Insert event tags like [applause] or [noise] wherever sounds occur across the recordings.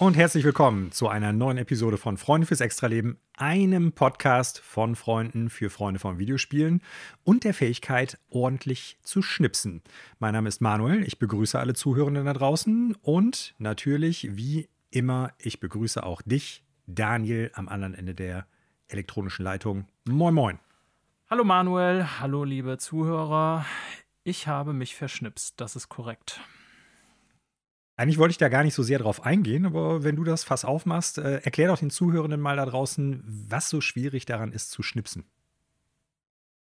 Und herzlich willkommen zu einer neuen Episode von Freunde fürs Extraleben, einem Podcast von Freunden für Freunde von Videospielen und der Fähigkeit, ordentlich zu schnipsen. Mein Name ist Manuel, ich begrüße alle Zuhörenden da draußen und natürlich, wie immer, ich begrüße auch dich, Daniel, am anderen Ende der elektronischen Leitung. Moin, moin. Hallo Manuel, hallo liebe Zuhörer. Ich habe mich verschnipst, das ist korrekt. Eigentlich wollte ich da gar nicht so sehr drauf eingehen, aber wenn du das Fass aufmachst, äh, erklär doch den Zuhörenden mal da draußen, was so schwierig daran ist zu schnipsen.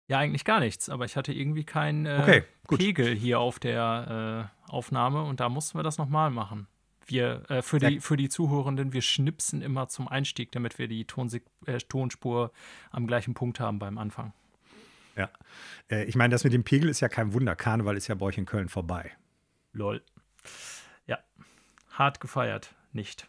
Ja, eigentlich gar nichts, aber ich hatte irgendwie keinen äh, Okay. Pegel hier auf der äh, Aufnahme und da mussten wir das nochmal machen. Wir, äh, für, die, für die Zuhörenden, wir schnipsen immer zum Einstieg, damit wir die Tonsig äh, Tonspur am gleichen Punkt haben beim Anfang. Ja. Äh, ich meine, das mit dem Pegel ist ja kein Wunder. Karneval ist ja bei euch in Köln vorbei. Lol. Hart gefeiert, nicht.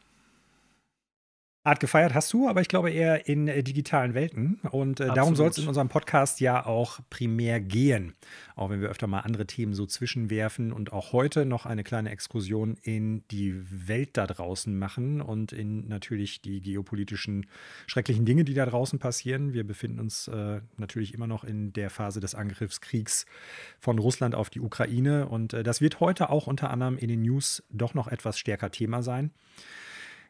Hart gefeiert hast du, aber ich glaube eher in äh, digitalen Welten. Und äh, darum soll es in unserem Podcast ja auch primär gehen. Auch wenn wir öfter mal andere Themen so zwischenwerfen und auch heute noch eine kleine Exkursion in die Welt da draußen machen und in natürlich die geopolitischen schrecklichen Dinge, die da draußen passieren. Wir befinden uns äh, natürlich immer noch in der Phase des Angriffskriegs von Russland auf die Ukraine. Und äh, das wird heute auch unter anderem in den News doch noch etwas stärker Thema sein.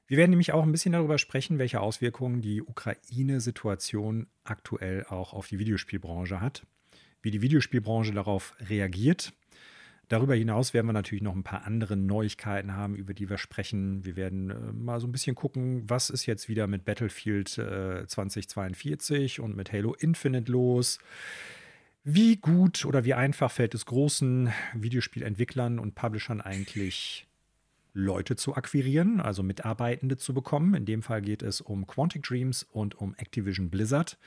Wir werden nämlich auch ein bisschen darüber sprechen, welche Auswirkungen die Ukraine-Situation aktuell auch auf die Videospielbranche hat, wie die Videospielbranche darauf reagiert. Darüber hinaus werden wir natürlich noch ein paar andere Neuigkeiten haben, über die wir sprechen. Wir werden äh, mal so ein bisschen gucken, was ist jetzt wieder mit Battlefield äh, 2042 und mit Halo Infinite los. Wie gut oder wie einfach fällt es großen Videospielentwicklern und Publishern eigentlich, Leute zu akquirieren, also Mitarbeitende zu bekommen. In dem Fall geht es um Quantic Dreams und um Activision Blizzard.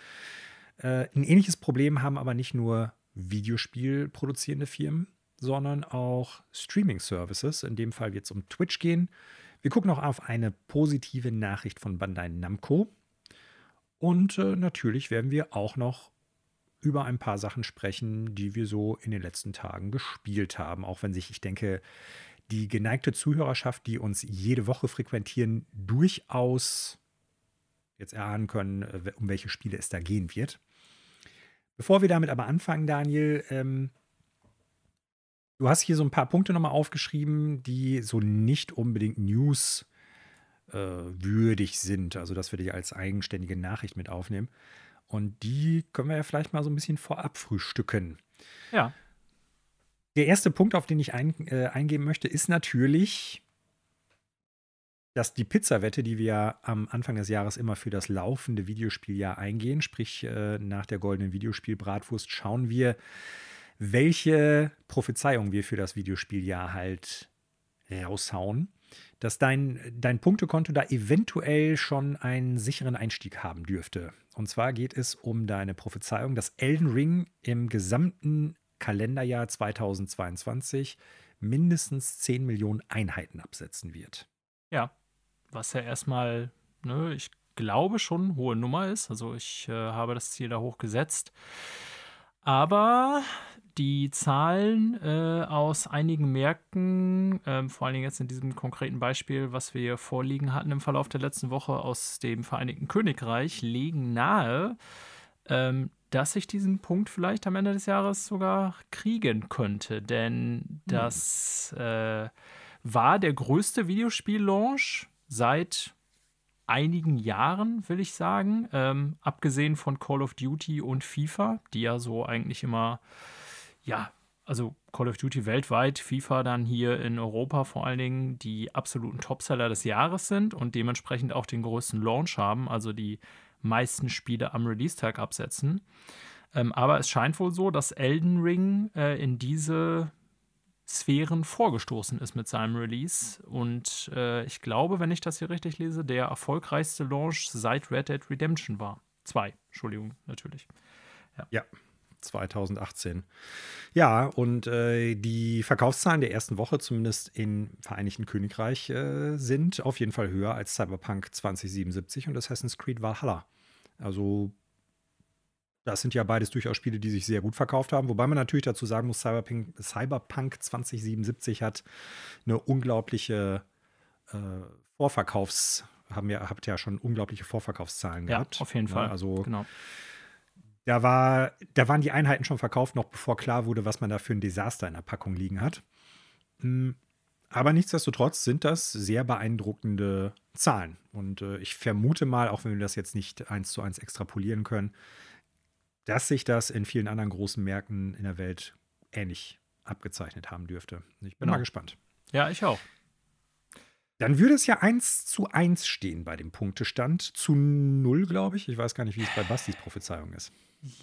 Äh, ein ähnliches Problem haben aber nicht nur Videospielproduzierende Firmen, sondern auch Streaming-Services. In dem Fall wird es um Twitch gehen. Wir gucken noch auf eine positive Nachricht von Bandai Namco. Und äh, natürlich werden wir auch noch über ein paar Sachen sprechen, die wir so in den letzten Tagen gespielt haben. Auch wenn sich, ich denke, die geneigte Zuhörerschaft, die uns jede Woche frequentieren, durchaus jetzt erahnen können, äh, um welche Spiele es da gehen wird. Bevor wir damit aber anfangen, Daniel, ähm, du hast hier so ein paar Punkte nochmal aufgeschrieben, die so nicht unbedingt News äh, würdig sind, also dass wir die als eigenständige Nachricht mit aufnehmen. Und die können wir ja vielleicht mal so ein bisschen vorab frühstücken. Ja, Der erste Punkt, auf den ich ein, äh, eingehen möchte, ist natürlich, dass die Pizzawette, die wir am Anfang des Jahres immer für das laufende Videospieljahr eingehen, sprich äh, nach der goldenen Videospielbratwurst, schauen wir, welche Prophezeiung wir für das Videospieljahr halt raushauen, dass dein, dein Punktekonto da eventuell schon einen sicheren Einstieg haben dürfte. Und zwar geht es um deine Prophezeiung, dass Elden Ring im gesamten Kalenderjahr 2022 mindestens 10 Millionen Einheiten absetzen wird. ja. Was ja erstmal, ne, ich glaube schon hohe Nummer ist. Also ich äh, habe das Ziel da hochgesetzt. Aber die Zahlen äh, aus einigen Märkten, ähm, vor allen Dingen jetzt in diesem konkreten Beispiel, was wir vorliegen hatten im Verlauf der letzten Woche aus dem Vereinigten Königreich, legen nahe, ähm, dass ich diesen Punkt vielleicht am Ende des Jahres sogar kriegen könnte. Denn das äh, war der größte Videospiel-Launch seit einigen Jahren, will ich sagen. Ähm, abgesehen von Call of Duty und FIFA, die ja so eigentlich immer, ja, also Call of Duty weltweit, FIFA dann hier in Europa vor allen Dingen die absoluten Topseller des Jahres sind und dementsprechend auch den größten Launch haben, also die meisten Spiele am Release-Tag absetzen. Ähm, aber es scheint wohl so, dass Elden Ring äh, in diese Sphären vorgestoßen ist mit seinem Release. Und äh, ich glaube, wenn ich das hier richtig lese, der erfolgreichste Launch seit Red Dead Redemption war. Zwei, Entschuldigung, natürlich. Ja, 2018. Ja, und äh, die Verkaufszahlen der ersten Woche, zumindest im Vereinigten Königreich, äh, sind auf jeden Fall höher als Cyberpunk 2077 und Assassin's Creed Valhalla. Also, das sind ja beides durchaus Spiele, die sich sehr gut verkauft haben. Wobei man natürlich dazu sagen muss, Cyberpunk, Cyberpunk 2077 hat eine unglaubliche äh, Vorverkaufs, haben ja, habt ja schon unglaubliche Vorverkaufszahlen Ja, gehabt. auf jeden Ne? Fall. Also Genau. Da war, da waren die Einheiten schon verkauft, noch bevor klar wurde, was man da für ein Desaster in der Packung liegen hat. Mm, Aber nichtsdestotrotz sind das sehr beeindruckende Zahlen. Und äh, ich vermute mal, auch wenn wir das jetzt nicht eins zu eins extrapolieren können, dass sich das in vielen anderen großen Märkten in der Welt ähnlich abgezeichnet haben dürfte. Ich bin Genau. mal gespannt. Ja, ich auch. Dann würde es ja 1 zu 1 stehen bei dem Punktestand. Zu 0, glaube ich. Ich weiß gar nicht, wie es bei Bastis Prophezeiung ist.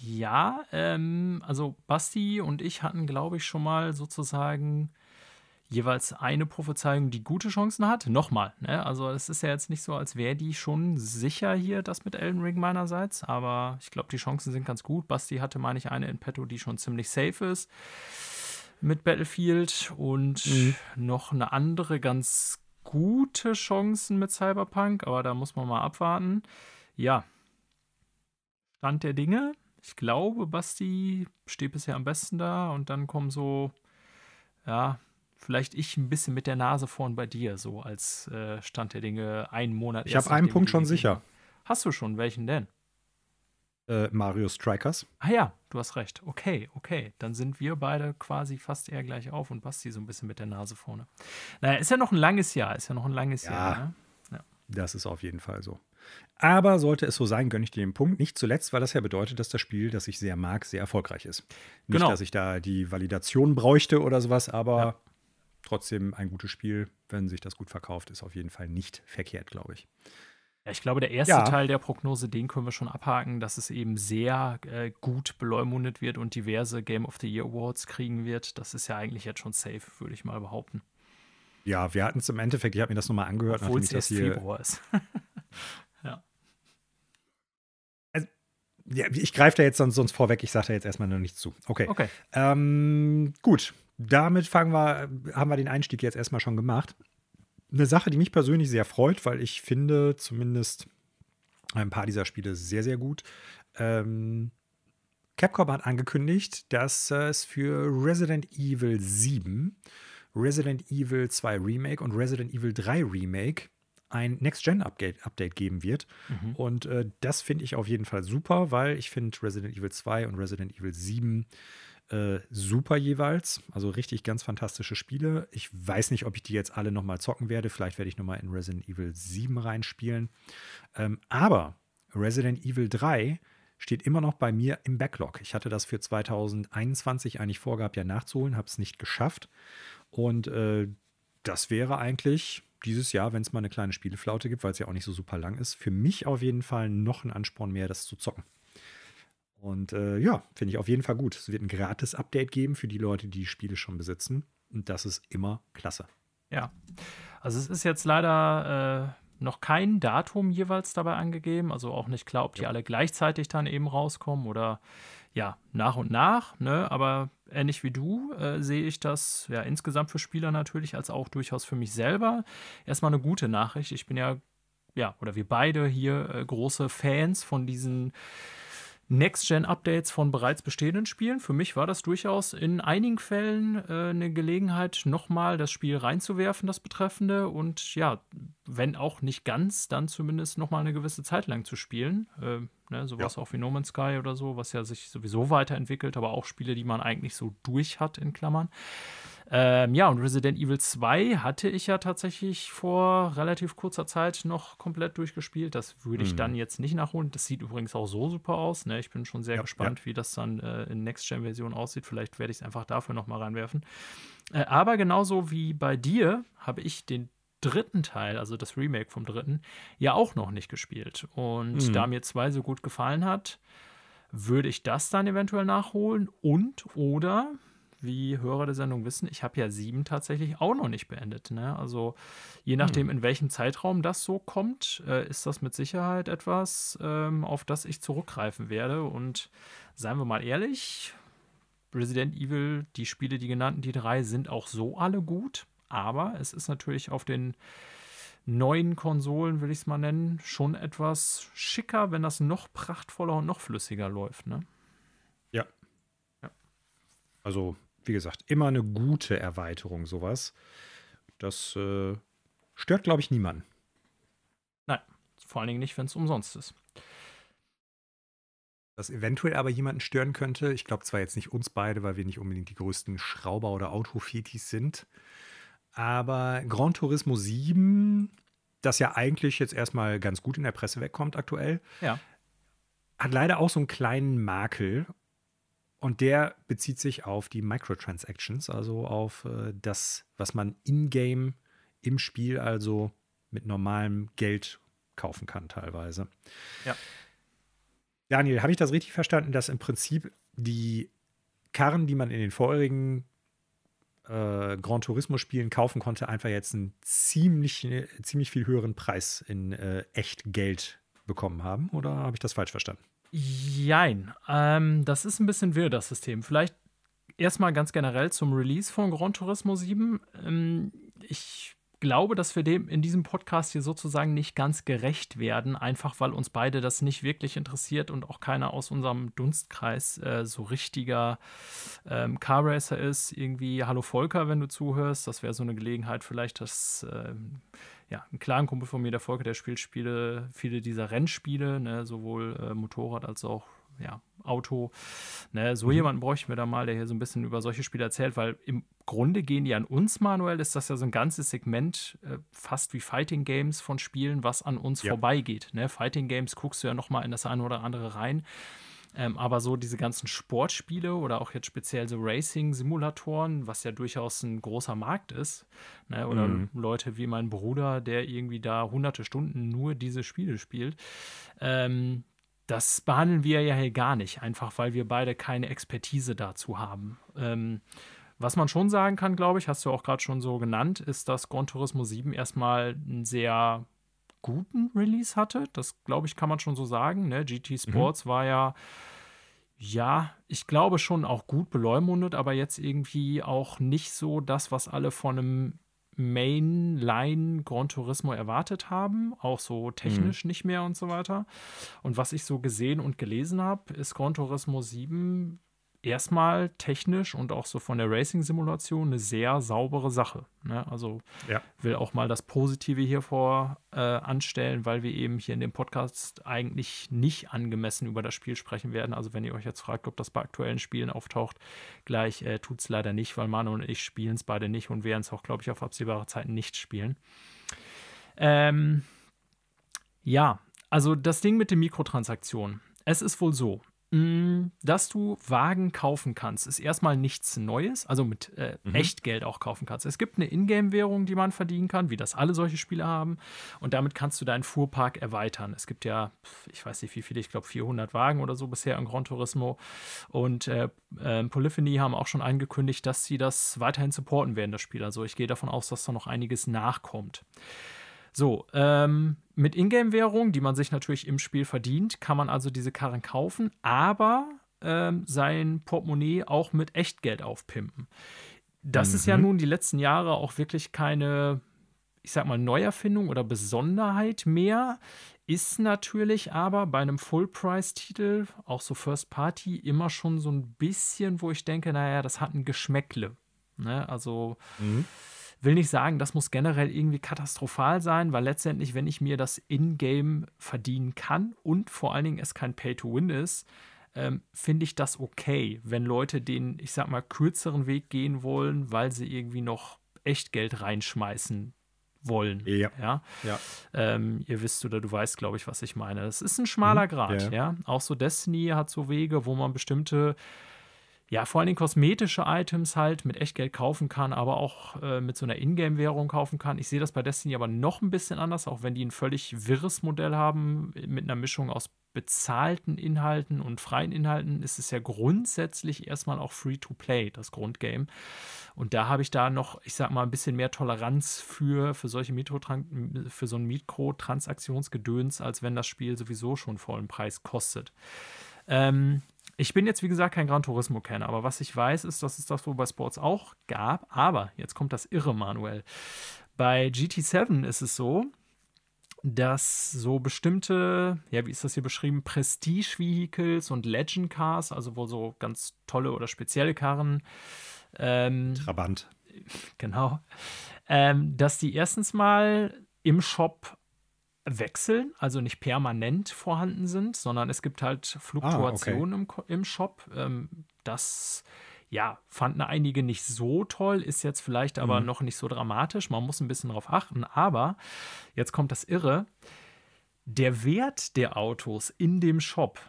Ja, ähm, also Basti und ich hatten, glaube ich, schon mal sozusagen jeweils eine Prophezeiung, die gute Chancen hat. Nochmal, ne? Also es ist ja jetzt nicht so, als wäre die schon sicher hier, das mit Elden Ring meinerseits, aber ich glaube, die Chancen sind ganz gut. Basti hatte, meine ich, eine in petto, die schon ziemlich safe ist mit Battlefield und Mhm. noch eine andere ganz gute Chancen mit Cyberpunk, aber da muss man mal abwarten. Ja, Stand der Dinge. Ich glaube, Basti steht bisher am besten da und dann kommen so, ja, vielleicht ich ein bisschen mit der Nase vorn bei dir, so als äh, Stand der Dinge einen Monat. Ich habe einen Punkt schon sicher. Hast du schon? Welchen denn? Äh, Mario Strikers. Ah ja, du hast recht. Okay, okay. Dann sind wir beide quasi fast eher gleich auf und Basti so ein bisschen mit der Nase vorne. Naja, ist ja noch ein langes Jahr. Ist ja noch ein langes Ja. Jahr. Ne? Das ist auf jeden Fall so. Aber sollte es so sein, gönne ich dir den Punkt. Nicht zuletzt, weil das ja bedeutet, dass das Spiel, das ich sehr mag, sehr erfolgreich ist. Nicht, Genau. dass ich da die Validation bräuchte oder sowas, aber Ja. trotzdem ein gutes Spiel, wenn sich das gut verkauft, ist auf jeden Fall nicht verkehrt, glaube ich. Ja, ich glaube, der erste Ja. Teil der Prognose, den können wir schon abhaken, dass es eben sehr äh, gut beleumundet wird und diverse Game of the Year Awards kriegen wird. Das ist ja eigentlich jetzt schon safe, würde ich mal behaupten. Ja, wir hatten es im Endeffekt, ich habe mir das nochmal angehört, Obwohl nachdem es erst hier. Februar ist. [laughs] Ja, ich greife da jetzt sonst, sonst vorweg, ich sage da jetzt erstmal noch nichts zu. Okay. Okay. Ähm, gut, damit fangen wir, haben wir den Einstieg jetzt erstmal schon gemacht. Eine Sache, die mich persönlich sehr freut, weil ich finde zumindest ein paar dieser Spiele sehr, sehr gut. Ähm, Capcom hat angekündigt, dass es für Resident Evil 7, Resident Evil 2 Remake und Resident Evil 3 Remake ein Next-Gen-Update Update geben wird. Mhm. Und äh, das finde ich auf jeden Fall super, weil ich finde Resident Evil 2 und Resident Evil 7 äh, super jeweils. Also richtig ganz fantastische Spiele. Ich weiß nicht, ob ich die jetzt alle nochmal zocken werde. Vielleicht werde ich nochmal in Resident Evil 7 reinspielen. Ähm, aber Resident Evil 3 steht immer noch bei mir im Backlog. Ich hatte das für 2021 eigentlich vorgehabt, ja nachzuholen, habe es nicht geschafft. Und äh, das wäre eigentlich dieses Jahr, wenn es mal eine kleine Spieleflaute gibt, weil es ja auch nicht so super lang ist, für mich auf jeden Fall noch ein Ansporn mehr, das zu zocken. Und äh, ja, finde ich auf jeden Fall gut. Es wird ein gratis Update geben für die Leute, die die Spiele schon besitzen. Und das ist immer klasse. Ja. Also es ist jetzt leider äh, noch kein Datum jeweils dabei angegeben. Also auch nicht klar, ob die Ja. alle gleichzeitig dann eben rauskommen oder ja, nach und nach. Ne? Aber ähnlich wie du äh, sehe ich das ja insgesamt für Spieler natürlich als auch durchaus für mich selber erstmal eine gute Nachricht. Ich bin ja, ja, oder wir beide hier äh, große Fans von diesen Next-Gen-Updates von bereits bestehenden Spielen. Für mich war das durchaus in einigen Fällen äh, eine Gelegenheit, nochmal das Spiel reinzuwerfen, das Betreffende. Und ja, wenn auch nicht ganz, dann zumindest nochmal eine gewisse Zeit lang zu spielen. Äh, ne, sowas auch wie No Man's Sky oder so, was ja sich sowieso weiterentwickelt, aber auch Spiele, die man eigentlich so durch hat, in Klammern. Ähm, ja, und Resident Evil 2 hatte ich ja tatsächlich vor relativ kurzer Zeit noch komplett durchgespielt. Das würde ich Mhm. dann jetzt nicht nachholen. Das sieht übrigens auch so super aus. Ne? Ich bin schon sehr Ja, gespannt, wie das dann äh, in Next-Gen-Version aussieht. Vielleicht werde ich es einfach dafür nochmal reinwerfen. Äh, aber genauso wie bei dir habe ich den dritten Teil, also das Remake vom dritten, ja auch noch nicht gespielt. Und Mhm. da mir zwei so gut gefallen hat, würde ich das dann eventuell nachholen und oder wie Hörer der Sendung wissen, ich habe ja sieben tatsächlich auch noch nicht beendet. Ne? Also je nachdem, in welchem Zeitraum das so kommt, äh, ist das mit Sicherheit etwas, ähm, auf das ich zurückgreifen werde. Und seien wir mal ehrlich, Resident Evil, die Spiele, die genannten, die drei, sind auch so alle gut. Aber es ist natürlich auf den neuen Konsolen, will ich es mal nennen, schon etwas schicker, wenn das noch prachtvoller und noch flüssiger läuft. Ne? Also, wie gesagt, immer eine gute Erweiterung, sowas. Das äh, Stört, glaube ich, niemanden. Nein, vor allen Dingen nicht, wenn es umsonst ist. Was eventuell aber jemanden stören könnte, ich glaube zwar jetzt nicht uns beide, weil wir nicht unbedingt die größten Schrauber oder Autofetis sind, aber Gran Turismo 7, das ja eigentlich jetzt erstmal ganz gut in der Presse wegkommt aktuell, Ja. hat leider auch so einen kleinen Makel. Und der bezieht sich auf die Microtransactions, also auf äh, das, was man in-game im Spiel, also mit normalem Geld kaufen kann, teilweise. Ja. Daniel, habe ich das richtig verstanden, dass im Prinzip die Karren, die man in den vorherigen äh, Gran Turismo-Spielen kaufen konnte, einfach jetzt einen ziemlich, ziemlich viel höheren Preis in äh, echt Geld bekommen haben? Oder habe ich das falsch verstanden? Jein. Ähm, das ist ein bisschen wirr, das System. Vielleicht erstmal ganz generell zum Release von Gran Turismo 7. Ähm, ich glaube, dass wir dem in diesem Podcast hier sozusagen nicht ganz gerecht werden, einfach weil uns beide das nicht wirklich interessiert und auch keiner aus unserem Dunstkreis äh, so richtiger ähm, Carracer ist. Irgendwie, hallo Volker, wenn du zuhörst. Das wäre so eine Gelegenheit, vielleicht, dass ähm, ja, ein kleiner Kumpel von mir, der Volker, der spielt Spiele, viele dieser Rennspiele, ne, sowohl äh, Motorrad als auch ja, Auto. Ne, so Mhm. jemanden bräuchten wir da mal, der hier so ein bisschen über solche Spiele erzählt, weil im Grunde gehen die an uns, Manuel, ist das ja so ein ganzes Segment, äh, fast wie Fighting Games von Spielen, was an uns Ja. vorbeigeht. Ne? Fighting Games guckst du ja noch mal in das eine oder andere rein. Ähm, aber so diese ganzen Sportspiele oder auch jetzt speziell so Racing-Simulatoren, was ja durchaus ein großer Markt ist, ne? oder Mhm. Leute wie mein Bruder, der irgendwie da hunderte Stunden nur diese Spiele spielt, ähm, das behandeln wir ja hier gar nicht, einfach weil wir beide keine Expertise dazu haben. Ähm, was man schon sagen kann, glaube ich, hast du auch gerade schon so genannt, ist, dass Gran Turismo 7 erstmal einen sehr guten Release hatte. Das, glaube ich, kann man schon so sagen. Ne? GT Sports war ja, ja, ich glaube schon auch gut beleumundet, aber jetzt irgendwie auch nicht so das, was alle von einem Mainline Gran Turismo erwartet haben, auch so technisch nicht mehr und so weiter. Und was ich so gesehen und gelesen habe, ist Gran Turismo 7 erstmal technisch und auch so von der Racing-Simulation eine sehr saubere Sache. Ne? Also Ja. will auch mal das Positive hier vor äh, anstellen, weil wir eben hier in dem Podcast eigentlich nicht angemessen über das Spiel sprechen werden. Also wenn ihr euch jetzt fragt, ob das bei aktuellen Spielen auftaucht, gleich äh, tut es leider nicht, weil Manu und ich spielen es beide nicht und werden es auch, glaube ich, auf absehbare Zeit nicht spielen. Ähm, ja, also das Ding mit den Mikrotransaktionen. Es ist wohl so, dass du Wagen kaufen kannst, ist erstmal nichts Neues, also mit äh, Echtgeld auch kaufen kannst. Es gibt eine Ingame-Währung, die man verdienen kann, wie das alle solche Spiele haben. Und damit kannst du deinen Fuhrpark erweitern. Es gibt ja, ich weiß nicht wie viele, ich glaube 400 Wagen oder so bisher in Gran Turismo. Und äh, äh, Polyphony haben auch schon angekündigt, dass sie das weiterhin supporten werden, das Spiel. Also ich gehe davon aus, dass da noch einiges nachkommt. So, ähm, mit Ingame-Währung, die man sich natürlich im Spiel verdient, kann man also diese Karren kaufen, aber ähm, sein Portemonnaie auch mit Echtgeld aufpimpen. Das ist ja Mhm. nun die letzten Jahre auch wirklich keine, ich sag mal, Neuerfindung oder Besonderheit mehr. Ist natürlich aber bei einem Full-Price-Titel, auch so First Party, immer schon so ein bisschen, wo ich denke, naja, das hat ein Geschmäckle. Ne? Also Mhm. Will nicht sagen, das muss generell irgendwie katastrophal sein, weil letztendlich, wenn ich mir das in-game verdienen kann und vor allen Dingen es kein Pay-to-Win ist, ähm, finde ich das okay, wenn Leute den, ich sag mal, kürzeren Weg gehen wollen, weil sie irgendwie noch Echtgeld reinschmeißen wollen. Ja. ja? Ja. Ähm, ihr wisst oder du weißt, glaube ich, was ich meine. Es ist ein schmaler Mhm, Grad, ja. ja. Auch so Destiny hat so Wege, wo man bestimmte, ja, vor Dingen kosmetische Items halt mit Echtgeld kaufen kann, aber auch äh, mit so einer Ingame-Währung kaufen kann. Ich sehe das bei Destiny aber noch ein bisschen anders, auch wenn die ein völlig wirres Modell haben, mit einer Mischung aus bezahlten Inhalten und freien Inhalten, ist es ja grundsätzlich erstmal auch Free-to-Play, das Grundgame. Und da habe ich da noch, ich sag mal, ein bisschen mehr Toleranz für, für solche Mikrotran für so ein Mikrotransaktionsgedöns, als wenn das Spiel sowieso schon vollen Preis kostet. Ähm, ich bin jetzt, wie gesagt, kein Gran Turismo-Kenner, aber was ich weiß, ist, dass es das wohl bei Sports auch gab. Aber jetzt kommt das Irre, Manuel. Bei GT7 ist es so, dass so bestimmte, ja, wie ist das hier beschrieben, Prestige-Vehicles und Legend-Cars, also wohl so ganz tolle oder spezielle Karren, ähm, Trabant. [laughs] genau, ähm, dass die erstens mal im Shop wechseln, also nicht permanent vorhanden sind, sondern es gibt halt Fluktuationen ah, okay. im, im, Shop. Ähm, das ja, fanden einige nicht so toll, ist jetzt vielleicht aber mhm. noch nicht so dramatisch. Man muss ein bisschen darauf achten. Aber jetzt kommt das Irre. Der Wert der Autos in dem Shop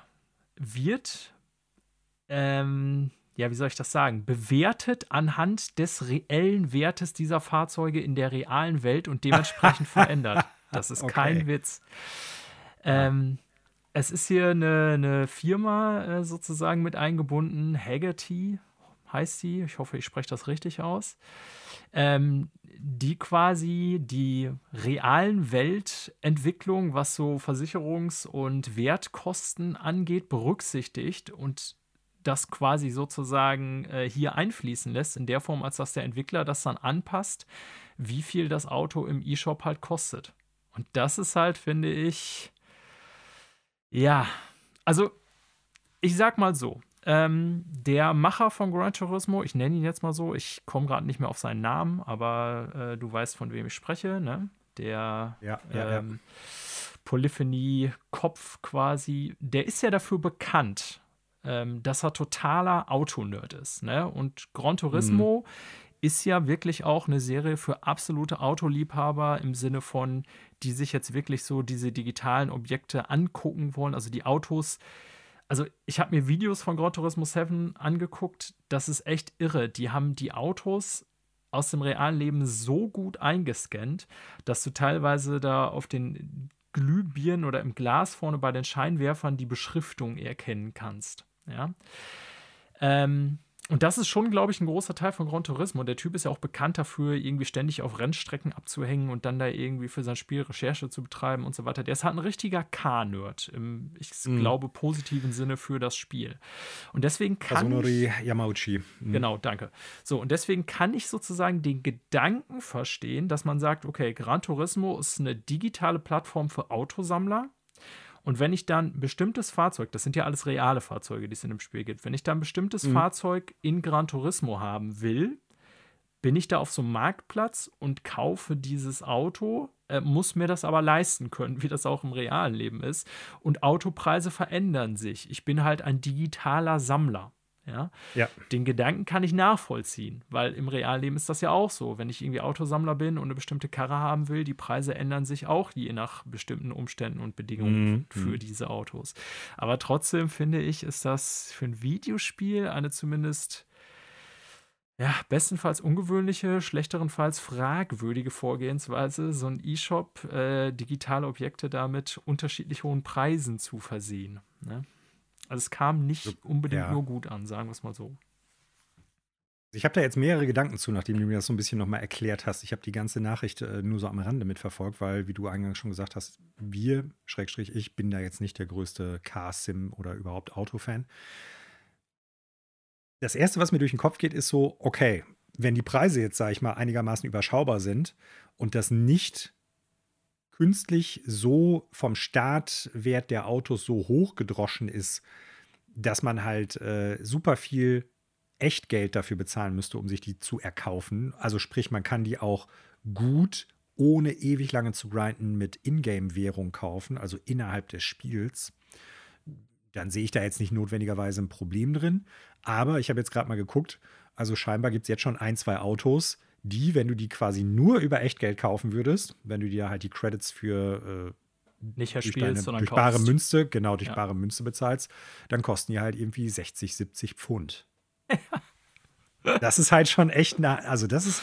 wird, ähm, ja, wie soll ich das sagen, bewertet anhand des reellen Wertes dieser Fahrzeuge in der realen Welt und [laughs] dementsprechend verändert. [laughs] Das ist okay. kein Witz. Ähm, es ist hier eine, eine Firma äh, sozusagen mit eingebunden, Haggerty heißt sie, ich hoffe, ich spreche das richtig aus, ähm, die quasi die realen Weltentwicklung, was so Versicherungs- und Wertkosten angeht, berücksichtigt und das quasi sozusagen äh, hier einfließen lässt, in der Form, als dass der Entwickler das dann anpasst, wie viel das Auto im E-Shop halt kostet. Und das ist halt, finde ich, ja, also ich sag mal so, ähm, der Macher von Gran Turismo, ich nenne ihn jetzt mal so, ich komme gerade nicht mehr auf seinen Namen, aber äh, du weißt, von wem ich spreche, ne? Der ja, ja, ähm, ja. Polyphony-Kopf quasi, der ist ja dafür bekannt, ähm, dass er totaler Autonerd ist. Ne? Und Gran Turismo mhm. Ist ja wirklich auch eine Serie für absolute Autoliebhaber im Sinne von, die sich jetzt wirklich so diese digitalen Objekte angucken wollen, also die Autos also ich habe mir Videos von Gran Turismo 7 angeguckt, das ist echt irre. Die haben die Autos aus dem realen Leben so gut eingescannt, dass du teilweise da auf den Glühbirnen oder im Glas vorne bei den Scheinwerfern die Beschriftung erkennen kannst. Ja. Ähm, und das ist schon, glaube ich, ein großer Teil von Gran Turismo. Der Typ ist ja auch bekannt dafür, irgendwie ständig auf Rennstrecken abzuhängen und dann da irgendwie für sein Spiel Recherche zu betreiben und so weiter. Der ist halt ein richtiger K-Nerd im, ich mhm. glaube, positiven Sinne für das Spiel. Und deswegen kann Kazunori ich, Yamauchi. Mhm. Genau, danke. So, und deswegen kann ich sozusagen den Gedanken verstehen, dass man sagt, okay, Gran Turismo ist eine digitale Plattform für Autosammler und wenn ich dann ein bestimmtes Fahrzeug, das sind ja alles reale Fahrzeuge, die es in dem Spiel gibt, wenn ich dann ein bestimmtes mhm. Fahrzeug in Gran Turismo haben will, bin ich da auf so einem Marktplatz und kaufe dieses Auto, äh, muss mir das aber leisten können, [laughs] wie das auch im realen Leben ist. Und Autopreise verändern sich. Ich bin halt ein digitaler Sammler. Ja? ja. Den Gedanken kann ich nachvollziehen, weil im Realleben ist das ja auch so. Wenn ich irgendwie Autosammler bin und eine bestimmte Karre haben will, die Preise ändern sich auch je nach bestimmten Umständen und Bedingungen mhm. für mhm. diese Autos. Aber trotzdem finde ich, ist das für ein Videospiel eine zumindest ja, bestenfalls ungewöhnliche, schlechterenfalls fragwürdige Vorgehensweise, so ein E-Shop äh, digitale Objekte damit unterschiedlich hohen Preisen zu versehen. Ne? Also es kam nicht unbedingt ja. nur gut an, sagen wir es mal so. Ich habe da jetzt mehrere Gedanken zu, nachdem du mir das so ein bisschen nochmal erklärt hast. Ich habe die ganze Nachricht äh, nur so am Rande mitverfolgt, weil, wie du eingangs schon gesagt hast, wir, Schrägstrich, ich bin da jetzt nicht der größte Car-Sim oder überhaupt Autofan. Das Erste, was mir durch den Kopf geht, ist so, okay, wenn die Preise jetzt, sage ich mal, einigermaßen überschaubar sind und das nicht künstlich so vom Startwert der Autos so hoch gedroschen ist, dass man halt äh, super viel Echtgeld dafür bezahlen müsste, um sich die zu erkaufen. Also sprich, man kann die auch gut, ohne ewig lange zu grinden, mit Ingame-Währung kaufen, also innerhalb des Spiels. Dann sehe ich da jetzt nicht notwendigerweise ein Problem drin. Aber ich habe jetzt gerade mal geguckt, also scheinbar gibt es jetzt schon ein, zwei Autos, die, wenn du die quasi nur über Echtgeld kaufen würdest, wenn du dir halt die Credits für äh, nicht durch, deine, sondern durch bare Münze, genau, durch ja. bare Münze bezahlst, dann kosten die halt irgendwie 60, 70 Pfund. [laughs] das ist halt schon echt, nah, also das ist,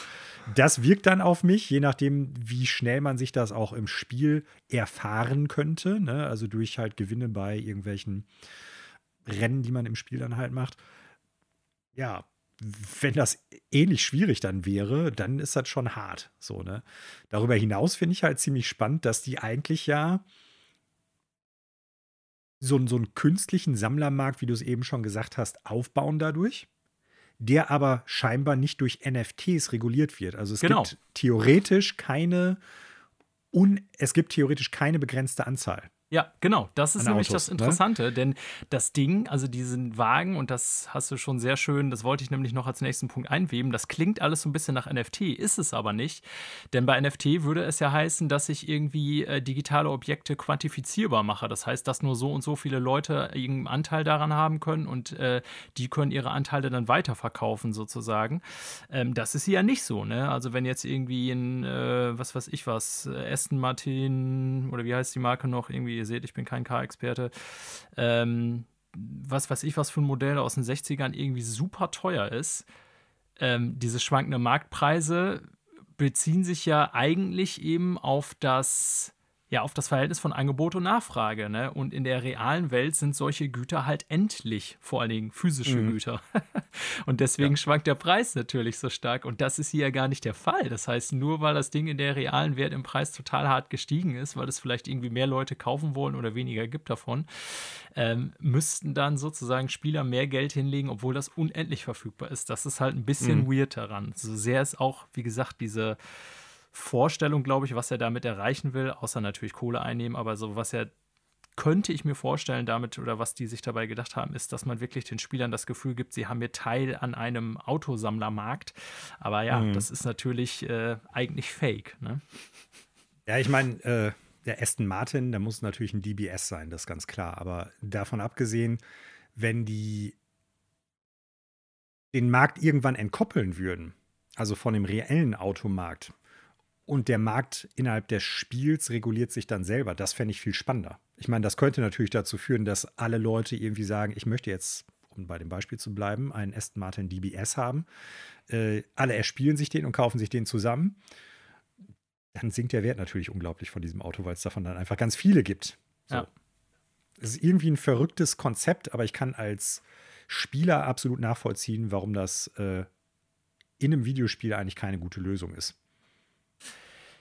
das wirkt dann auf mich, je nachdem, wie schnell man sich das auch im Spiel erfahren könnte, ne? also durch halt Gewinne bei irgendwelchen Rennen, die man im Spiel dann halt macht. Ja, wenn das ähnlich schwierig dann wäre, dann ist das schon hart. So, ne? Darüber hinaus finde ich halt ziemlich spannend, dass die eigentlich ja so, so einen künstlichen Sammlermarkt, wie du es eben schon gesagt hast, aufbauen dadurch, der aber scheinbar nicht durch NFTs reguliert wird. Also es genau. gibt theoretisch keine un, es gibt theoretisch keine begrenzte Anzahl Ja, genau. Das ist nämlich Autos, das ne? Interessante, denn das Ding, also diesen Wagen, und das hast du schon sehr schön, das wollte ich nämlich noch als nächsten Punkt einweben, das klingt alles so ein bisschen nach NFT, ist es aber nicht. Denn bei NFT würde es ja heißen, dass ich irgendwie äh, digitale Objekte quantifizierbar mache. Das heißt, dass nur so und so viele Leute irgendeinen Anteil daran haben können und äh, die können ihre Anteile dann weiterverkaufen, sozusagen. Ähm, das ist hier ja nicht so, ne? Also, wenn jetzt irgendwie ein, äh, was weiß ich was, äh, Aston Martin oder wie heißt die Marke noch, irgendwie, ihr seht, ich bin kein Car-Experte, ähm, was weiß ich, was für ein Modell aus den 60ern irgendwie super teuer ist. Ähm, diese schwankenden Marktpreise beziehen sich ja eigentlich eben auf das, ja, auf das Verhältnis von Angebot und Nachfrage. Ne? Und in der realen Welt sind solche Güter halt endlich, vor allen Dingen physische Mhm. Güter. [laughs] und deswegen schwankt der Preis natürlich so stark. Und das ist hier ja gar nicht der Fall. Das heißt, nur weil das Ding in der realen Welt im Preis total hart gestiegen ist, weil es vielleicht irgendwie mehr Leute kaufen wollen oder weniger gibt davon, ähm, müssten dann sozusagen Spieler mehr Geld hinlegen, obwohl das unendlich verfügbar ist. Das ist halt ein bisschen Mhm. weird daran. So sehr es auch, wie gesagt, diese Vorstellung, glaube ich, was er damit erreichen will, außer natürlich Kohle einnehmen, aber so was er könnte ich mir vorstellen damit oder was die sich dabei gedacht haben, ist, dass man wirklich den Spielern das Gefühl gibt, sie haben hier Teil an einem Autosammlermarkt. Aber ja, Mhm. das ist natürlich äh, eigentlich fake. Ne? Ja, ich meine, äh, der Aston Martin, da muss natürlich ein DBS sein, das ist ganz klar. Aber davon abgesehen, wenn die den Markt irgendwann entkoppeln würden, also von dem reellen Automarkt, und der Markt innerhalb des Spiels reguliert sich dann selber, das fände ich viel spannender. Ich meine, das könnte natürlich dazu führen, dass alle Leute irgendwie sagen, ich möchte jetzt, um bei dem Beispiel zu bleiben, einen Aston Martin DBS haben. Äh, alle erspielen sich den und kaufen sich den zusammen dann sinkt der Wert natürlich unglaublich von diesem Auto, weil es davon dann einfach ganz viele gibt. So. Ja. Es ist irgendwie ein verrücktes Konzept, aber ich kann als Spieler absolut nachvollziehen, warum das äh, in einem Videospiel eigentlich keine gute Lösung ist.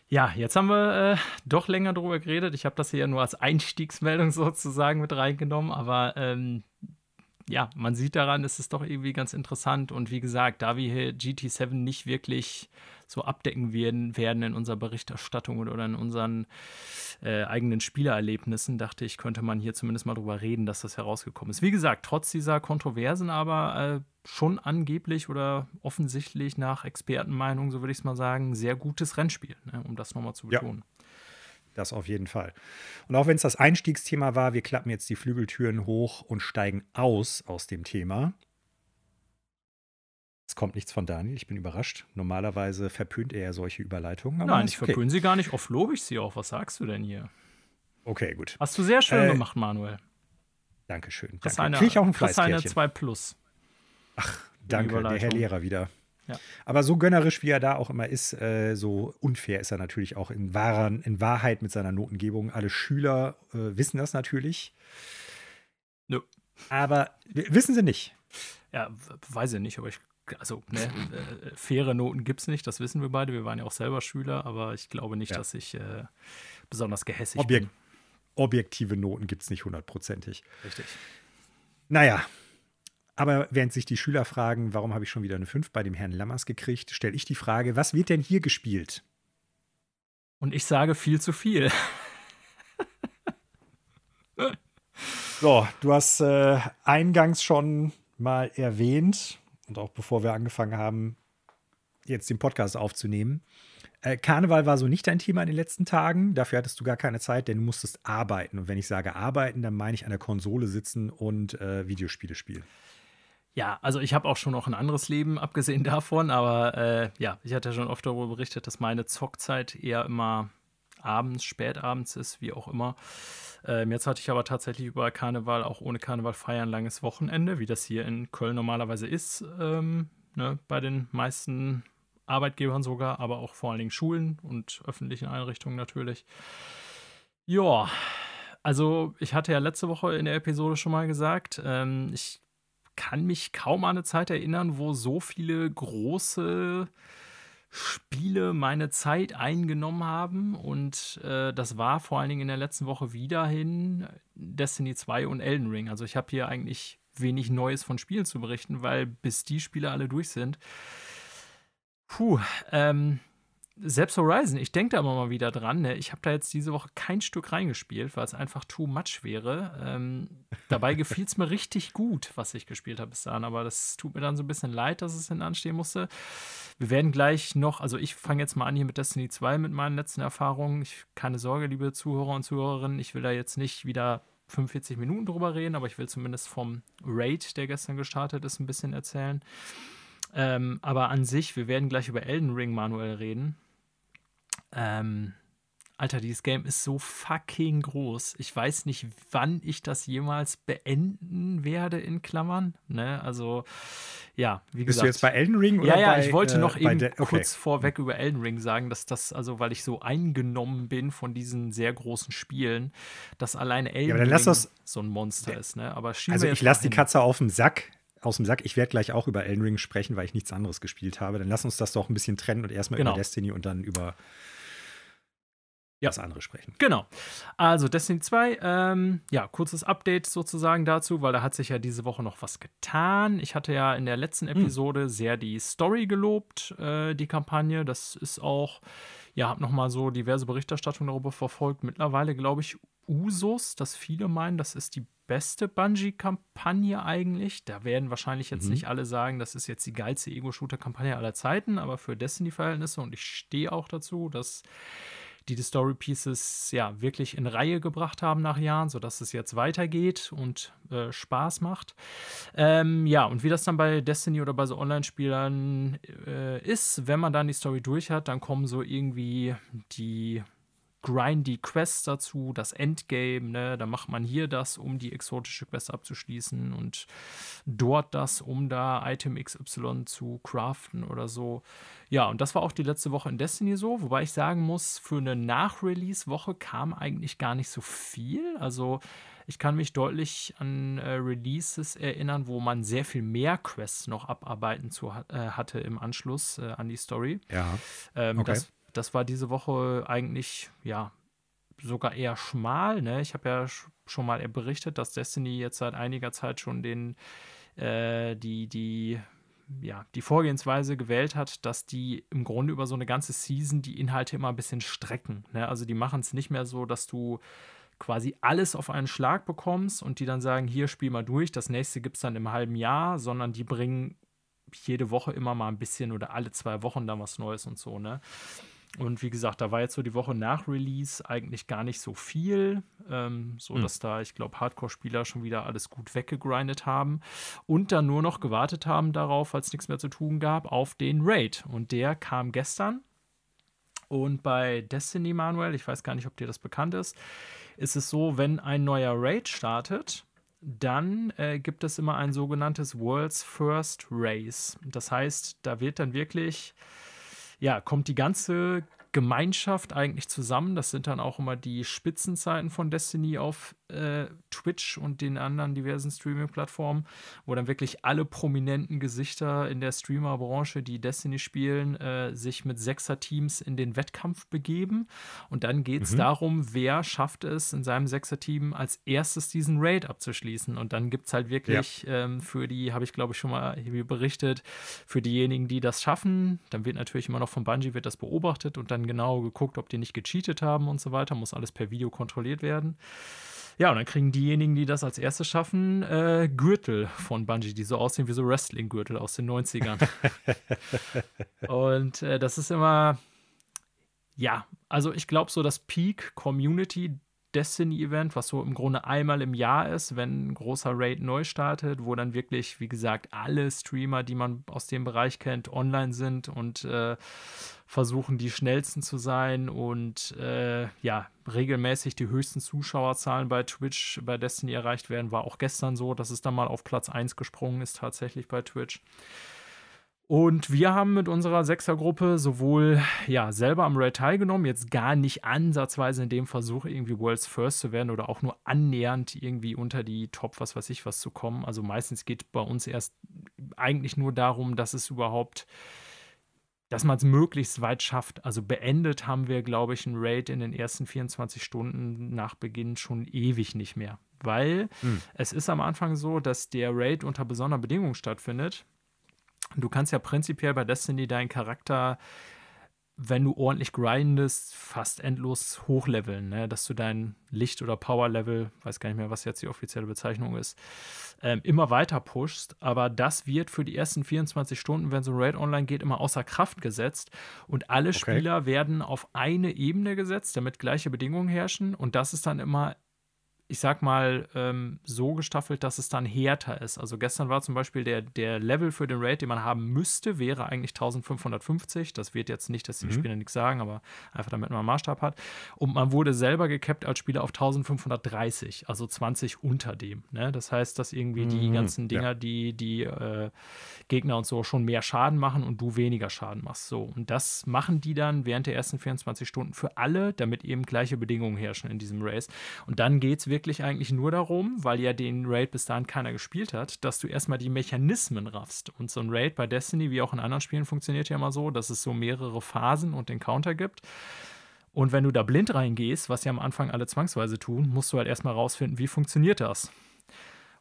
Ja, jetzt haben wir äh, doch länger drüber geredet. Ich habe das hier ja nur als Einstiegsmeldung [laughs] sozusagen mit reingenommen, aber ähm, ja, man sieht daran, es ist doch irgendwie ganz interessant. Und wie gesagt, da wir hier GT7 nicht wirklich so abdecken werden, werden in unserer Berichterstattung oder in unseren äh, eigenen Spielererlebnissen, dachte ich, könnte man hier zumindest mal drüber reden, dass das herausgekommen ist. Wie gesagt, trotz dieser Kontroversen aber äh, schon angeblich oder offensichtlich nach Expertenmeinung, so würde ich es mal sagen, sehr gutes Rennspiel, ne, um das nochmal zu Ja. betonen. Das auf jeden Fall. Und auch wenn es das Einstiegsthema war, wir klappen jetzt die Flügeltüren hoch und steigen aus aus dem Thema. Es kommt nichts von Daniel, ich bin überrascht. Normalerweise verpönt er ja solche Überleitungen. Nein, ich okay. verpöne sie gar nicht. Oft lobe ich sie auch. Was sagst du denn hier? Okay, gut. Hast du sehr schön Äh, gemacht, Manuel. Dankeschön. Das Danke. eine, Krieg ich auch ein das ist eine Fleißkärtchen. 2 Plus. Danke, der Herr. Lehrer wieder. Ja. Aber so gönnerisch, wie er da auch immer ist, äh, so unfair ist er natürlich auch in, wahren, in Wahrheit mit seiner Notengebung. Alle Schüler äh, wissen das natürlich. Nö. Aber wissen sie nicht. Ja, weiß ich nicht, aber ich, also, ne, äh, faire Noten gibt es nicht, das wissen wir beide. Wir waren ja auch selber Schüler, aber ich glaube nicht, Ja. dass ich äh, besonders gehässig Objekt, bin. objektive Noten gibt es nicht hundertprozentig. Richtig. Naja, aber während sich die Schüler fragen, warum habe ich schon wieder eine 5 bei dem Herrn Lammers gekriegt, stelle ich die Frage, was wird denn hier gespielt? Und ich sage viel zu viel. [laughs] So, du hast äh, eingangs schon mal erwähnt und auch bevor wir angefangen haben, jetzt den Podcast aufzunehmen. Äh, Karneval war so nicht dein Thema in den letzten Tagen. Dafür hattest du gar keine Zeit, denn du musstest arbeiten. Und wenn ich sage arbeiten, dann meine ich an der Konsole sitzen und äh, Videospiele spielen. Ja, also ich habe auch schon noch ein anderes Leben, abgesehen [laughs] davon, aber äh, ja, ich hatte ja schon oft darüber berichtet, dass meine Zockzeit eher immer abends, spätabends ist, wie auch immer. Ähm, jetzt hatte ich aber tatsächlich über Karneval, auch ohne Karneval feiern, langes Wochenende, wie das hier in Köln normalerweise ist, ähm, ne, bei den meisten Arbeitgebern sogar, aber auch vor allen Dingen Schulen und öffentlichen Einrichtungen natürlich. Ja, also ich hatte ja letzte Woche in der Episode schon mal gesagt, ähm, ich kann mich kaum an eine Zeit erinnern, wo so viele große Spiele meine Zeit eingenommen haben. Und äh, das war vor allen Dingen in der letzten Woche wieder hin Destiny 2 und Elden Ring. Also ich habe hier eigentlich wenig Neues von Spielen zu berichten, weil bis die Spiele alle durch sind. Puh, ähm, selbst Horizon, ich denke da immer mal wieder dran. Ne? Ich habe da jetzt diese Woche kein Stück reingespielt, weil es einfach too much wäre. Ähm, dabei gefiel es mir richtig gut, was ich gespielt habe bis dahin. Aber das tut mir dann so ein bisschen leid, dass es hinten musste. Wir werden gleich noch, also ich fange jetzt mal an hier mit Destiny 2 mit meinen letzten Erfahrungen. Ich, keine Sorge, liebe Zuhörer und Zuhörerinnen, ich will da jetzt nicht wieder 45 Minuten drüber reden, aber ich will zumindest vom Raid, der gestern gestartet ist, ein bisschen erzählen. Ähm, aber an sich, wir werden gleich über Elden Ring manuell reden. Ähm, Alter, dieses Game ist so fucking groß. Ich weiß nicht, wann ich das jemals beenden werde, in Klammern. Ne? Also, ja, wie Bist gesagt. du jetzt bei Elden Ring oder Ja, ja, bei, ich wollte noch äh, eben okay. kurz vorweg über Elden Ring sagen, dass das, also weil ich so eingenommen bin von diesen sehr großen Spielen, dass allein Elden lass Ring das- so ein Monster Ja. ist. Ne? Aber Also ich lasse die. Katze auf dem Sack, aus dem Sack. Ich werde gleich auch über Elden Ring sprechen, weil ich nichts anderes gespielt habe. Dann lass uns das doch ein bisschen trennen und erstmal Genau. über Destiny und dann über Ja. das andere sprechen. Genau. Also Destiny 2, ähm, ja, kurzes Update sozusagen dazu, weil da hat sich ja diese Woche noch was getan. Ich hatte ja in der letzten Episode sehr die Story gelobt, äh, die Kampagne. Das ist auch, ja, habe nochmal so diverse Berichterstattungen darüber verfolgt. Mittlerweile glaube ich Usus, dass viele meinen, das ist die beste Bungie-Kampagne eigentlich. Da werden wahrscheinlich jetzt Mhm. nicht alle sagen, das ist jetzt die geilste Ego-Shooter-Kampagne aller Zeiten, aber für Destiny-Verhältnisse und ich stehe auch dazu, dass die die Story Pieces ja wirklich in Reihe gebracht haben nach Jahren, sodass es jetzt weitergeht und äh, Spaß macht. Ähm, ja, und wie das dann bei Destiny oder bei so Online-Spielern äh, ist, wenn man dann die Story durch hat, dann kommen so irgendwie die grindy Quests dazu, das Endgame, ne? Da macht man hier das, um die exotische Quest abzuschließen und dort das, um da Item XY zu craften oder so. Ja, und das war auch die letzte Woche in Destiny so, wobei ich sagen muss, für eine Nach-Release-Woche kam eigentlich gar nicht so viel. Also ich kann mich deutlich an äh, Releases erinnern, wo man sehr viel mehr Quests noch abarbeiten zu, äh, hatte im Anschluss äh, an die Story. Ja. Ähm, Okay. das, das war diese Woche eigentlich, ja, sogar eher schmal. Ne? Ich habe ja sch- schon mal berichtet, dass Destiny jetzt seit einiger Zeit schon den, äh, die, die, ja, die Vorgehensweise gewählt hat, dass die im Grunde über so eine ganze Season die Inhalte immer ein bisschen strecken. Ne? Also die machen es nicht mehr so, dass du quasi alles auf einen Schlag bekommst und die dann sagen, hier spiel mal durch, das nächste gibt es dann im halben Jahr, sondern die bringen jede Woche immer mal ein bisschen oder alle zwei Wochen dann was Neues und so, ne? Und wie gesagt, da war jetzt so die Woche nach Release eigentlich gar nicht so viel, ähm, so Hm. dass da, ich glaube, Hardcore-Spieler schon wieder alles gut weggegrindet haben und dann nur noch gewartet haben darauf, als nichts mehr zu tun gab, auf den Raid. Und der kam gestern. Und bei Destiny Manuel, ich weiß gar nicht, ob dir das bekannt ist, ist es so, wenn ein neuer Raid startet, dann äh, gibt es immer ein sogenanntes World's First Race. Das heißt, da wird dann wirklich, ja, kommt die ganze Gemeinschaft eigentlich zusammen. Das sind dann auch immer die Spitzenzeiten von Destiny auf äh, Twitch und den anderen diversen Streaming-Plattformen, wo dann wirklich alle prominenten Gesichter in der Streamer-Branche, die Destiny spielen, äh, sich mit Sechser-Teams in den Wettkampf begeben. Und dann geht es Mhm. darum, wer schafft es in seinem Sechser-Team als erstes diesen Raid abzuschließen. Und dann gibt es halt wirklich ähm, für die, habe ich glaube ich schon mal hier berichtet, für diejenigen, die das schaffen, dann wird natürlich immer noch von Bungie wird das beobachtet und dann genau geguckt, ob die nicht gecheatet haben und so weiter. Muss alles per Video kontrolliert werden. Ja, und dann kriegen diejenigen, die das als erstes schaffen, äh, Gürtel von Bungie, die so aussehen wie so Wrestling-Gürtel aus den 90ern. [laughs] und äh, das ist immer, ja, also ich glaube so das Peak Community Destiny Event, was so im Grunde einmal im Jahr ist, wenn ein großer Raid neu startet, wo dann wirklich, wie gesagt, alle Streamer, die man aus dem Bereich kennt, online sind und äh, versuchen, die schnellsten zu sein und äh, ja, regelmäßig die höchsten Zuschauerzahlen bei Twitch bei Destiny erreicht werden. War auch gestern so, dass es dann mal auf Platz 1 gesprungen ist, tatsächlich bei Twitch. Und wir haben mit unserer Sechsergruppe sowohl ja selber am Raid teilgenommen, jetzt gar nicht ansatzweise in dem Versuch, irgendwie World's First zu werden oder auch nur annähernd irgendwie unter die Top, was weiß ich, was zu kommen. Also meistens geht bei uns erst eigentlich nur darum, dass es überhaupt, dass man es möglichst weit schafft. Also beendet haben wir, glaube ich, einen Raid in den ersten 24 Stunden nach Beginn schon ewig nicht mehr. Weil Hm. es ist am Anfang so, dass der Raid unter besonderen Bedingungen stattfindet. Du kannst ja prinzipiell bei Destiny deinen Charakter wenn du ordentlich grindest, fast endlos hochleveln, ne? dass du dein Licht- oder Power-Level, weiß gar nicht mehr, was jetzt die offizielle Bezeichnung ist, ähm, immer weiter pushst. Aber das wird für die ersten 24 Stunden, wenn so ein Raid online geht, immer außer Kraft gesetzt. Und alle okay. Spieler werden auf eine Ebene gesetzt, damit gleiche Bedingungen herrschen. Und das ist dann immer ich sag mal, ähm, so gestaffelt, dass es dann härter ist. Also gestern war zum Beispiel der, der Level für den Raid, den man haben müsste, wäre eigentlich 1550. Das wird jetzt nicht, dass die mhm. Spieler nichts sagen, aber einfach damit man einen Maßstab hat. Und man wurde selber gekappt als Spieler auf 1530, also 20 unter dem. Ne? Das heißt, dass irgendwie mhm. die ganzen Dinger, ja. die die äh, Gegner und so schon mehr Schaden machen und du weniger Schaden machst. So. Und das machen die dann während der ersten 24 Stunden für alle, damit eben gleiche Bedingungen herrschen in diesem Race. Und dann geht es wirklich wirklich eigentlich nur darum, weil ja den Raid bis dahin keiner gespielt hat, dass du erstmal die Mechanismen raffst. Und so ein Raid bei Destiny, wie auch in anderen Spielen, funktioniert ja immer so, dass es so mehrere Phasen und Encounter gibt. Und wenn du da blind reingehst, was ja am Anfang alle zwangsweise tun, musst du halt erstmal rausfinden, wie funktioniert das.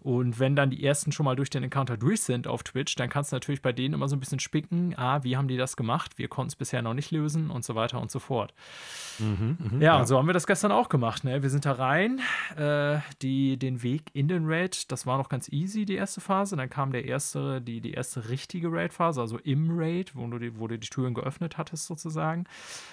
Und wenn dann die ersten schon mal durch den Encounter durch sind auf Twitch, dann kannst du natürlich bei denen immer so ein bisschen spicken, ah, wie haben die das gemacht? Wir konnten es bisher noch nicht lösen und so weiter und so fort. Mhm, mh, ja, ja, und so haben wir das gestern auch gemacht. Ne? Wir sind da rein, äh, die, den Weg in den Raid, das war noch ganz easy, die erste Phase. Dann kam der erste, die, die erste richtige Raid-Phase, also im Raid, wo du, die, wo du die Türen geöffnet hattest sozusagen.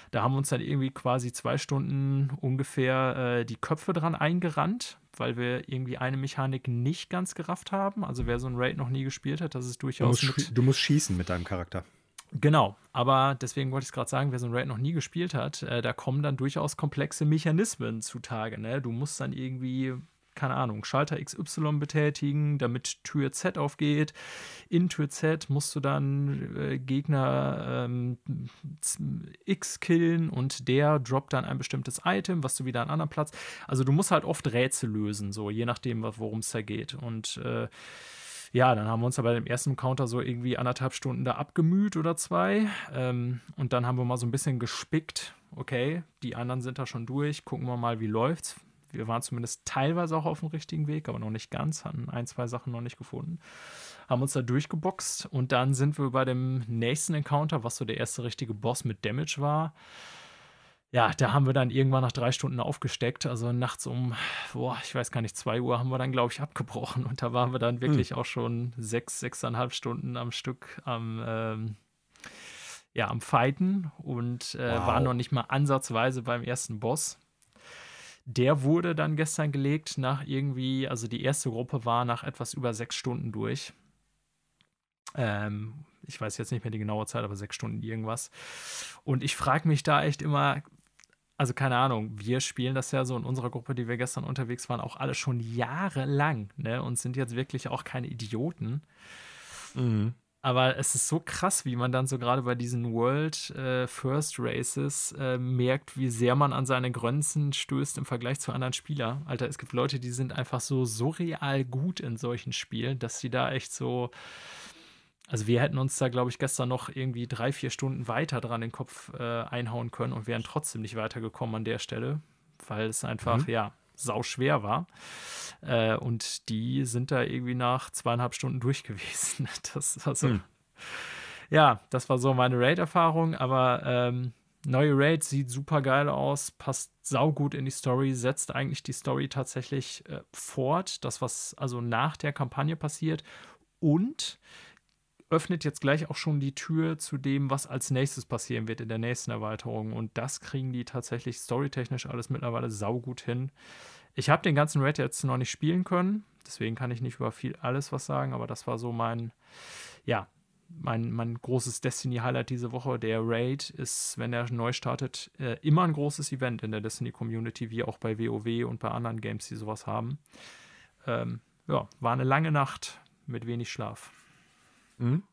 Da haben wir uns dann irgendwie quasi zwei Stunden ungefähr äh, die Köpfe dran eingerannt weil wir irgendwie eine Mechanik nicht ganz gerafft haben. Also wer so ein Raid noch nie gespielt hat, das ist durchaus. Du musst, du musst schießen mit deinem Charakter. Genau, aber deswegen wollte ich es gerade sagen, wer so ein Raid noch nie gespielt hat, äh, da kommen dann durchaus komplexe Mechanismen zutage. Ne? Du musst dann irgendwie keine Ahnung, Schalter XY betätigen, damit Tür Z aufgeht. In Tür Z musst du dann äh, Gegner ähm, X killen und der droppt dann ein bestimmtes Item, was du wieder an anderen Platz. Also du musst halt oft Rätsel lösen, so je nachdem, worum es da geht. Und äh, ja, dann haben wir uns aber im ersten Counter so irgendwie anderthalb Stunden da abgemüht oder zwei. Ähm, und dann haben wir mal so ein bisschen gespickt. Okay, die anderen sind da schon durch. Gucken wir mal, wie läuft's wir waren zumindest teilweise auch auf dem richtigen Weg, aber noch nicht ganz, hatten ein, zwei Sachen noch nicht gefunden. Haben uns da durchgeboxt und dann sind wir bei dem nächsten Encounter, was so der erste richtige Boss mit Damage war. Ja, da haben wir dann irgendwann nach drei Stunden aufgesteckt. Also nachts um, boah, ich weiß gar nicht, zwei Uhr haben wir dann, glaube ich, abgebrochen. Und da waren wir dann wirklich hm. auch schon sechs, sechseinhalb Stunden am Stück am, ähm, ja, am Fighten und äh, wow. waren noch nicht mal ansatzweise beim ersten Boss. Der wurde dann gestern gelegt nach irgendwie, also die erste Gruppe war nach etwas über sechs Stunden durch. Ähm, ich weiß jetzt nicht mehr die genaue Zeit, aber sechs Stunden irgendwas. Und ich frage mich da echt immer, also keine Ahnung, wir spielen das ja so in unserer Gruppe, die wir gestern unterwegs waren, auch alle schon jahrelang, ne? Und sind jetzt wirklich auch keine Idioten. Mhm. Aber es ist so krass, wie man dann so gerade bei diesen World äh, First Races äh, merkt, wie sehr man an seine Grenzen stößt im Vergleich zu anderen Spielern. Alter, es gibt Leute, die sind einfach so surreal gut in solchen Spielen, dass sie da echt so. Also wir hätten uns da, glaube ich, gestern noch irgendwie drei, vier Stunden weiter dran den Kopf äh, einhauen können und wären trotzdem nicht weitergekommen an der Stelle, weil es einfach, mhm. ja, sau schwer war. Äh, und die sind da irgendwie nach zweieinhalb Stunden durch gewesen. [laughs] Das war so. Hm. Ja, das war so meine Raid-Erfahrung, aber ähm, neue Raid sieht super geil aus, passt saugut in die Story, setzt eigentlich die Story tatsächlich äh, fort, das, was also nach der Kampagne passiert und öffnet jetzt gleich auch schon die Tür zu dem, was als nächstes passieren wird in der nächsten Erweiterung. Und das kriegen die tatsächlich storytechnisch alles mittlerweile saugut hin. Ich habe den ganzen Raid jetzt noch nicht spielen können, deswegen kann ich nicht über viel alles was sagen, aber das war so mein, ja, mein, mein großes Destiny-Highlight diese Woche. Der Raid ist, wenn er neu startet, äh, immer ein großes Event in der Destiny-Community, wie auch bei WoW und bei anderen Games, die sowas haben. Ähm, ja, war eine lange Nacht mit wenig Schlaf. Mhm.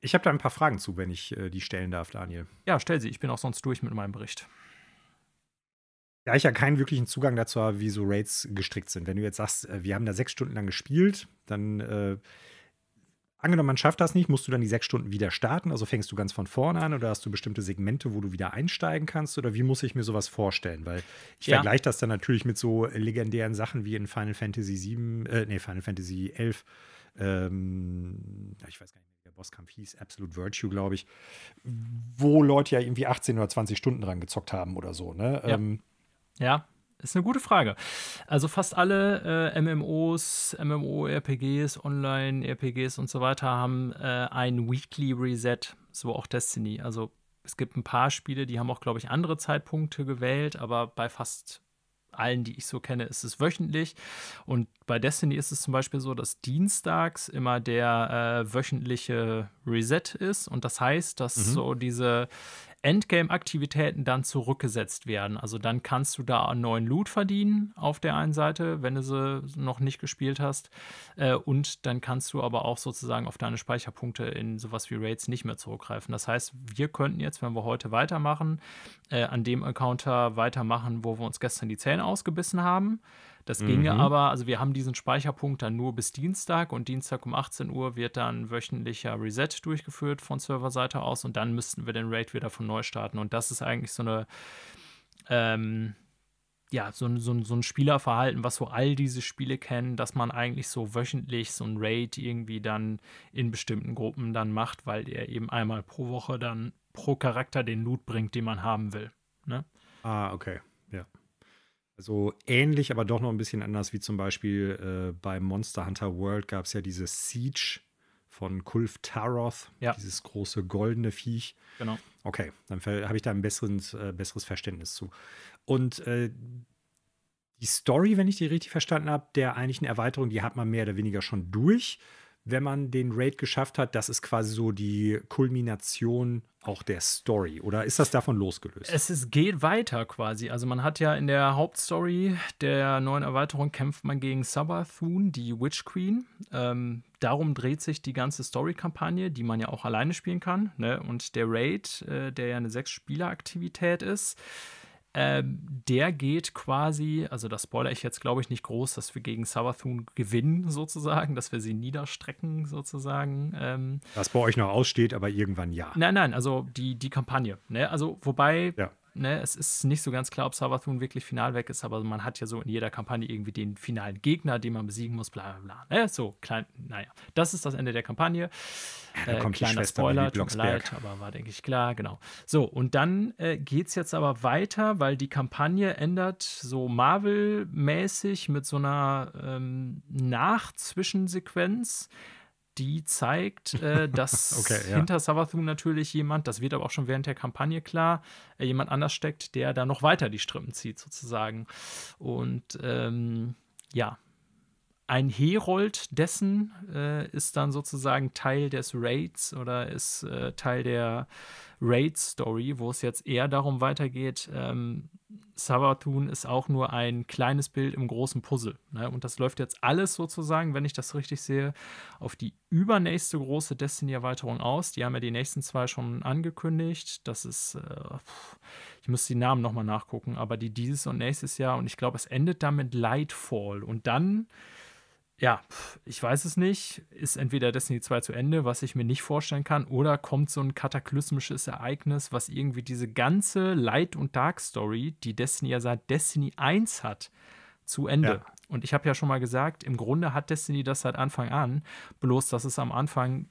Ich habe da ein paar Fragen zu, wenn ich äh, die stellen darf, Daniel. Ja, stell sie. Ich bin auch sonst durch mit meinem Bericht. Da ich ja keinen wirklichen Zugang dazu habe, wie so Raids gestrickt sind. Wenn du jetzt sagst, äh, wir haben da sechs Stunden lang gespielt, dann äh, angenommen, man schafft das nicht, musst du dann die sechs Stunden wieder starten? Also fängst du ganz von vorne an oder hast du bestimmte Segmente, wo du wieder einsteigen kannst? Oder wie muss ich mir sowas vorstellen? Weil ich ja. vergleiche das dann natürlich mit so legendären Sachen wie in Final Fantasy VII, äh, nee, Final Fantasy 11. Ähm, ich weiß gar nicht mehr, Bosskampf hieß, Absolute Virtue, glaube ich, wo Leute ja irgendwie 18 oder 20 Stunden dran gezockt haben oder so, ne? Ja. Ähm, ja, ist eine gute Frage. Also fast alle äh, MMOs, MMO-RPGs, Online-RPGs und so weiter haben äh, ein Weekly Reset, so auch Destiny. Also es gibt ein paar Spiele, die haben auch, glaube ich, andere Zeitpunkte gewählt, aber bei fast allen, die ich so kenne, ist es wöchentlich. Und bei Destiny ist es zum Beispiel so, dass dienstags immer der äh, wöchentliche Reset ist. Und das heißt, dass Mhm. so diese Endgame-Aktivitäten dann zurückgesetzt werden. Also dann kannst du da einen neuen Loot verdienen auf der einen Seite, wenn du sie noch nicht gespielt hast. Äh, und dann kannst du aber auch sozusagen auf deine Speicherpunkte in sowas wie Raids nicht mehr zurückgreifen. Das heißt, wir könnten jetzt, wenn wir heute weitermachen, äh, an dem Encounter weitermachen, wo wir uns gestern die Zähne ausgebissen haben. Das ginge Mhm. aber, also wir haben diesen Speicherpunkt dann nur bis Dienstag und Dienstag um 18 Uhr wird dann wöchentlicher Reset durchgeführt von Serverseite aus und dann müssten wir den Raid wieder von neu starten. Und das ist eigentlich so eine, ähm, ja, so, ein- so, so ein Spielerverhalten, was so all diese Spiele kennen, dass man eigentlich so wöchentlich so ein Raid irgendwie dann in bestimmten Gruppen dann macht, weil er eben einmal pro Woche dann pro Charakter den Loot bringt, den man haben will. Ne? Ah, okay. Also ähnlich, aber doch noch ein bisschen anders, wie zum Beispiel äh, bei Monster Hunter World gab es ja diese Siege von Kulf Taroth, Ja. dieses große goldene Viech. Genau. Okay, dann habe ich da ein besseres, äh, besseres Verständnis zu. Und äh, die Story, wenn ich die richtig verstanden habe, der eigentlichen Erweiterung, die hat man mehr oder weniger schon durch. Wenn man den Raid geschafft hat, das ist quasi so die Kulmination auch der Story. Oder ist das davon losgelöst? Es ist, geht weiter quasi. Also man hat ja in der Hauptstory der neuen Erweiterung kämpft man gegen Sabathun, die Witch Queen. Ähm, darum dreht sich die ganze Story-Kampagne, die man ja auch alleine spielen kann. Ne? Und der Raid, äh, der ja eine Sechs-Spieler-Aktivität ist, ähm, der geht quasi, also das spoiler ich jetzt glaube ich nicht groß, dass wir gegen Sabathun gewinnen sozusagen, dass wir sie niederstrecken sozusagen. Ähm, Was bei euch noch aussteht, aber irgendwann ja. Nein, nein, also die, die Kampagne. Ne? Also, wobei, Ja. Ne, es ist nicht so ganz klar, ob Savathun wirklich final weg ist, aber man hat ja so in jeder Kampagne irgendwie den finalen Gegner, den man besiegen muss, bla bla bla. Ne? So, klein, naja. Das ist das Ende der Kampagne. da kommt die kleiner Schwester Spoiler, tut mir leid, aber war, denke ich, klar, genau. So, und dann äh, geht es jetzt aber weiter, weil die Kampagne ändert so Marvel-mäßig mit so einer ähm, Nach-Zwischensequenz, die zeigt, äh, [laughs] dass Okay, ja. hinter Savathun natürlich jemand, das wird aber auch schon während der Kampagne klar, äh, jemand anders steckt, der da noch weiter die Strippen zieht, sozusagen. Und ähm, ja, ein Herold dessen äh, ist dann sozusagen Teil des Raids oder ist äh, Teil der Raid-Story, wo es jetzt eher darum weitergeht, ähm, Savathun ist auch nur ein kleines Bild im großen Puzzle. Ne? Und das läuft jetzt alles sozusagen, wenn ich das richtig sehe, auf die übernächste große Destiny-Erweiterung aus. Die haben ja die nächsten zwei schon angekündigt. Das ist, äh, ich muss die Namen nochmal nachgucken, aber die dieses und nächstes Jahr. Und ich glaube, es endet damit Lightfall. Und dann ja, ich weiß es nicht. Ist entweder Destiny 2 zu Ende, was ich mir nicht vorstellen kann, oder kommt so ein kataklysmisches Ereignis, was irgendwie diese ganze Light- und Dark-Story, die Destiny ja seit Destiny 1 hat, zu Ende. Ja. Und ich habe ja schon mal gesagt, im Grunde hat Destiny das seit Anfang an, bloß dass es am Anfang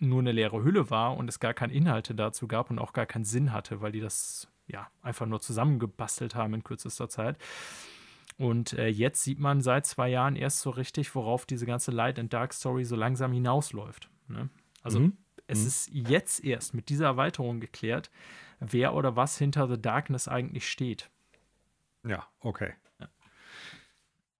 nur eine leere Hülle war und es gar keine Inhalte dazu gab und auch gar keinen Sinn hatte, weil die das ja einfach nur zusammengebastelt haben in kürzester Zeit. Und äh, jetzt sieht man seit zwei Jahren erst so richtig, worauf diese ganze Light and Dark Story so langsam hinausläuft. Ne? Also Mhm. es Mhm. ist jetzt erst mit dieser Erweiterung geklärt, wer oder was hinter The Darkness eigentlich steht. Ja, okay.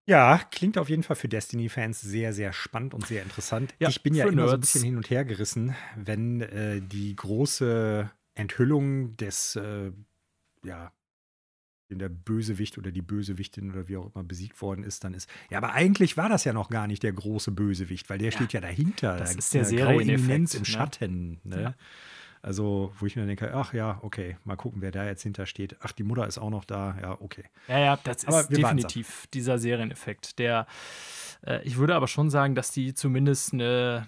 Ja, klingt auf jeden Fall für Destiny-Fans sehr, sehr spannend und sehr interessant. Ja, ich bin ja immer so ein Nerds. bisschen hin und her gerissen, wenn äh, die große Enthüllung des, äh, ja, wenn der Bösewicht oder die Bösewichtin oder wie auch immer besiegt worden ist, dann ist. Ja, aber eigentlich war das ja noch gar nicht der große Bösewicht, weil der Ja, steht ja dahinter. das Da ist der graue Serieneffekt, Eminenz im ne? Schatten. Ne? Ja. Also, wo ich mir denke, ach ja, okay, mal gucken, wer da jetzt hinter steht. Ach, die Mutter ist auch noch da. Ja, okay. Ja, ja, das Aber ist definitiv dieser Serieneffekt. Der, äh, ich würde aber schon sagen, dass die zumindest eine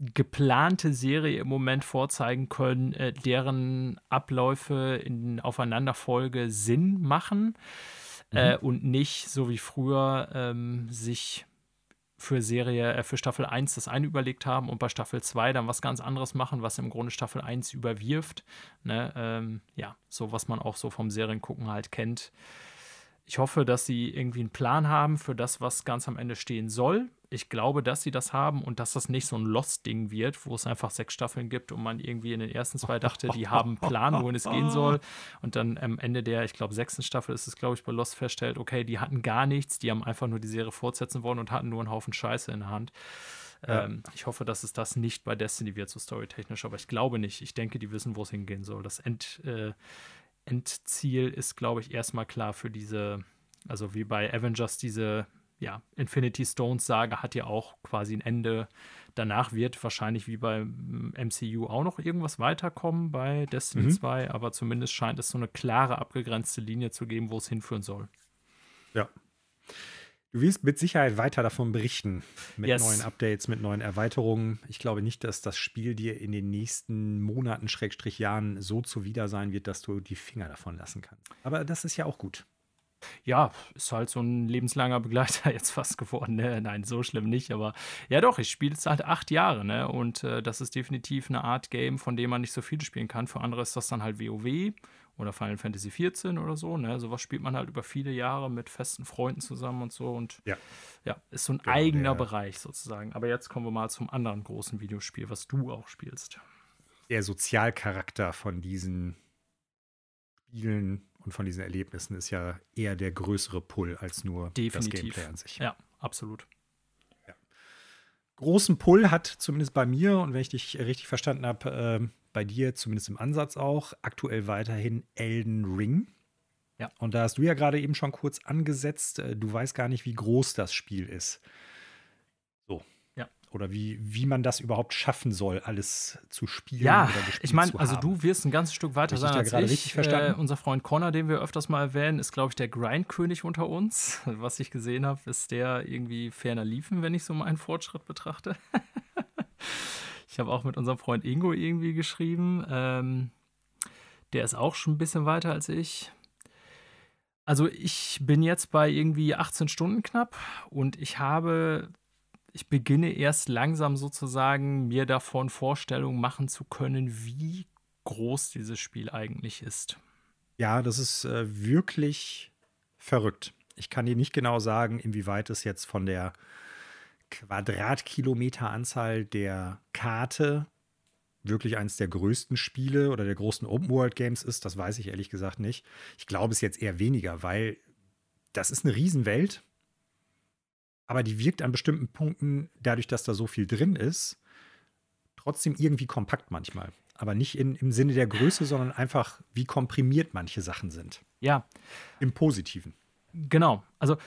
geplante Serie im Moment vorzeigen können, äh, deren Abläufe in Aufeinanderfolge Sinn machen äh, und nicht so wie früher ähm, sich für Serie, äh, für Staffel 1 das eine überlegt haben und bei Staffel 2 dann was ganz anderes machen, was im Grunde Staffel 1 überwirft. Ne? Ähm, ja, so was man auch so vom Seriengucken halt kennt. Ich hoffe, dass sie irgendwie einen Plan haben für das, was ganz am Ende stehen soll ich glaube, dass sie das haben und dass das nicht so ein Lost-Ding wird, wo es einfach sechs Staffeln gibt und man irgendwie in den ersten zwei dachte, die haben einen Plan, wohin es gehen soll. Und dann am Ende der, ich glaube, sechsten Staffel ist es, glaube ich, bei Lost feststellt, okay, die hatten gar nichts, die haben einfach nur die Serie fortsetzen wollen und hatten nur einen Haufen Scheiße in der Hand. Ja. Ähm, ich hoffe, dass es das nicht bei Destiny wird, so storytechnisch, aber ich glaube nicht. Ich denke, die wissen, wo es hingehen soll. Das End, äh, Endziel ist, glaube ich, erstmal klar für diese, also wie bei Avengers, diese ja, Infinity Stones Sage hat ja auch quasi ein Ende. Danach wird wahrscheinlich wie beim MCU auch noch irgendwas weiterkommen bei Destiny mhm. 2, aber zumindest scheint es so eine klare, abgegrenzte Linie zu geben, wo es hinführen soll. Ja. Du wirst mit Sicherheit weiter davon berichten, mit yes. neuen Updates, mit neuen Erweiterungen. Ich glaube nicht, dass das Spiel dir in den nächsten Monaten, Schrägstrich Jahren so zuwider sein wird, dass du die Finger davon lassen kannst. Aber das ist ja auch gut. Ja, ist halt so ein lebenslanger Begleiter [laughs] jetzt fast geworden. Ne? Nein, so schlimm nicht, aber ja doch, ich spiele es halt acht Jahre, ne? Und äh, das ist definitiv eine Art Game, von dem man nicht so viel spielen kann. Für andere ist das dann halt WoW oder Final Fantasy XIV oder so, ne? Sowas spielt man halt über viele Jahre mit festen Freunden zusammen und so. Und ja, ja ist so ein genau, eigener ja. Bereich sozusagen. Aber jetzt kommen wir mal zum anderen großen Videospiel, was du auch spielst. Der Sozialcharakter von diesen Spielen und von diesen Erlebnissen ist ja eher der größere Pull als nur Definitiv. das Gameplay an sich. Ja, absolut. Großen Pull hat zumindest bei mir und wenn ich dich richtig verstanden habe, äh, bei dir zumindest im Ansatz auch aktuell weiterhin Elden Ring. Ja. Und da hast du ja gerade eben schon kurz angesetzt, äh, du weißt gar nicht, wie groß das Spiel ist oder wie, wie man das überhaupt schaffen soll, alles zu spielen. Ja, ich meine, also du wirst ein ganzes Stück weiter sein als ich. Richtig verstanden? Äh, unser Freund Connor, den wir öfters mal erwähnen, ist, glaube ich, der Grindkönig unter uns. [laughs] Was ich gesehen habe, ist der irgendwie ferner liefen, wenn ich so meinen Fortschritt betrachte. [laughs] ich habe auch mit unserem Freund Ingo irgendwie geschrieben. Ähm, der ist auch schon ein bisschen weiter als ich. Also ich bin jetzt bei irgendwie 18 Stunden knapp und ich habe ich beginne erst langsam sozusagen mir davon Vorstellungen machen zu können, wie groß dieses Spiel eigentlich ist. Ja, das ist äh, wirklich verrückt. Ich kann dir nicht genau sagen, inwieweit es jetzt von der Quadratkilometeranzahl der Karte wirklich eines der größten Spiele oder der großen Open-World-Games ist. Das weiß ich ehrlich gesagt nicht. Ich glaube es jetzt eher weniger, weil das ist eine Riesenwelt aber die wirkt an bestimmten Punkten, dadurch, dass da so viel drin ist, trotzdem irgendwie kompakt manchmal. Aber nicht in, im Sinne der Größe, sondern einfach, wie komprimiert manche Sachen sind. Ja. Im Positiven. Genau. Also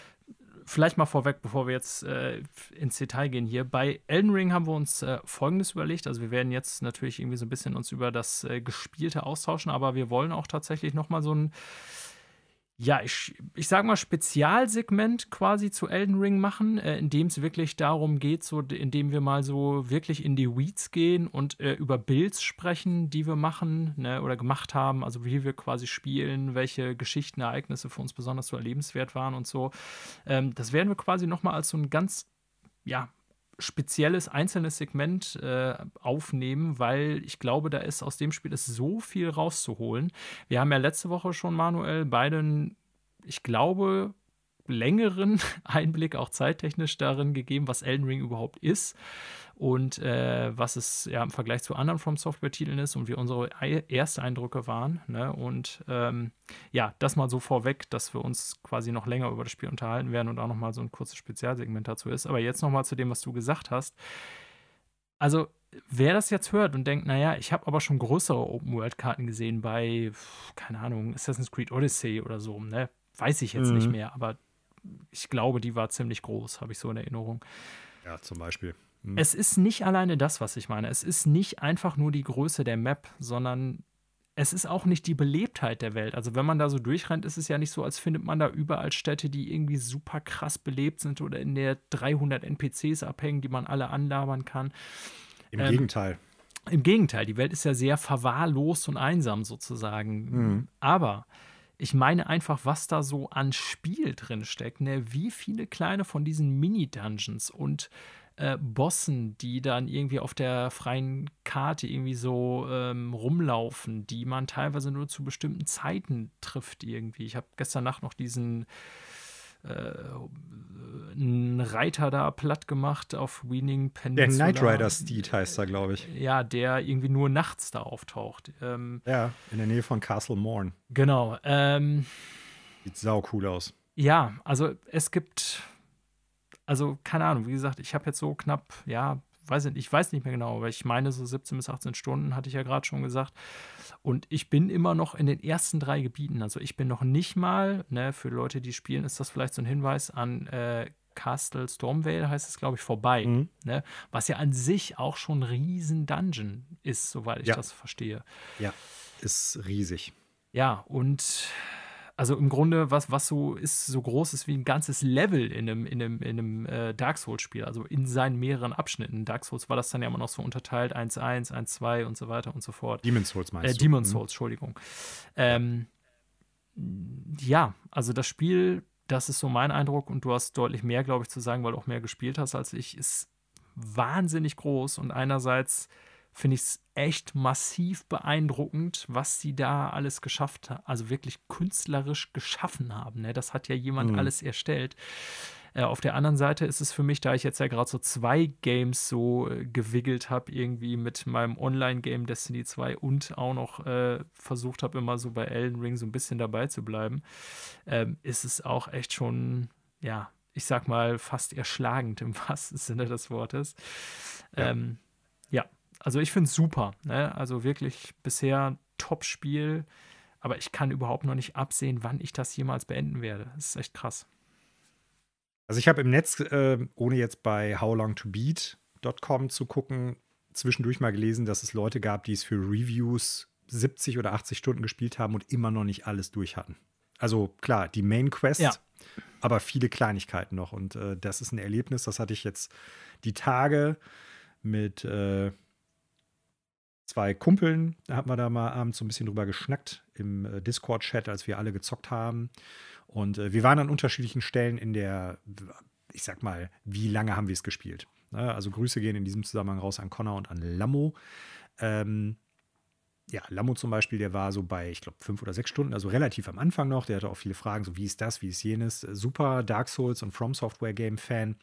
vielleicht mal vorweg, bevor wir jetzt äh, ins Detail gehen hier. Bei Elden Ring haben wir uns äh, Folgendes überlegt. Also wir werden jetzt natürlich irgendwie so ein bisschen uns über das äh, Gespielte austauschen, aber wir wollen auch tatsächlich noch mal so ein ja, ich, ich sag mal, Spezialsegment quasi zu Elden Ring machen, äh, in dem es wirklich darum geht, so, indem wir mal so wirklich in die Weeds gehen und äh, über Builds sprechen, die wir machen ne, oder gemacht haben, also wie wir quasi spielen, welche Geschichten, Ereignisse für uns besonders so erlebenswert waren und so. Ähm, das werden wir quasi nochmal als so ein ganz, ja, spezielles einzelnes Segment äh, aufnehmen, weil ich glaube, da ist aus dem Spiel ist so viel rauszuholen. Wir haben ja letzte Woche schon, Manuel, beide, ich glaube, längeren [laughs] Einblick, auch zeittechnisch darin gegeben, was Elden Ring überhaupt ist und äh, was es ja im Vergleich zu anderen From Software-Titeln ist und wie unsere ersten Eindrücke waren. Ne? Und ähm, ja, das mal so vorweg, dass wir uns quasi noch länger über das Spiel unterhalten werden und auch nochmal so ein kurzes Spezialsegment dazu ist. Aber jetzt nochmal zu dem, was du gesagt hast. Also, wer das jetzt hört und denkt, naja, ich habe aber schon größere Open-World-Karten gesehen bei, keine Ahnung, Assassin's Creed Odyssey oder so, ne? Weiß ich jetzt mhm. nicht mehr, aber ich glaube, die war ziemlich groß, habe ich so in Erinnerung. Ja, zum Beispiel. Mhm. Es ist nicht alleine das, was ich meine. Es ist nicht einfach nur die Größe der Map, sondern es ist auch nicht die Belebtheit der Welt. Also wenn man da so durchrennt, ist es ja nicht so, als findet man da überall Städte, die irgendwie super krass belebt sind oder in der 300 NPCs abhängen, die man alle anlabern kann. Im ähm, Gegenteil. Im Gegenteil, die Welt ist ja sehr verwahrlost und einsam sozusagen. Mhm. Aber ich meine einfach, was da so an Spiel drin steckt, ne? wie viele kleine von diesen Mini-Dungeons und äh, Bossen, die dann irgendwie auf der freien Karte irgendwie so ähm, rumlaufen, die man teilweise nur zu bestimmten Zeiten trifft irgendwie. Ich habe gestern Nacht noch diesen äh, einen Reiter da platt gemacht auf Winning Peninsula. Der Knight Rider Steed heißt er, glaube ich. Ja, der irgendwie nur nachts da auftaucht. Ähm, ja, in der Nähe von Castle Morn. Genau. Ähm, Sieht sau cool aus. Ja, also es gibt also keine Ahnung, wie gesagt, ich habe jetzt so knapp, ja, weiß nicht, ich weiß nicht mehr genau, aber ich meine so 17 bis 18 Stunden, hatte ich ja gerade schon gesagt. Und ich bin immer noch in den ersten drei Gebieten. Also ich bin noch nicht mal, ne, für Leute, die spielen, ist das vielleicht so ein Hinweis an äh, Castle Stormvale, heißt es, glaube ich, vorbei. Mhm. Ne? Was ja an sich auch schon ein riesen Dungeon ist, soweit ich ja. das verstehe. Ja, ist riesig. Ja, und also im Grunde, was, was so ist, so groß ist wie ein ganzes Level in einem, in einem, in einem äh, Dark Souls-Spiel, also in seinen mehreren Abschnitten. Dark Souls war das dann ja immer noch so unterteilt, 1-1, 1-2 und so weiter und so fort. Demon's Souls meinst äh, du? Demon's mhm. Souls, Entschuldigung. Ähm, ja, also das Spiel, das ist so mein Eindruck und du hast deutlich mehr, glaube ich, zu sagen, weil du auch mehr gespielt hast als ich, ist wahnsinnig groß und einerseits finde ich es echt massiv beeindruckend, was sie da alles geschafft haben, also wirklich künstlerisch geschaffen haben. Ne? Das hat ja jemand mhm. alles erstellt. Äh, auf der anderen Seite ist es für mich, da ich jetzt ja gerade so zwei Games so äh, gewiggelt habe, irgendwie mit meinem Online-Game Destiny 2 und auch noch äh, versucht habe, immer so bei Elden Ring so ein bisschen dabei zu bleiben, ähm, ist es auch echt schon, ja, ich sag mal, fast erschlagend im [laughs] wahrsten Sinne des Wortes. Ja. Ähm, ja, also ich finde es super. Ne? Also wirklich bisher Top-Spiel. Aber ich kann überhaupt noch nicht absehen, wann ich das jemals beenden werde. Das ist echt krass. Also ich habe im Netz, äh, ohne jetzt bei howlongtobeat.com zu gucken, zwischendurch mal gelesen, dass es Leute gab, die es für Reviews 70 oder 80 Stunden gespielt haben und immer noch nicht alles durch hatten. Also klar, die Main Quest, ja. aber viele Kleinigkeiten noch. Und äh, das ist ein Erlebnis, das hatte ich jetzt die Tage mit äh, zwei Kumpeln, da haben wir da mal abends so ein bisschen drüber geschnackt im äh, Discord-Chat, als wir alle gezockt haben. Und äh, wir waren an unterschiedlichen Stellen in der, ich sag mal, wie lange haben wir es gespielt? Ne? Also Grüße gehen in diesem Zusammenhang raus an Connor und an Lammo. Ähm, ja, Lammo zum Beispiel, der war so bei, ich glaube, fünf oder sechs Stunden, also relativ am Anfang noch. Der hatte auch viele Fragen, so wie ist das, wie ist jenes. Super Dark Souls und From Software Game Fan.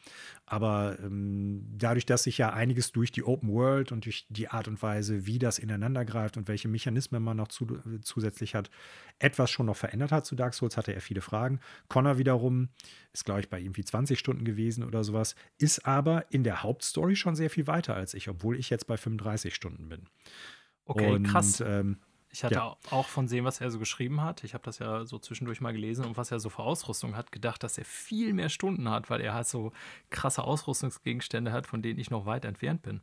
Aber ähm, dadurch, dass sich ja einiges durch die Open World und durch die Art und Weise, wie das ineinander greift und welche Mechanismen man noch zu, zusätzlich hat, etwas schon noch verändert hat zu Dark Souls, hatte er viele Fragen. Connor wiederum ist, glaube ich, bei irgendwie 20 Stunden gewesen oder sowas, ist aber in der Hauptstory schon sehr viel weiter als ich, obwohl ich jetzt bei 35 Stunden bin. Okay, und, krass. Ähm, ich hatte ja. auch von dem, was er so geschrieben hat, ich habe das ja so zwischendurch mal gelesen und was er so für Ausrüstung hat, gedacht, dass er viel mehr Stunden hat, weil er halt so krasse Ausrüstungsgegenstände hat, von denen ich noch weit entfernt bin.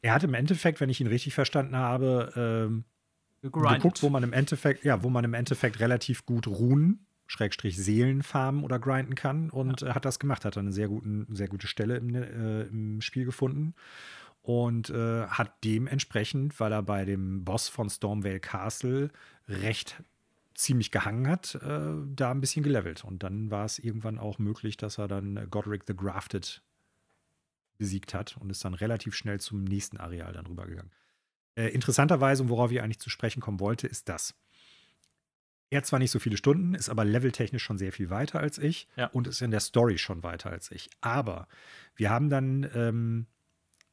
Er hat im Endeffekt, wenn ich ihn richtig verstanden habe, ähm, geguckt, wo man im Endeffekt, ja, wo man im Endeffekt relativ gut Runen, Schrägstrich Seelen farmen oder grinden kann und ja. hat das gemacht, hat eine sehr, guten, sehr gute Stelle im, äh, im Spiel gefunden und äh, hat dementsprechend, weil er bei dem Boss von Stormvale Castle recht ziemlich gehangen hat, äh, da ein bisschen gelevelt. Und dann war es irgendwann auch möglich, dass er dann Godric the Grafted besiegt hat und ist dann relativ schnell zum nächsten Areal dann rübergegangen. Äh, interessanterweise, und worauf ich eigentlich zu sprechen kommen wollte, ist das. Er hat zwar nicht so viele Stunden, ist aber leveltechnisch schon sehr viel weiter als ich ja. und ist in der Story schon weiter als ich. Aber wir haben dann ähm,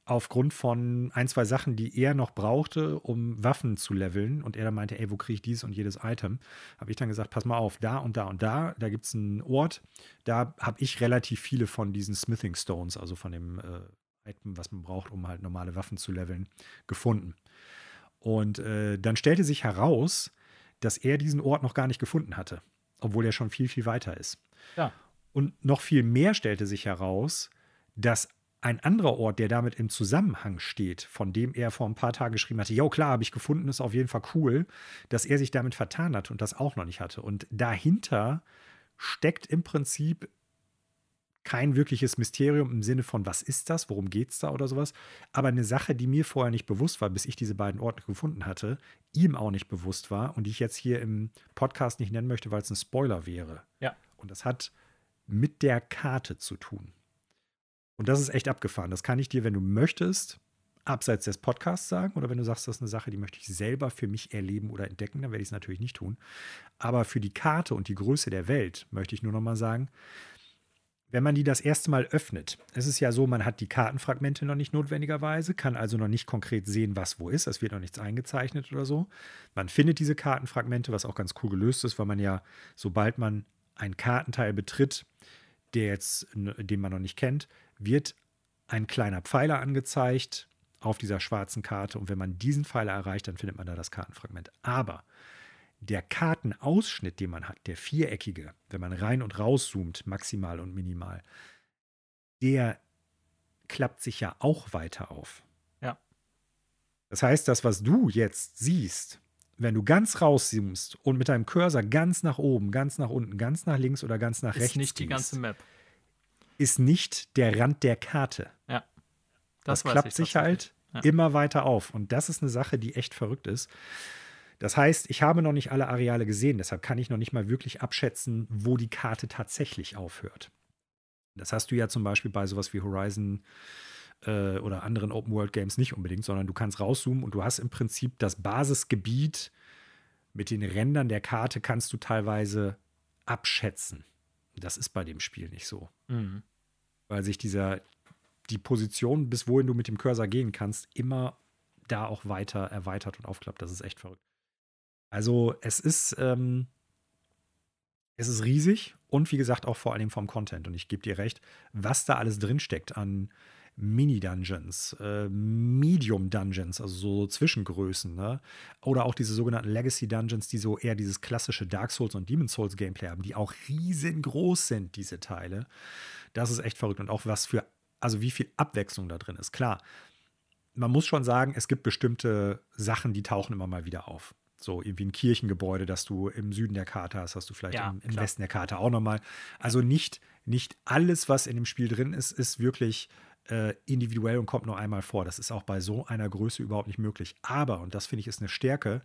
aufgrund von ein, zwei Sachen, die er noch brauchte, um Waffen zu leveln. Und er dann meinte, ey, wo kriege ich dieses und jedes Item? Habe ich dann gesagt, pass mal auf, da und da und da, da gibt es einen Ort, da habe ich relativ viele von diesen Smithing Stones, also von dem äh, Item, was man braucht, um halt normale Waffen zu leveln, gefunden. Und äh, dann stellte sich heraus, dass er diesen Ort noch gar nicht gefunden hatte, obwohl er schon viel, viel weiter ist. Ja. Und noch viel mehr stellte sich heraus, dass ein anderer Ort, der damit im Zusammenhang steht, von dem er vor ein paar Tagen geschrieben hatte, ja klar, habe ich gefunden, ist auf jeden Fall cool, dass er sich damit vertan hat und das auch noch nicht hatte. Und dahinter steckt im Prinzip kein wirkliches Mysterium im Sinne von, was ist das, worum geht es da oder sowas. Aber eine Sache, die mir vorher nicht bewusst war, bis ich diese beiden Orte gefunden hatte, ihm auch nicht bewusst war und die ich jetzt hier im Podcast nicht nennen möchte, weil es ein Spoiler wäre. Ja. Und das hat mit der Karte zu tun. Und das ist echt abgefahren. Das kann ich dir, wenn du möchtest, abseits des Podcasts sagen. Oder wenn du sagst, das ist eine Sache, die möchte ich selber für mich erleben oder entdecken, dann werde ich es natürlich nicht tun. Aber für die Karte und die Größe der Welt möchte ich nur noch mal sagen, wenn man die das erste Mal öffnet, es ist ja so, man hat die Kartenfragmente noch nicht notwendigerweise, kann also noch nicht konkret sehen, was wo ist. Es wird noch nichts eingezeichnet oder so. Man findet diese Kartenfragmente, was auch ganz cool gelöst ist, weil man ja, sobald man ein Kartenteil betritt, der jetzt, den man noch nicht kennt, wird ein kleiner Pfeiler angezeigt auf dieser schwarzen Karte. Und wenn man diesen Pfeiler erreicht, dann findet man da das Kartenfragment. Aber der Kartenausschnitt, den man hat, der viereckige, wenn man rein und rauszoomt, maximal und minimal, der klappt sich ja auch weiter auf. Ja. Das heißt, das, was du jetzt siehst, wenn du ganz rauszoomst und mit deinem Cursor ganz nach oben, ganz nach unten, ganz nach links oder ganz nach ist rechts nicht die ganze Map. Ist nicht der Rand der Karte. Ja. Das, das klappt sich halt ja. immer weiter auf. Und das ist eine Sache, die echt verrückt ist. Das heißt, ich habe noch nicht alle Areale gesehen, deshalb kann ich noch nicht mal wirklich abschätzen, wo die Karte tatsächlich aufhört. Das hast du ja zum Beispiel bei sowas wie Horizon äh, oder anderen Open-World-Games nicht unbedingt, sondern du kannst rauszoomen und du hast im Prinzip das Basisgebiet mit den Rändern der Karte kannst du teilweise abschätzen. Das ist bei dem Spiel nicht so. Mhm. Weil sich dieser, die Position, bis wohin du mit dem Cursor gehen kannst, immer da auch weiter erweitert und aufklappt. Das ist echt verrückt. Also es ist, ähm, es ist riesig und wie gesagt auch vor allem vom Content. Und ich gebe dir recht, was da alles drinsteckt an Mini-Dungeons, äh, Medium-Dungeons, also so Zwischengrößen, ne? Oder auch diese sogenannten Legacy-Dungeons, die so eher dieses klassische Dark Souls und Demon Souls-Gameplay haben, die auch riesengroß sind, diese Teile. Das ist echt verrückt. Und auch was für, also wie viel Abwechslung da drin ist. Klar, man muss schon sagen, es gibt bestimmte Sachen, die tauchen immer mal wieder auf. So irgendwie ein Kirchengebäude, das du im Süden der Karte hast, hast du vielleicht ja, im, im Westen der Karte auch nochmal. Also nicht, nicht alles, was in dem Spiel drin ist, ist wirklich äh, individuell und kommt nur einmal vor. Das ist auch bei so einer Größe überhaupt nicht möglich. Aber, und das finde ich ist eine Stärke,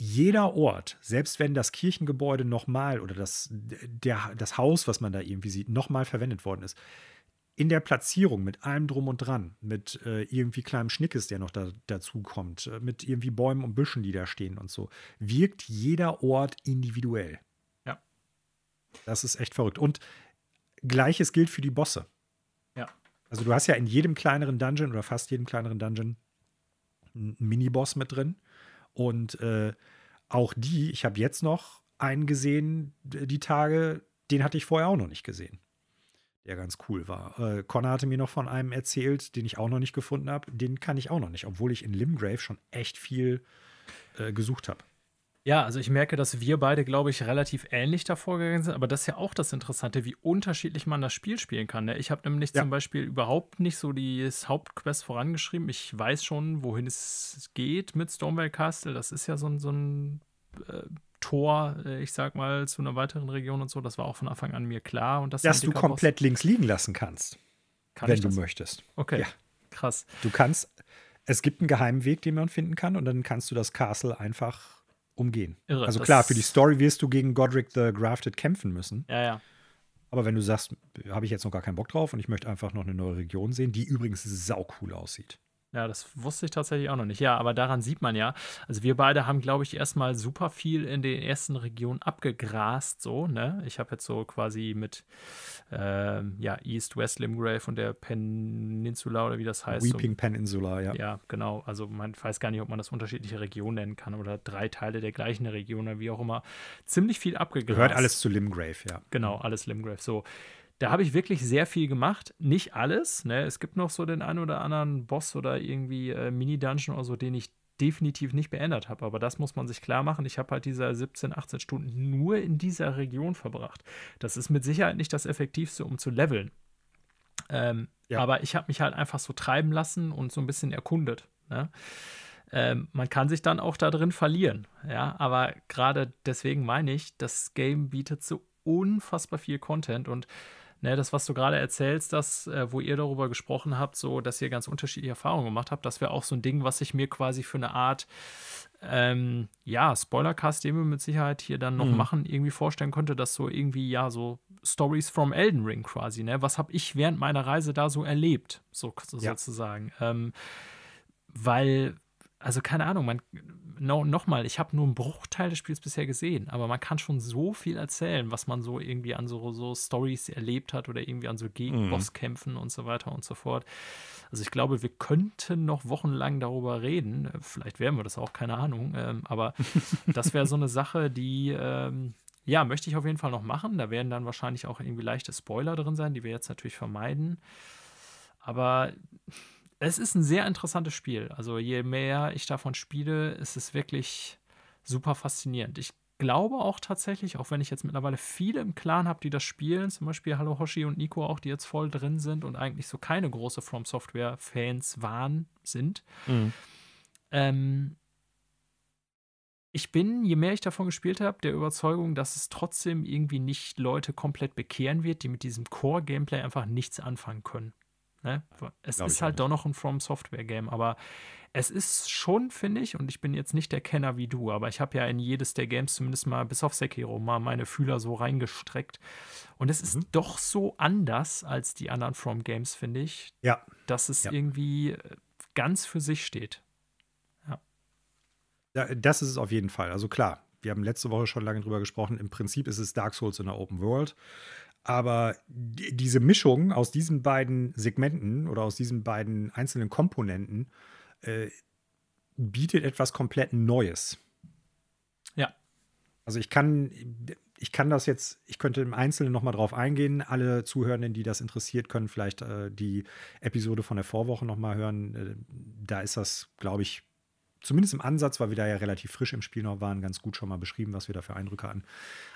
jeder Ort, selbst wenn das Kirchengebäude nochmal oder das, der, das Haus, was man da irgendwie sieht, nochmal verwendet worden ist, in der Platzierung mit allem drum und dran, mit äh, irgendwie kleinem Schnickes, der noch da, dazu kommt, äh, mit irgendwie Bäumen und Büschen, die da stehen und so, wirkt jeder Ort individuell. Ja. Das ist echt verrückt. Und gleiches gilt für die Bosse. Also du hast ja in jedem kleineren Dungeon oder fast jedem kleineren Dungeon einen Miniboss mit drin. Und äh, auch die, ich habe jetzt noch einen gesehen, die Tage, den hatte ich vorher auch noch nicht gesehen. Der ganz cool war. Äh, Connor hatte mir noch von einem erzählt, den ich auch noch nicht gefunden habe. Den kann ich auch noch nicht, obwohl ich in Limgrave schon echt viel äh, gesucht habe. Ja, also ich merke, dass wir beide, glaube ich, relativ ähnlich davor gegangen sind, aber das ist ja auch das Interessante, wie unterschiedlich man das Spiel spielen kann. Ne? Ich habe nämlich ja. zum Beispiel überhaupt nicht so das Hauptquest vorangeschrieben. Ich weiß schon, wohin es geht mit Stormwell Castle. Das ist ja so ein, so ein äh, Tor, äh, ich sag mal, zu einer weiteren Region und so. Das war auch von Anfang an mir klar. Und das Dass du komplett Boss. links liegen lassen kannst, kann wenn du möchtest. Okay, ja. krass. Du kannst, es gibt einen geheimen Weg, den man finden kann und dann kannst du das Castle einfach umgehen. Irre, also klar, für die Story wirst du gegen Godric the Grafted kämpfen müssen. Ja, ja. Aber wenn du sagst, habe ich jetzt noch gar keinen Bock drauf und ich möchte einfach noch eine neue Region sehen, die übrigens sau cool aussieht. Ja, das wusste ich tatsächlich auch noch nicht. Ja, aber daran sieht man ja, also wir beide haben, glaube ich, erstmal super viel in den ersten Regionen abgegrast, so, ne? Ich habe jetzt so quasi mit äh, ja, East, West Limgrave und der Peninsula oder wie das heißt. Weeping so, Peninsula, ja. Ja, genau. Also man weiß gar nicht, ob man das unterschiedliche Regionen nennen kann oder drei Teile der gleichen Region oder wie auch immer. Ziemlich viel abgegrast. Gehört alles zu Limgrave, ja. Genau, alles Limgrave. So. Da habe ich wirklich sehr viel gemacht. Nicht alles. Ne? Es gibt noch so den einen oder anderen Boss oder irgendwie äh, Mini-Dungeon oder so, den ich definitiv nicht beendet habe. Aber das muss man sich klar machen. Ich habe halt diese 17, 18 Stunden nur in dieser Region verbracht. Das ist mit Sicherheit nicht das Effektivste, um zu leveln. Ähm, ja. Aber ich habe mich halt einfach so treiben lassen und so ein bisschen erkundet. Ne? Ähm, man kann sich dann auch da drin verlieren. Ja, aber gerade deswegen meine ich, das Game bietet so unfassbar viel Content und Ne, das, was du gerade erzählst, das, äh, wo ihr darüber gesprochen habt, so, dass ihr ganz unterschiedliche Erfahrungen gemacht habt, das wäre auch so ein Ding, was ich mir quasi für eine Art, ähm, ja, Spoilercast, den wir mit Sicherheit hier dann noch mhm. machen, irgendwie vorstellen könnte, dass so irgendwie, ja, so Stories from Elden Ring quasi, ne? Was habe ich während meiner Reise da so erlebt, so, so ja. sozusagen. Ähm, weil also keine Ahnung, man, no, nochmal, ich habe nur einen Bruchteil des Spiels bisher gesehen, aber man kann schon so viel erzählen, was man so irgendwie an so, so Stories erlebt hat oder irgendwie an so mhm. Bosskämpfen und so weiter und so fort. Also ich glaube, wir könnten noch wochenlang darüber reden. Vielleicht werden wir das auch, keine Ahnung. Ähm, aber [laughs] das wäre so eine Sache, die, ähm, ja, möchte ich auf jeden Fall noch machen. Da werden dann wahrscheinlich auch irgendwie leichte Spoiler drin sein, die wir jetzt natürlich vermeiden. Aber es ist ein sehr interessantes Spiel. Also je mehr ich davon spiele, ist es wirklich super faszinierend. Ich glaube auch tatsächlich, auch wenn ich jetzt mittlerweile viele im Clan habe, die das spielen, zum Beispiel Hallo Hoshi und Nico auch, die jetzt voll drin sind und eigentlich so keine große From Software-Fans waren, sind. Mhm. Ähm, ich bin, je mehr ich davon gespielt habe, der Überzeugung, dass es trotzdem irgendwie nicht Leute komplett bekehren wird, die mit diesem Core-Gameplay einfach nichts anfangen können. Ne? Es Glaub ist halt doch noch ein From Software Game, aber es ist schon, finde ich, und ich bin jetzt nicht der Kenner wie du, aber ich habe ja in jedes der Games zumindest mal bis auf Sekiro mal meine Fühler so reingestreckt. Und es ist mhm. doch so anders als die anderen From Games, finde ich. Ja. Dass es ja. irgendwie äh, ganz für sich steht. Ja. ja. Das ist es auf jeden Fall. Also klar, wir haben letzte Woche schon lange drüber gesprochen. Im Prinzip ist es Dark Souls in der Open World. Aber diese Mischung aus diesen beiden Segmenten oder aus diesen beiden einzelnen Komponenten äh, bietet etwas komplett Neues. Ja. Also ich kann, ich kann das jetzt, ich könnte im Einzelnen nochmal drauf eingehen. Alle Zuhörenden, die das interessiert, können vielleicht äh, die Episode von der Vorwoche nochmal hören. Äh, da ist das, glaube ich, zumindest im Ansatz, weil wir da ja relativ frisch im Spiel noch waren, ganz gut schon mal beschrieben, was wir da für Eindrücke hatten.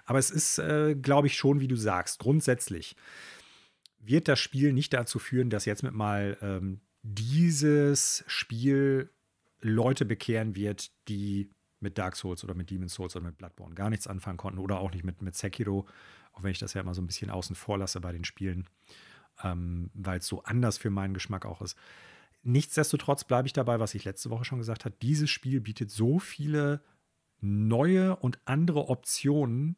Aber es ist, äh, glaube ich, schon, wie du sagst, grundsätzlich wird das Spiel nicht dazu führen, dass jetzt mit mal ähm, dieses Spiel Leute bekehren wird, die mit Dark Souls oder mit Demon's Souls oder mit Bloodborne gar nichts anfangen konnten oder auch nicht mit, mit Sekiro, auch wenn ich das ja immer so ein bisschen außen vor lasse bei den Spielen, ähm, weil es so anders für meinen Geschmack auch ist. Nichtsdestotrotz bleibe ich dabei, was ich letzte Woche schon gesagt habe. Dieses Spiel bietet so viele neue und andere Optionen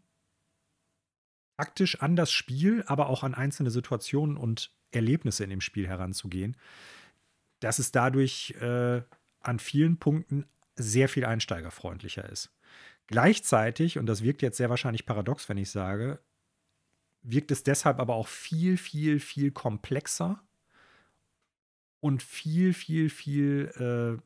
praktisch an das Spiel, aber auch an einzelne Situationen und Erlebnisse in dem Spiel heranzugehen, dass es dadurch äh, an vielen Punkten sehr viel einsteigerfreundlicher ist. Gleichzeitig, und das wirkt jetzt sehr wahrscheinlich paradox, wenn ich sage, wirkt es deshalb aber auch viel, viel, viel komplexer und viel, viel, viel äh,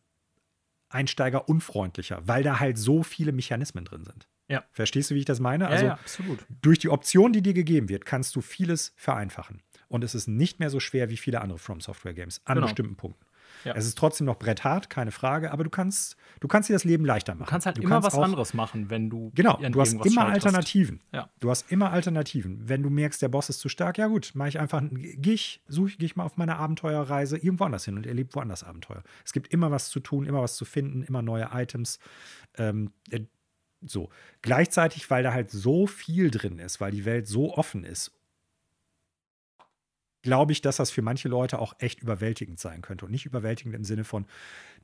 einsteigerunfreundlicher, weil da halt so viele Mechanismen drin sind. Ja. Verstehst du, wie ich das meine? Also, ja, absolut. Durch die Option, die dir gegeben wird, kannst du vieles vereinfachen. Und es ist nicht mehr so schwer wie viele andere From Software Games an genau. bestimmten Punkten. Ja. Es ist trotzdem noch bretthart, keine Frage, aber du kannst, du kannst dir das Leben leichter machen. Du kannst halt du immer kannst was auch, anderes machen, wenn du. Genau, du hast immer Alternativen. Ja. Du hast immer Alternativen. Wenn du merkst, der Boss ist zu stark, ja gut, mache ich einfach, gehe ich, suche ich, geh ich mal auf meine Abenteuerreise irgendwo anders hin und erlebe woanders Abenteuer. Es gibt immer was zu tun, immer was zu finden, immer neue Items. Ähm, äh, so. Gleichzeitig, weil da halt so viel drin ist, weil die Welt so offen ist glaube ich, dass das für manche Leute auch echt überwältigend sein könnte. Und nicht überwältigend im Sinne von,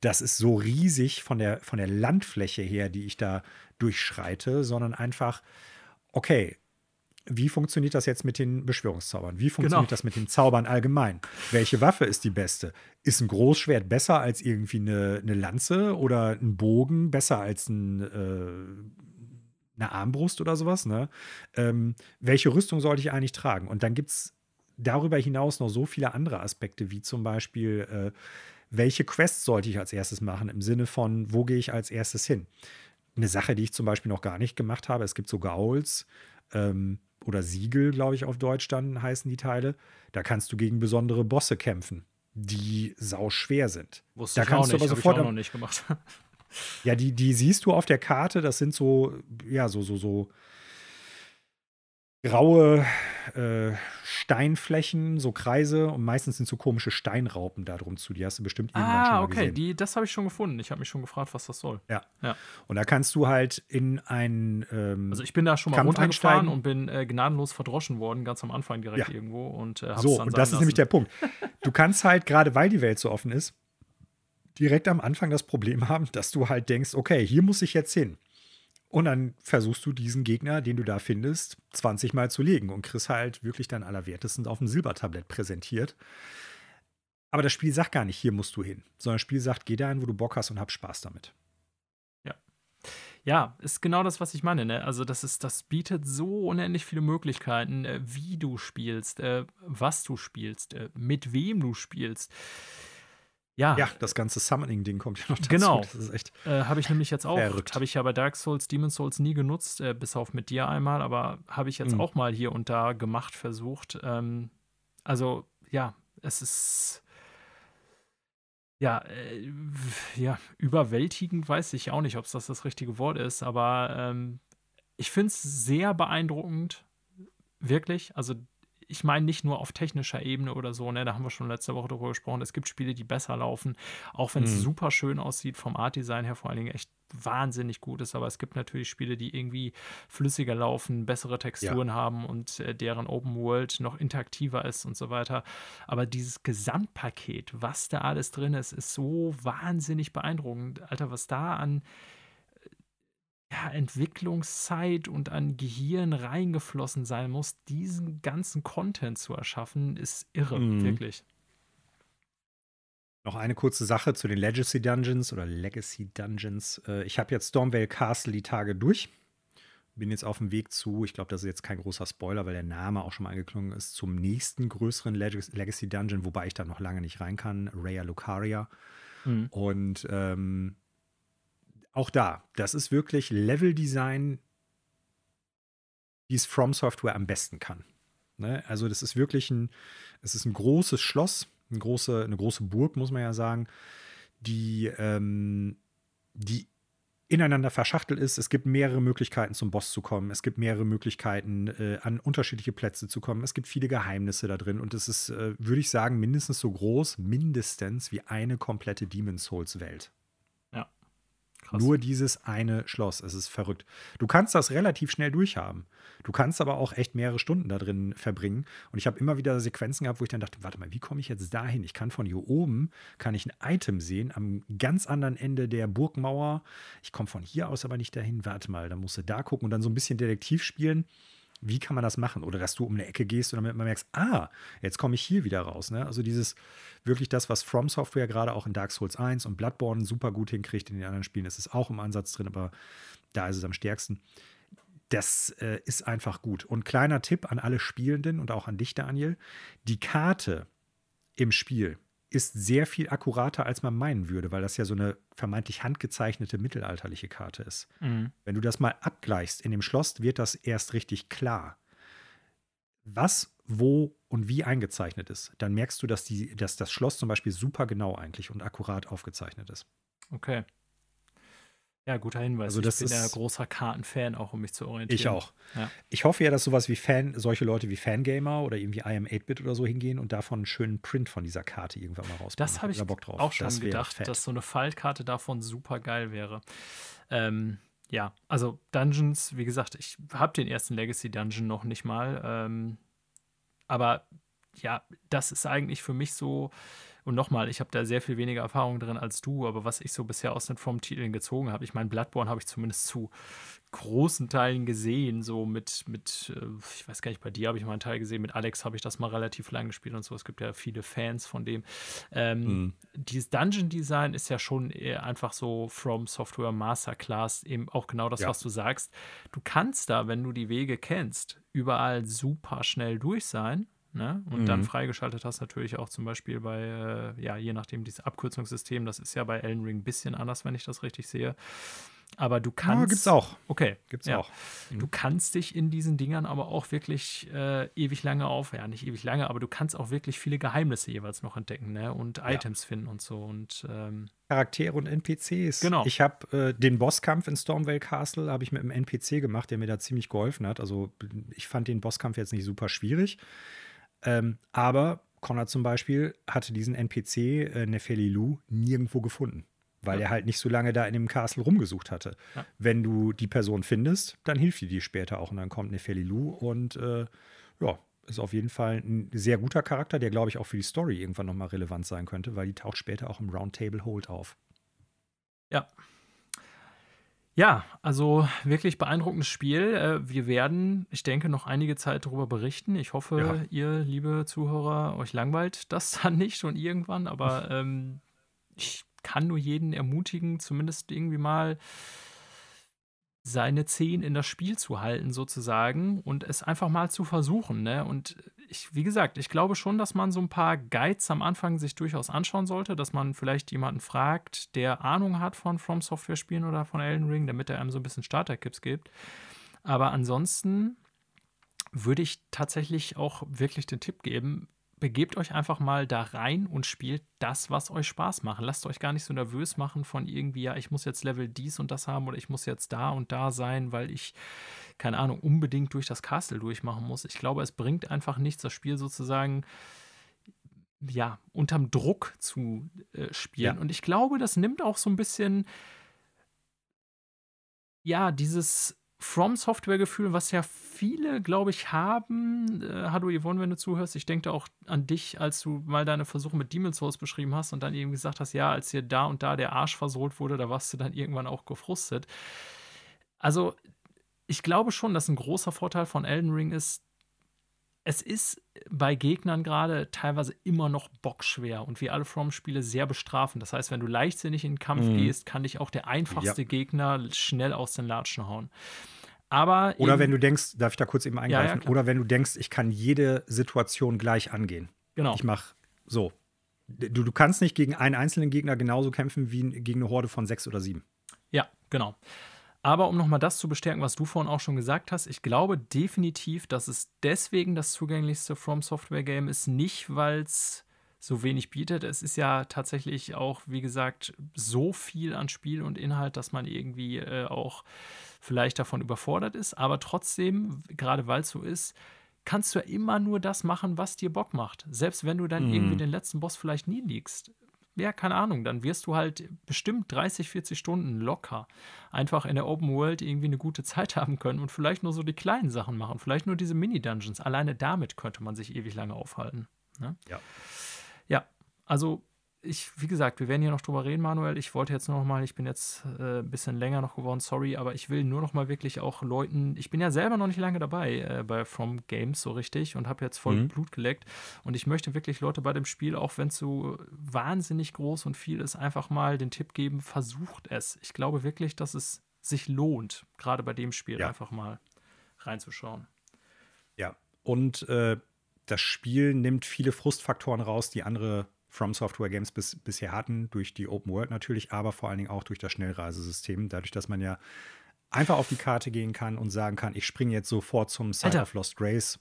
das ist so riesig von der, von der Landfläche her, die ich da durchschreite, sondern einfach, okay, wie funktioniert das jetzt mit den Beschwörungszaubern? Wie funktioniert genau. das mit den Zaubern allgemein? Welche Waffe ist die beste? Ist ein Großschwert besser als irgendwie eine, eine Lanze oder ein Bogen besser als ein, äh, eine Armbrust oder sowas? Ne? Ähm, welche Rüstung sollte ich eigentlich tragen? Und dann gibt es darüber hinaus noch so viele andere Aspekte, wie zum Beispiel, äh, welche Quests sollte ich als erstes machen, im Sinne von, wo gehe ich als erstes hin? Eine Sache, die ich zum Beispiel noch gar nicht gemacht habe, es gibt so Gauls ähm, oder Siegel, glaube ich, auf Deutsch dann heißen die Teile. Da kannst du gegen besondere Bosse kämpfen, die sau schwer sind. Wusste da ich kannst du aber sofort. Ich auch noch nicht gemacht. ja, die, die siehst du auf der Karte, das sind so, ja, so, so, so graue äh, Steinflächen, so Kreise und meistens sind so komische Steinraupen da drum zu. Die hast du bestimmt irgendwann ah, schon mal okay, gesehen. die, das habe ich schon gefunden. Ich habe mich schon gefragt, was das soll. Ja. Ja. Und da kannst du halt in ein ähm, Also ich bin da schon mal Kampf runtergefahren einsteigen. und bin äh, gnadenlos verdroschen worden, ganz am Anfang direkt Ja. irgendwo. Und, äh, So, und das ist nämlich der. Punkt. Du kannst halt, gerade weil die Welt so offen ist, direkt am Anfang das Problem haben, dass du halt denkst, okay, hier muss ich jetzt hin. Und dann versuchst du diesen Gegner, den du da findest, 20 Mal zu legen und kriegst halt wirklich dein Allerwertesten auf dem Silbertablett präsentiert. Aber das Spiel sagt gar nicht, hier musst du hin, sondern das Spiel sagt, geh dahin, wo du Bock hast und hab Spaß damit. Ja, ist genau das, was ich meine. Ne? Also, das, ist, das bietet so unendlich viele Möglichkeiten, äh, wie du spielst, äh, was du spielst, äh, mit wem du spielst. Ja, Ja, das ganze Summoning-Ding kommt ja noch dazu. Genau. Das ist echt. äh, habe ich nämlich jetzt auch. Habe ich ja bei Dark Souls, Demon's Souls nie genutzt, äh, bis auf mit dir einmal, aber habe ich jetzt Mhm. auch mal hier und da gemacht, versucht. Ähm, also, ja, es ist. Ja, äh, ja, überwältigend weiß ich auch nicht, ob es das das richtige Wort ist, aber ähm, ich finde es sehr beeindruckend, wirklich. Also, ich meine nicht nur auf technischer Ebene oder so, ne, da haben wir schon letzte Woche darüber gesprochen. Es gibt Spiele, die besser laufen, auch wenn es Mhm. super schön aussieht, vom Art-Design her vor allen Dingen echt wahnsinnig gut ist. Aber es gibt natürlich Spiele, die irgendwie flüssiger laufen, bessere Texturen haben und äh, deren Open World noch interaktiver ist und so weiter. Aber dieses Gesamtpaket, was da alles drin ist, ist so wahnsinnig beeindruckend. Alter, was da an ja, Entwicklungszeit und an Gehirn reingeflossen sein muss, diesen ganzen Content zu erschaffen, ist irre, Mhm. wirklich. Noch eine kurze Sache zu den Legacy Dungeons oder Legacy Dungeons. Äh, Ich habe jetzt Stormvale Castle die Tage durch. Bin jetzt auf dem Weg zu, ich glaube, das ist jetzt kein großer Spoiler, weil der Name auch schon mal angeklungen ist, zum nächsten größeren Leg Legacy Dungeon, wobei ich da noch lange nicht rein kann, Raya Lucaria. Mhm. Und ähm, auch da, das ist wirklich Leveldesign, wie es From Software am besten kann. Ne? Also das ist wirklich ein, es ist ein großes Schloss, eine große, eine große Burg, muss man ja sagen, die, ähm, die ineinander verschachtelt ist. Es gibt mehrere Möglichkeiten zum Boss zu kommen. Es gibt mehrere Möglichkeiten, äh, an unterschiedliche Plätze zu kommen. Es gibt viele Geheimnisse da drin und es ist, äh, würde ich sagen, mindestens so groß, mindestens wie eine komplette Demon's Souls Welt. Krass. Nur dieses eine Schloss. Es ist verrückt. Du kannst das relativ schnell durchhaben. Du kannst aber auch echt mehrere Stunden da drin verbringen. Und ich habe immer wieder Sequenzen gehabt, wo ich dann dachte, warte mal, wie komme ich jetzt dahin? Ich kann von hier oben, kann ich ein Item sehen, am ganz anderen Ende der Burgmauer. Ich komme von hier aus aber nicht dahin. Warte mal, dann musst du da gucken und dann so ein bisschen Detektiv spielen. Wie kann man das machen? Oder dass du um eine Ecke gehst und damit man merkst, ah, jetzt komme ich hier wieder raus. Ne? Also dieses, wirklich das, was From Software gerade auch in Dark Souls 1 und Bloodborne super gut hinkriegt. In den anderen Spielen ist es auch im Ansatz drin, aber da ist es am stärksten. Das äh, ist einfach gut. Und kleiner Tipp an alle Spielenden und auch an dich, Daniel: Die Karte im Spiel ist sehr viel akkurater, als man meinen würde, weil das ja so eine vermeintlich handgezeichnete mittelalterliche Karte ist. Mhm. Wenn du das mal abgleichst in dem Schloss, wird das erst richtig klar. Was, wo und wie eingezeichnet ist, dann merkst du, dass, die, dass das Schloss zum Beispiel super genau eigentlich und akkurat aufgezeichnet ist. Okay. Ja, guter Hinweis. Also das ich bin ja großer Kartenfan, auch um mich zu orientieren. Ich auch. Ja. Ich hoffe ja, dass sowas wie Fan, solche Leute wie Fangamer oder irgendwie IM 8-Bit oder so hingehen und davon einen schönen Print von dieser Karte irgendwann mal rausbringen. Das habe Hab ich Bock drauf. auch schon Das gedacht, fett. dass so eine Faltkarte davon super geil wäre. Ähm, ja, also Dungeons, wie gesagt, ich habe den ersten Legacy Dungeon noch nicht mal. Ähm, aber ja, das ist eigentlich für mich so. Und nochmal, ich habe da sehr viel weniger Erfahrung drin als du, aber was ich so bisher aus den From-Titeln gezogen habe, ich meine, Bloodborne habe ich zumindest zu großen Teilen gesehen, so mit, mit, äh, ich weiß gar nicht, bei dir habe ich mal einen Teil gesehen, mit Alex habe ich das mal relativ lang gespielt und so. Es gibt ja viele Fans von dem. Ähm, Mhm. Dieses Dungeon Design ist ja schon eher einfach so From Software Masterclass, eben auch genau das, Ja. was du sagst. Du kannst da, wenn du die Wege kennst, überall super schnell durch sein. Ne? Und dann Mhm. freigeschaltet hast natürlich auch zum Beispiel bei, äh, ja, je nachdem, dieses Abkürzungssystem, das ist ja bei Elden Ring ein bisschen anders, wenn ich das richtig sehe. Aber du kannst. Ja, gibt's auch. Okay. Gibt's ja. auch. Mhm. Du kannst dich in diesen Dingern aber auch wirklich äh, ewig lange auf, ja, nicht ewig lange, aber du kannst auch wirklich viele Geheimnisse jeweils noch entdecken, ne? Und ja. Items finden und so. Und ähm, Charaktere und NPCs. Genau. Ich habe äh, den Bosskampf in Stormvale Castle habe ich mit einem NPC gemacht, der mir da ziemlich geholfen hat. Also ich fand den Bosskampf jetzt nicht super schwierig. Ähm, aber Connor zum Beispiel hatte diesen NPC, äh, Nefeli Lu, nirgendwo gefunden weil ja. er halt nicht so lange da in dem Castle rumgesucht hatte. Ja. Wenn du die Person findest, dann hilft die dir später auch und dann kommt Nefelilu und äh, ja, ist auf jeden Fall ein sehr guter Charakter, der glaube ich auch für die Story irgendwann nochmal relevant sein könnte, weil die taucht später auch im Roundtable Hold auf. Ja. Ja, also wirklich beeindruckendes Spiel. Äh, wir werden, ich denke, noch einige Zeit darüber berichten. Ich hoffe, ja. ihr, liebe Zuhörer, euch langweilt das [laughs] dann nicht schon irgendwann, aber ähm, ich kann nur jeden ermutigen, zumindest irgendwie mal seine Zehen in das Spiel zu halten, sozusagen, und es einfach mal zu versuchen. Ne? Und ich, wie gesagt, ich glaube schon, dass man so ein paar Guides am Anfang sich durchaus anschauen sollte, dass man vielleicht jemanden fragt, der Ahnung hat von From Software Spielen oder von Elden Ring, damit er einem so ein bisschen Starter-Kits gibt. Aber ansonsten würde ich tatsächlich auch wirklich den Tipp geben, begebt euch einfach mal da rein und spielt das, was euch Spaß macht. Lasst euch gar nicht so nervös machen von irgendwie, ja, ich muss jetzt Level dies und das haben oder ich muss jetzt da und da sein, weil ich, keine Ahnung, unbedingt durch das Castle durchmachen muss. Ich glaube, es bringt einfach nichts, das Spiel sozusagen ja, unterm Druck zu äh, spielen. Ja. Und ich glaube, das nimmt auch so ein bisschen, ja, dieses From Software-Gefühl, was ja viele, glaube ich, haben. Äh, hallo Yvonne, wenn du zuhörst. Ich denke auch an dich, als du mal deine Versuche mit Demon's Souls beschrieben hast und dann eben gesagt hast, ja, als dir da und da der Arsch versohlt wurde, da warst du dann irgendwann auch gefrustet. Also, ich glaube schon, dass ein großer Vorteil von Elden Ring ist, es ist bei Gegnern gerade teilweise immer noch bockschwer und wie alle From-Spiele sehr bestrafen. Das heißt, wenn du leichtsinnig in den Kampf mhm. gehst, kann dich auch der einfachste ja. Gegner schnell aus den Latschen hauen. Aber oder wenn du denkst, darf ich da kurz eben eingreifen? Ja, ja, oder wenn du denkst, ich kann jede Situation gleich angehen. Genau. Ich mache so. Du, du kannst nicht gegen einen einzelnen Gegner genauso kämpfen wie gegen eine Horde von sechs oder sieben. Ja, genau. Aber um nochmal das zu bestärken, was du vorhin auch schon gesagt hast, ich glaube definitiv, dass es deswegen das zugänglichste From Software Game ist, nicht weil es so wenig bietet. Es ist ja tatsächlich auch, wie gesagt, so viel an Spiel und Inhalt, dass man irgendwie äh, auch vielleicht davon überfordert ist. Aber trotzdem, gerade weil es so ist, kannst du ja immer nur das machen, was dir Bock macht. Selbst wenn du dann mhm. irgendwie den letzten Boss vielleicht nie liegst ja, keine Ahnung, dann wirst du halt bestimmt 30, 40 Stunden locker einfach in der Open World irgendwie eine gute Zeit [laughs] haben können und vielleicht nur so die kleinen Sachen machen, vielleicht nur diese Mini-Dungeons. Alleine damit könnte man sich ewig lange aufhalten. Ne? Ja. Ja, also ich, wie gesagt, wir werden hier noch drüber reden, Manuel. Ich wollte jetzt nur noch mal, ich bin jetzt äh, ein bisschen länger noch geworden, sorry, aber ich will nur noch mal wirklich auch Leuten, ich bin ja selber noch nicht lange dabei äh, bei From Games so richtig und habe jetzt voll mhm. Blut geleckt und ich möchte wirklich Leute bei dem Spiel, auch wenn es so wahnsinnig groß und viel ist, einfach mal den Tipp geben, versucht es. Ich glaube wirklich, dass es sich lohnt, gerade bei dem Spiel ja. einfach mal reinzuschauen. Ja, und äh, das Spiel nimmt viele Frustfaktoren raus, die andere From Software Games bis, bisher hatten, durch die Open World natürlich, aber vor allen Dingen auch durch das Schnellreisesystem, dadurch, dass man ja einfach auf die Karte gehen kann und sagen kann, ich springe jetzt sofort zum Site Alter. of Lost Grace.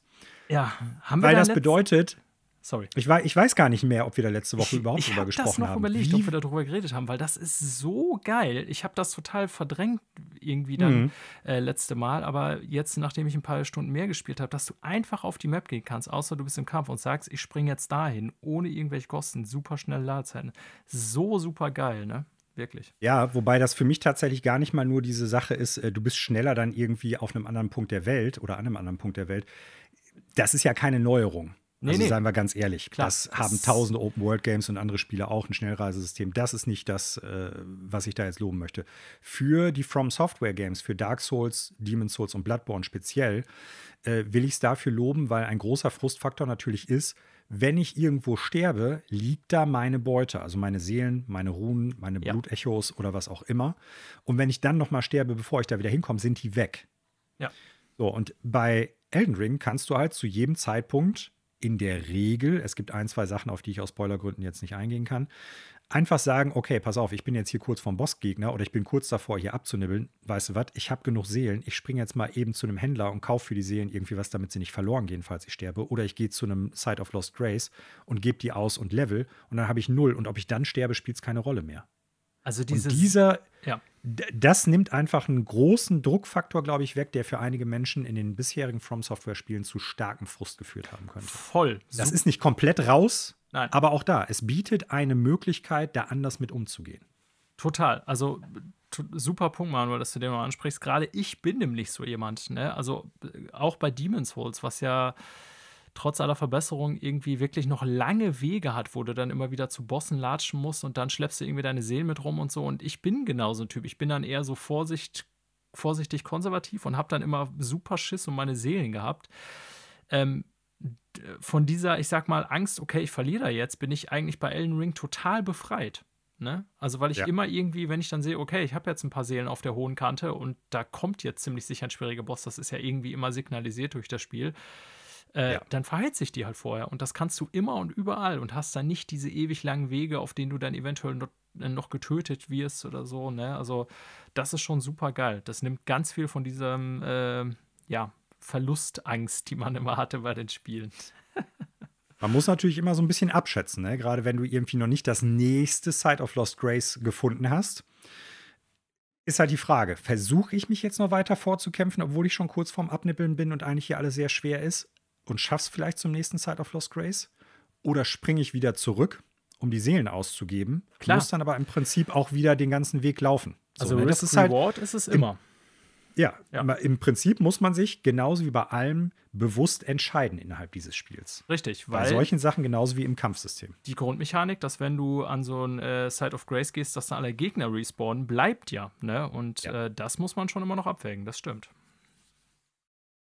Ja, haben wir Weil da das bedeutet, Sorry. Ich weiß, ich weiß gar nicht mehr, ob wir da letzte Woche überhaupt ich drüber gesprochen haben. Ich habe das noch überlegt, Wie? ob wir darüber geredet haben, weil das ist so geil. Ich habe das total verdrängt irgendwie dann mhm. äh, letzte Mal, aber jetzt, nachdem ich ein paar Stunden mehr gespielt habe, dass du einfach auf die Map gehen kannst, außer du bist im Kampf und sagst, ich springe jetzt dahin, ohne irgendwelche Kosten, super schnell Ladezeiten. So super geil, ne? Wirklich. Ja, wobei das für mich tatsächlich gar nicht mal nur diese Sache ist, äh, du bist schneller dann irgendwie auf einem anderen Punkt der Welt oder an einem anderen Punkt der Welt. Das ist ja keine Neuerung. Nee, also nee. seien wir ganz ehrlich, Klar, das, das haben tausende Open-World-Games und andere Spiele auch ein Schnellreisesystem. Das ist nicht das, äh, was ich da jetzt loben möchte. Für die From Software-Games, für Dark Souls, Demon's Souls und Bloodborne speziell, äh, will ich es dafür loben, weil ein großer Frustfaktor natürlich ist, wenn ich irgendwo sterbe, liegt da meine Beute, also meine Seelen, meine Runen, meine ja. Blutechos oder was auch immer. Und wenn ich dann noch mal sterbe, bevor ich da wieder hinkomme, sind die weg. Ja. So, und bei Elden Ring kannst du halt zu jedem Zeitpunkt in der Regel, es gibt ein, zwei Sachen, auf die ich aus Spoilergründen jetzt nicht eingehen kann, einfach sagen, okay, pass auf, ich bin jetzt hier kurz vom Bossgegner oder ich bin kurz davor, hier abzunibbeln. Weißt du was? Ich habe genug Seelen. Ich springe jetzt mal eben zu einem Händler und kaufe für die Seelen irgendwie was, damit sie nicht verloren gehen, falls ich sterbe. Oder ich gehe zu einem Site of Lost Grace und gebe die aus und level und dann habe ich null. Und ob ich dann sterbe, spielt es keine Rolle mehr. Also dieses, und dieser, ja. Das nimmt einfach einen großen Druckfaktor, glaube ich, weg, der für einige Menschen in den bisherigen From Software-Spielen zu starkem Frust geführt haben könnte. Voll. Das ist nicht komplett raus, Nein. aber auch da, es bietet eine Möglichkeit, da anders mit umzugehen. Total. Also super Punkt, Manuel, dass du den mal ansprichst. Gerade ich bin nämlich so jemand. Ne? Also auch bei Demon's Souls, was ja trotz aller Verbesserungen irgendwie wirklich noch lange Wege hat, wo du dann immer wieder zu Bossen latschen musst und dann schleppst du irgendwie deine Seelen mit rum und so. Und ich bin genauso ein Typ. Ich bin dann eher so Vorsicht, vorsichtig konservativ und habe dann immer super Schiss um meine Seelen gehabt. Ähm, von dieser, ich sag mal, Angst, okay, ich verliere da jetzt, bin ich eigentlich bei Elden Ring total befreit. Ne? Also, weil ich ja. immer irgendwie, wenn ich dann sehe, okay, ich habe jetzt ein paar Seelen auf der hohen Kante und da kommt jetzt ziemlich sicher ein schwieriger Boss, das ist ja irgendwie immer signalisiert durch das Spiel, äh, ja. dann verheilt sich die halt vorher. Und das kannst du immer und überall und hast dann nicht diese ewig langen Wege, auf denen du dann eventuell noch, äh, noch getötet wirst oder so. Ne? Also, das ist schon super geil. Das nimmt ganz viel von diesem, äh, ja, Verlustangst, die man immer hatte bei den Spielen. [laughs] Man muss natürlich immer so ein bisschen abschätzen, ne? gerade wenn du irgendwie noch nicht das nächste Site of Lost Grace gefunden hast. Ist halt die Frage, versuche ich mich jetzt noch weiter vorzukämpfen, obwohl ich schon kurz vorm Abnippeln bin und eigentlich hier alles sehr schwer ist und schaff's vielleicht zum nächsten Site of Lost Grace? Oder springe ich wieder zurück, um die Seelen auszugeben, Klar. muss dann aber im Prinzip auch wieder den ganzen Weg laufen. So, also ne? das ist halt, Reward ist es immer. Ja, ja, im Prinzip muss man sich genauso wie bei allem bewusst entscheiden innerhalb dieses Spiels. Richtig, weil. Bei solchen Sachen genauso wie im Kampfsystem. Die Grundmechanik, dass wenn du an so ein äh, Side of Grace gehst, dass da alle Gegner respawnen, bleibt ja. Ne? Und ja. Äh, das muss man schon immer noch abwägen, das stimmt.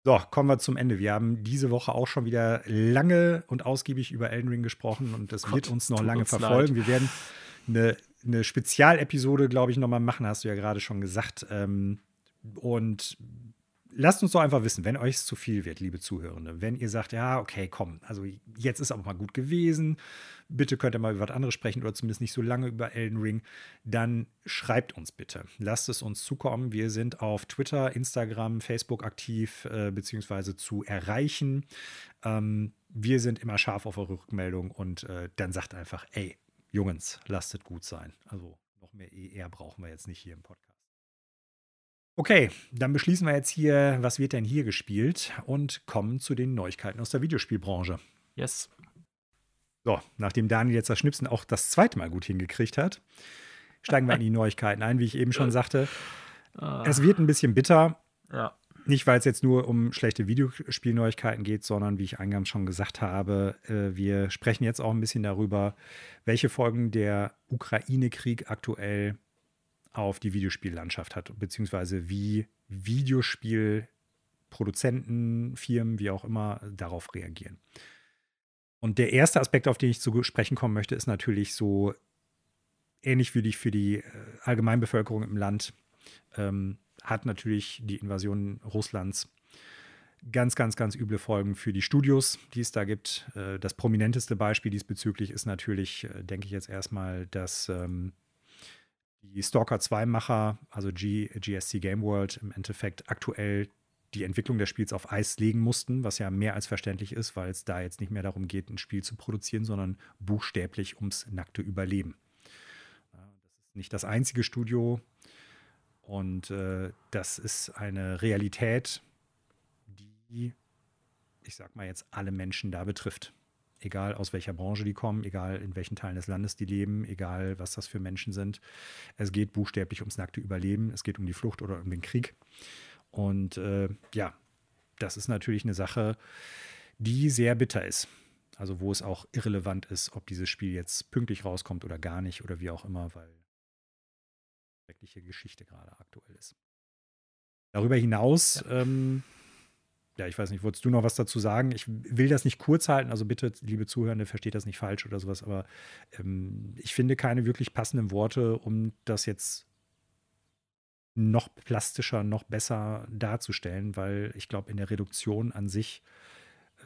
So, kommen wir zum Ende. Wir haben diese Woche auch schon wieder lange und ausgiebig über Elden Ring gesprochen und das Gott, wird uns noch lange uns verfolgen. Leid. Wir werden eine, eine Spezialepisode, glaube ich, nochmal machen, hast du ja gerade schon gesagt. Ähm, und lasst uns doch einfach wissen, wenn euch es zu viel wird, liebe Zuhörende. Wenn ihr sagt, ja, okay, komm, also jetzt ist aber mal gut gewesen, bitte könnt ihr mal über was anderes sprechen oder zumindest nicht so lange über Elden Ring, dann schreibt uns bitte. Lasst es uns zukommen. Wir sind auf Twitter, Instagram, Facebook aktiv, äh, beziehungsweise zu erreichen. Ähm, wir sind immer scharf auf eure Rückmeldung und äh, dann sagt einfach, ey, Jungs, lasst es gut sein. Also noch mehr ER brauchen wir jetzt nicht hier im Podcast. Okay, dann beschließen wir jetzt hier, was wird denn hier gespielt und kommen zu den Neuigkeiten aus der Videospielbranche. Yes. So, nachdem Daniel jetzt das Schnipsen auch das zweite Mal gut hingekriegt hat, steigen wir in die [laughs] Neuigkeiten ein, wie ich eben schon sagte. Ah. Es wird ein bisschen bitter. Ja. Nicht, weil es jetzt nur um schlechte Videospielneuigkeiten geht, sondern wie ich eingangs schon gesagt habe, äh, wir sprechen jetzt auch ein bisschen darüber, welche Folgen der Ukraine-Krieg aktuell auf die Videospiellandschaft hat, beziehungsweise wie Videospielproduzenten, Firmen, wie auch immer, darauf reagieren. Und der erste Aspekt, auf den ich zu sprechen kommen möchte, ist natürlich so ähnlich wie die für die äh, Allgemeinbevölkerung im Land, ähm, hat natürlich die Invasion Russlands ganz, ganz, ganz üble Folgen für die Studios, die es da gibt. Äh, das prominenteste Beispiel diesbezüglich ist natürlich, äh, denke ich jetzt erstmal, dass ähm, die Stalker 2-Macher, also G, GSC Game World, im Endeffekt aktuell die Entwicklung des Spiels auf Eis legen mussten, was ja mehr als verständlich ist, weil es da jetzt nicht mehr darum geht, ein Spiel zu produzieren, sondern buchstäblich ums nackte Überleben. Das ist nicht das einzige Studio und äh, das ist eine Realität, die, ich sag mal jetzt, alle Menschen da betrifft egal aus welcher Branche die kommen, egal in welchen Teilen des Landes die leben, egal was das für Menschen sind. Es geht buchstäblich ums nackte Überleben, es geht um die Flucht oder um den Krieg. Und äh, ja, das ist natürlich eine Sache, die sehr bitter ist. Also wo es auch irrelevant ist, ob dieses Spiel jetzt pünktlich rauskommt oder gar nicht oder wie auch immer, weil schreckliche Geschichte gerade aktuell ist. Darüber hinaus ja. ähm, ja, ich weiß nicht, wolltest du noch was dazu sagen? Ich will das nicht kurz halten, also bitte, liebe Zuhörende, versteht das nicht falsch oder sowas, aber ähm, ich finde keine wirklich passenden Worte, um das jetzt noch plastischer, noch besser darzustellen, weil ich glaube, in der Reduktion an sich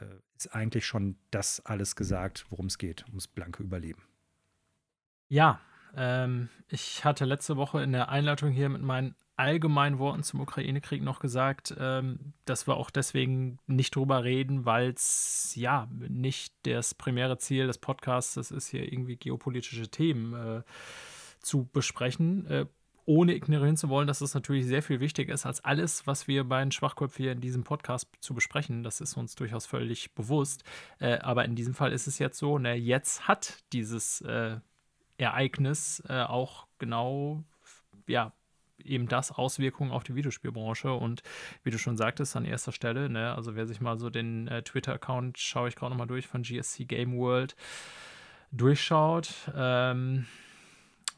äh, ist eigentlich schon das alles gesagt, worum es geht, ums blanke Überleben. Ja, ähm, ich hatte letzte Woche in der Einleitung hier mit meinen allgemeinen Worten zum Ukraine-Krieg noch gesagt, ähm, dass wir auch deswegen nicht drüber reden, weil es ja nicht das primäre Ziel des Podcasts ist, hier irgendwie geopolitische Themen äh, zu besprechen. Äh, ohne ignorieren zu wollen, dass es natürlich sehr viel wichtiger ist als alles, was wir bei den Schwachköpfen hier in diesem Podcast zu besprechen. Das ist uns durchaus völlig bewusst. Äh, aber in diesem Fall ist es jetzt so, ne, jetzt hat dieses äh, Ereignis äh, auch genau, ja, eben das Auswirkungen auf die Videospielbranche und wie du schon sagtest, an erster Stelle, ne, also wer sich mal so den äh, Twitter-Account, schaue ich gerade nochmal durch, von GSC Game World durchschaut, ähm,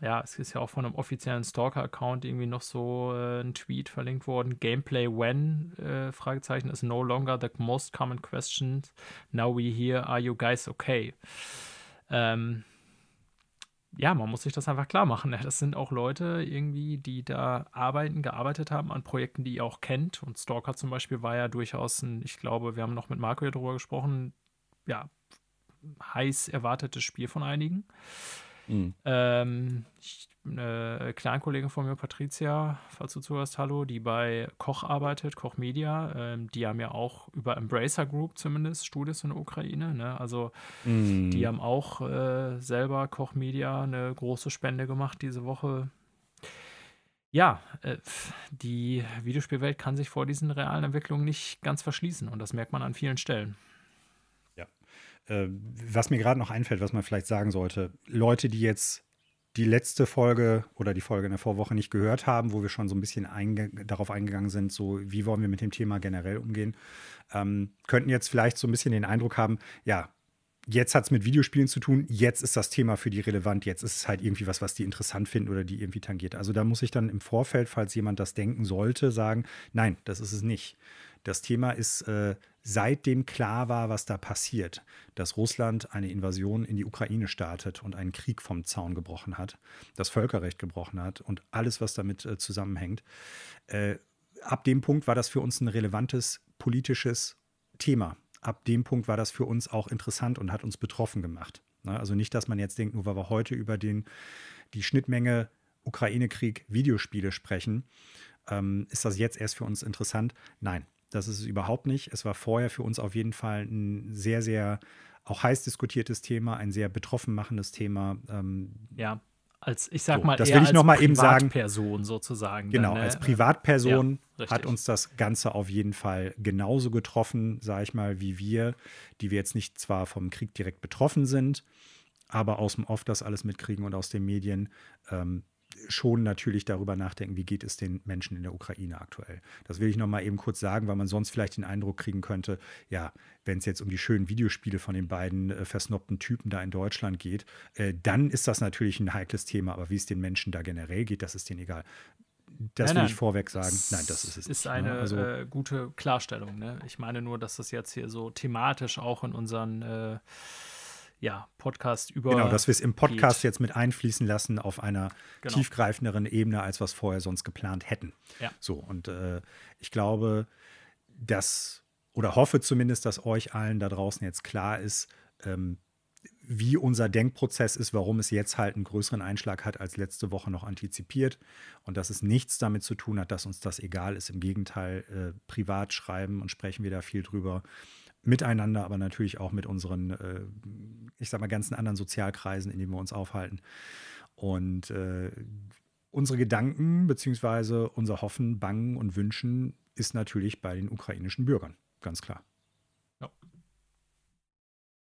ja, es ist ja auch von einem offiziellen Stalker-Account irgendwie noch so äh, ein Tweet verlinkt worden. Gameplay when, äh, Fragezeichen, is no longer the most common question. Now we hear, are you guys okay? Ähm, ja, man muss sich das einfach klar machen. [laughs] Das sind auch Leute irgendwie, die da arbeiten, gearbeitet haben an Projekten, die ihr auch kennt. Und Stalker zum Beispiel war ja durchaus ein, ich glaube, wir haben noch mit Marco hier drüber gesprochen, ja, heiß erwartetes Spiel von einigen. Mhm. Ähm, ich, eine Kleinkollegin von mir, Patricia, falls du zuhörst, hallo, die bei Koch arbeitet, Koch Media. Ähm, die haben ja auch über Embracer Group zumindest Studios in der Ukraine. Ne? Also mm. die haben auch äh, selber Koch Media eine große Spende gemacht diese Woche. Ja, äh, die Videospielwelt kann sich vor diesen realen Entwicklungen nicht ganz verschließen und das merkt man an vielen Stellen. Ja. Äh, was mir gerade noch einfällt, was man vielleicht sagen sollte, Leute, die jetzt die letzte Folge oder die Folge in der Vorwoche nicht gehört haben, wo wir schon so ein bisschen einge darauf eingegangen sind, so wie wollen wir mit dem Thema generell umgehen, ähm, könnten jetzt vielleicht so ein bisschen den Eindruck haben, ja, jetzt hat es mit Videospielen zu tun, jetzt ist das Thema für die relevant, jetzt ist es halt irgendwie was, was die interessant finden oder die irgendwie tangiert. Also da muss ich dann im Vorfeld, falls jemand das denken sollte, sagen, nein, das ist es nicht. Das Thema ist, äh, seitdem klar war, was da passiert, dass Russland eine Invasion in die Ukraine startet und einen Krieg vom Zaun gebrochen hat, das Völkerrecht gebrochen hat und alles, was damit äh, zusammenhängt. Äh, ab dem Punkt war das für uns ein relevantes politisches Thema. Ab dem Punkt war das für uns auch interessant und hat uns betroffen gemacht. Ne? Also nicht, dass man jetzt denkt, nur weil wir heute über den, die Schnittmenge Ukraine-Krieg Videospiele sprechen, ähm, ist das jetzt erst für uns interessant. Nein, das ist es überhaupt nicht. Es war vorher für uns auf jeden Fall ein sehr, sehr auch heiß diskutiertes Thema, ein sehr betroffen machendes Thema. Ähm, ja, als ich sag so, mal, das will ich noch mal eben sagen. Privatperson sozusagen. Genau, dann, ne? als Privatperson ja, hat uns das Ganze auf jeden Fall genauso getroffen, sage ich mal, wie wir, die wir jetzt nicht zwar vom Krieg direkt betroffen sind, aber aus dem Off das alles mitkriegen und aus den Medien. Ähm, schon natürlich darüber nachdenken, wie geht es den Menschen in der Ukraine aktuell. Das will ich noch mal eben kurz sagen, weil man sonst vielleicht den Eindruck kriegen könnte, ja, wenn es jetzt um die schönen Videospiele von den beiden äh, versnobten Typen da in Deutschland geht, äh, dann ist das natürlich ein heikles Thema, aber wie es den Menschen da generell geht, das ist denen egal. Das nein, will nein. ich vorweg sagen. Nein, das ist es. Ist nicht, ne? eine also, äh, gute Klarstellung. Ne? Ich meine nur, dass das jetzt hier so thematisch auch in unseren äh, ja, Podcast über. Genau, dass wir es im Podcast geht. jetzt mit einfließen lassen auf einer genau. tiefgreifenderen Ebene, als was vorher sonst geplant hätten. Ja. So, und äh, ich glaube, dass, oder hoffe zumindest, dass euch allen da draußen jetzt klar ist, ähm, wie unser Denkprozess ist, warum es jetzt halt einen größeren Einschlag hat als letzte Woche noch antizipiert und dass es nichts damit zu tun hat, dass uns das egal ist. Im Gegenteil, äh, privat schreiben und sprechen wir da viel drüber miteinander, aber natürlich auch mit unseren, äh, ich sag mal, ganzen anderen Sozialkreisen, in denen wir uns aufhalten. Und äh, unsere Gedanken beziehungsweise unser Hoffen, Bangen und Wünschen ist natürlich bei den ukrainischen Bürgern, ganz klar. Ja.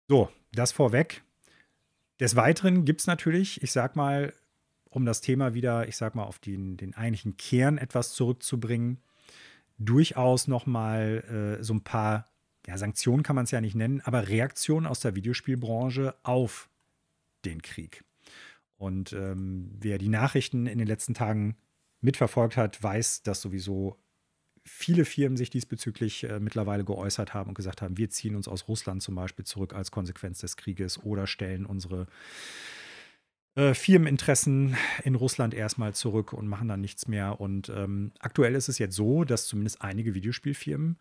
So, das vorweg. Des Weiteren gibt es natürlich, ich sag mal, um das Thema wieder, ich sag mal, auf den, den eigentlichen Kern etwas zurückzubringen, durchaus nochmal äh, so ein paar ja, Sanktionen kann man es ja nicht nennen, aber Reaktionen aus der Videospielbranche auf den Krieg. Und ähm, wer die Nachrichten in den letzten Tagen mitverfolgt hat, weiß, dass sowieso viele Firmen sich diesbezüglich äh, mittlerweile geäußert haben und gesagt haben, wir ziehen uns aus Russland zum Beispiel zurück als Konsequenz des Krieges oder stellen unsere äh, Firmeninteressen in Russland erstmal zurück und machen dann nichts mehr. Und ähm, aktuell ist es jetzt so, dass zumindest einige Videospielfirmen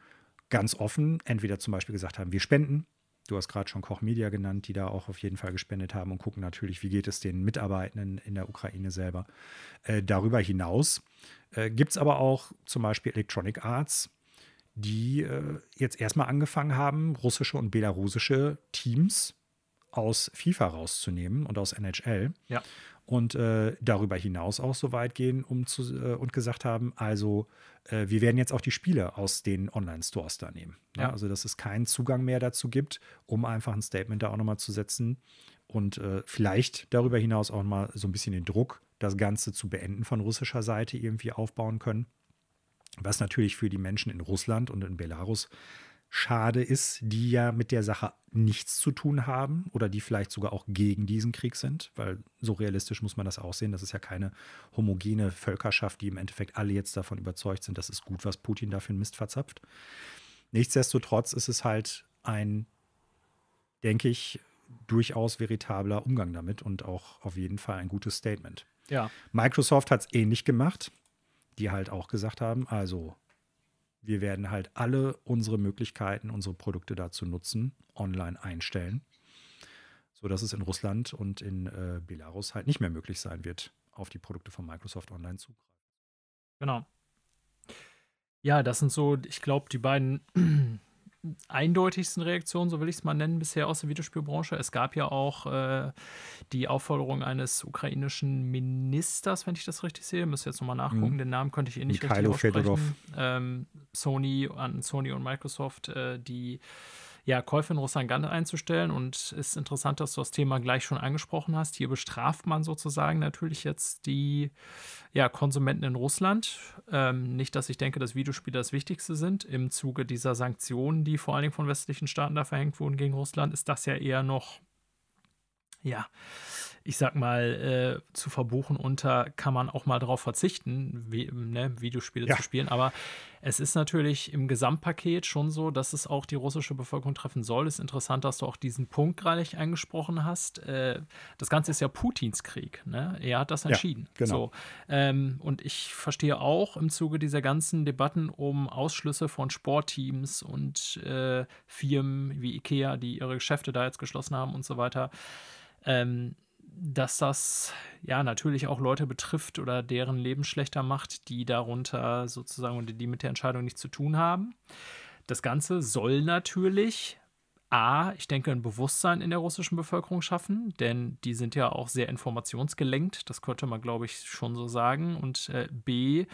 ganz offen entweder zum Beispiel gesagt haben, wir spenden Du hast gerade schon Koch Media genannt, die da auch auf jeden Fall gespendet haben und gucken natürlich, wie geht es den Mitarbeitenden in der Ukraine selber. Äh, darüber hinaus äh, gibt es aber auch zum Beispiel Electronic Arts, die äh, jetzt erstmal angefangen haben, russische und belarussische Teams aus FIFA rauszunehmen und aus NHL. Ja. Und äh, darüber hinaus auch so weit gehen um zu, äh, und gesagt haben, also äh, wir werden jetzt auch die Spiele aus den Online-Stores da nehmen. Ja. Also dass es keinen Zugang mehr dazu gibt, um einfach ein Statement da auch nochmal zu setzen und äh, vielleicht darüber hinaus auch mal so ein bisschen den Druck, das Ganze zu beenden von russischer Seite irgendwie aufbauen können. Was natürlich für die Menschen in Russland und in Belarus schade ist, die ja mit der Sache nichts zu tun haben oder die vielleicht sogar auch gegen diesen Krieg sind, weil so realistisch muss man das auch sehen. Das ist ja keine homogene Völkerschaft, die im Endeffekt alle jetzt davon überzeugt sind, das ist gut, was Putin da für einen Mist verzapft. Nichtsdestotrotz ist es halt ein, denke ich, durchaus veritabler Umgang damit und auch auf jeden Fall ein gutes Statement. Ja. Microsoft hat es ähnlich gemacht, die halt auch gesagt haben, also wir werden halt alle unsere Möglichkeiten, unsere Produkte dazu nutzen, online einstellen, sodass es in Russland und in äh, Belarus halt nicht mehr möglich sein wird, auf die Produkte von Microsoft online zugreifen. Genau. Ja, das sind so, ich glaube, die beiden eindeutigsten Reaktionen, so will ich es mal nennen, bisher aus der Videospielbranche. Es gab ja auch äh, die Aufforderung eines ukrainischen Ministers, wenn ich das richtig sehe. Müsste jetzt nochmal nachgucken. Mhm. Den Namen könnte ich eh nicht Mikhailo richtig aussprechen. Ähm, Sony an Sony und Microsoft, äh, die ja, Käufe in Russland einzustellen. Und es ist interessant, dass du das Thema gleich schon angesprochen hast. Hier bestraft man sozusagen natürlich jetzt die ja, Konsumenten in Russland. Ähm, nicht, dass ich denke, dass Videospiele das Wichtigste sind. Im Zuge dieser Sanktionen, die vor allen Dingen von westlichen Staaten da verhängt wurden gegen Russland, ist das ja eher noch, ja, ich sag mal, äh, zu verbuchen unter, kann man auch mal darauf verzichten, wie, ne, Videospiele ja. zu spielen. Aber es ist natürlich im Gesamtpaket schon so, dass es auch die russische Bevölkerung treffen soll. Es ist interessant, dass du auch diesen Punkt gerade angesprochen hast. Äh, das Ganze ist ja Putins Krieg. Ne? Er hat das entschieden. Ja, genau. So, ähm, und ich verstehe auch im Zuge dieser ganzen Debatten um Ausschlüsse von Sportteams und äh, Firmen wie Ikea, die ihre Geschäfte da jetzt geschlossen haben und so weiter. Ähm, dass das ja natürlich auch Leute betrifft oder deren Leben schlechter macht, die darunter sozusagen und die mit der Entscheidung nichts zu tun haben. Das Ganze soll natürlich A, ich denke, ein Bewusstsein in der russischen Bevölkerung schaffen, denn die sind ja auch sehr informationsgelenkt, das könnte man, glaube ich, schon so sagen. Und äh, B,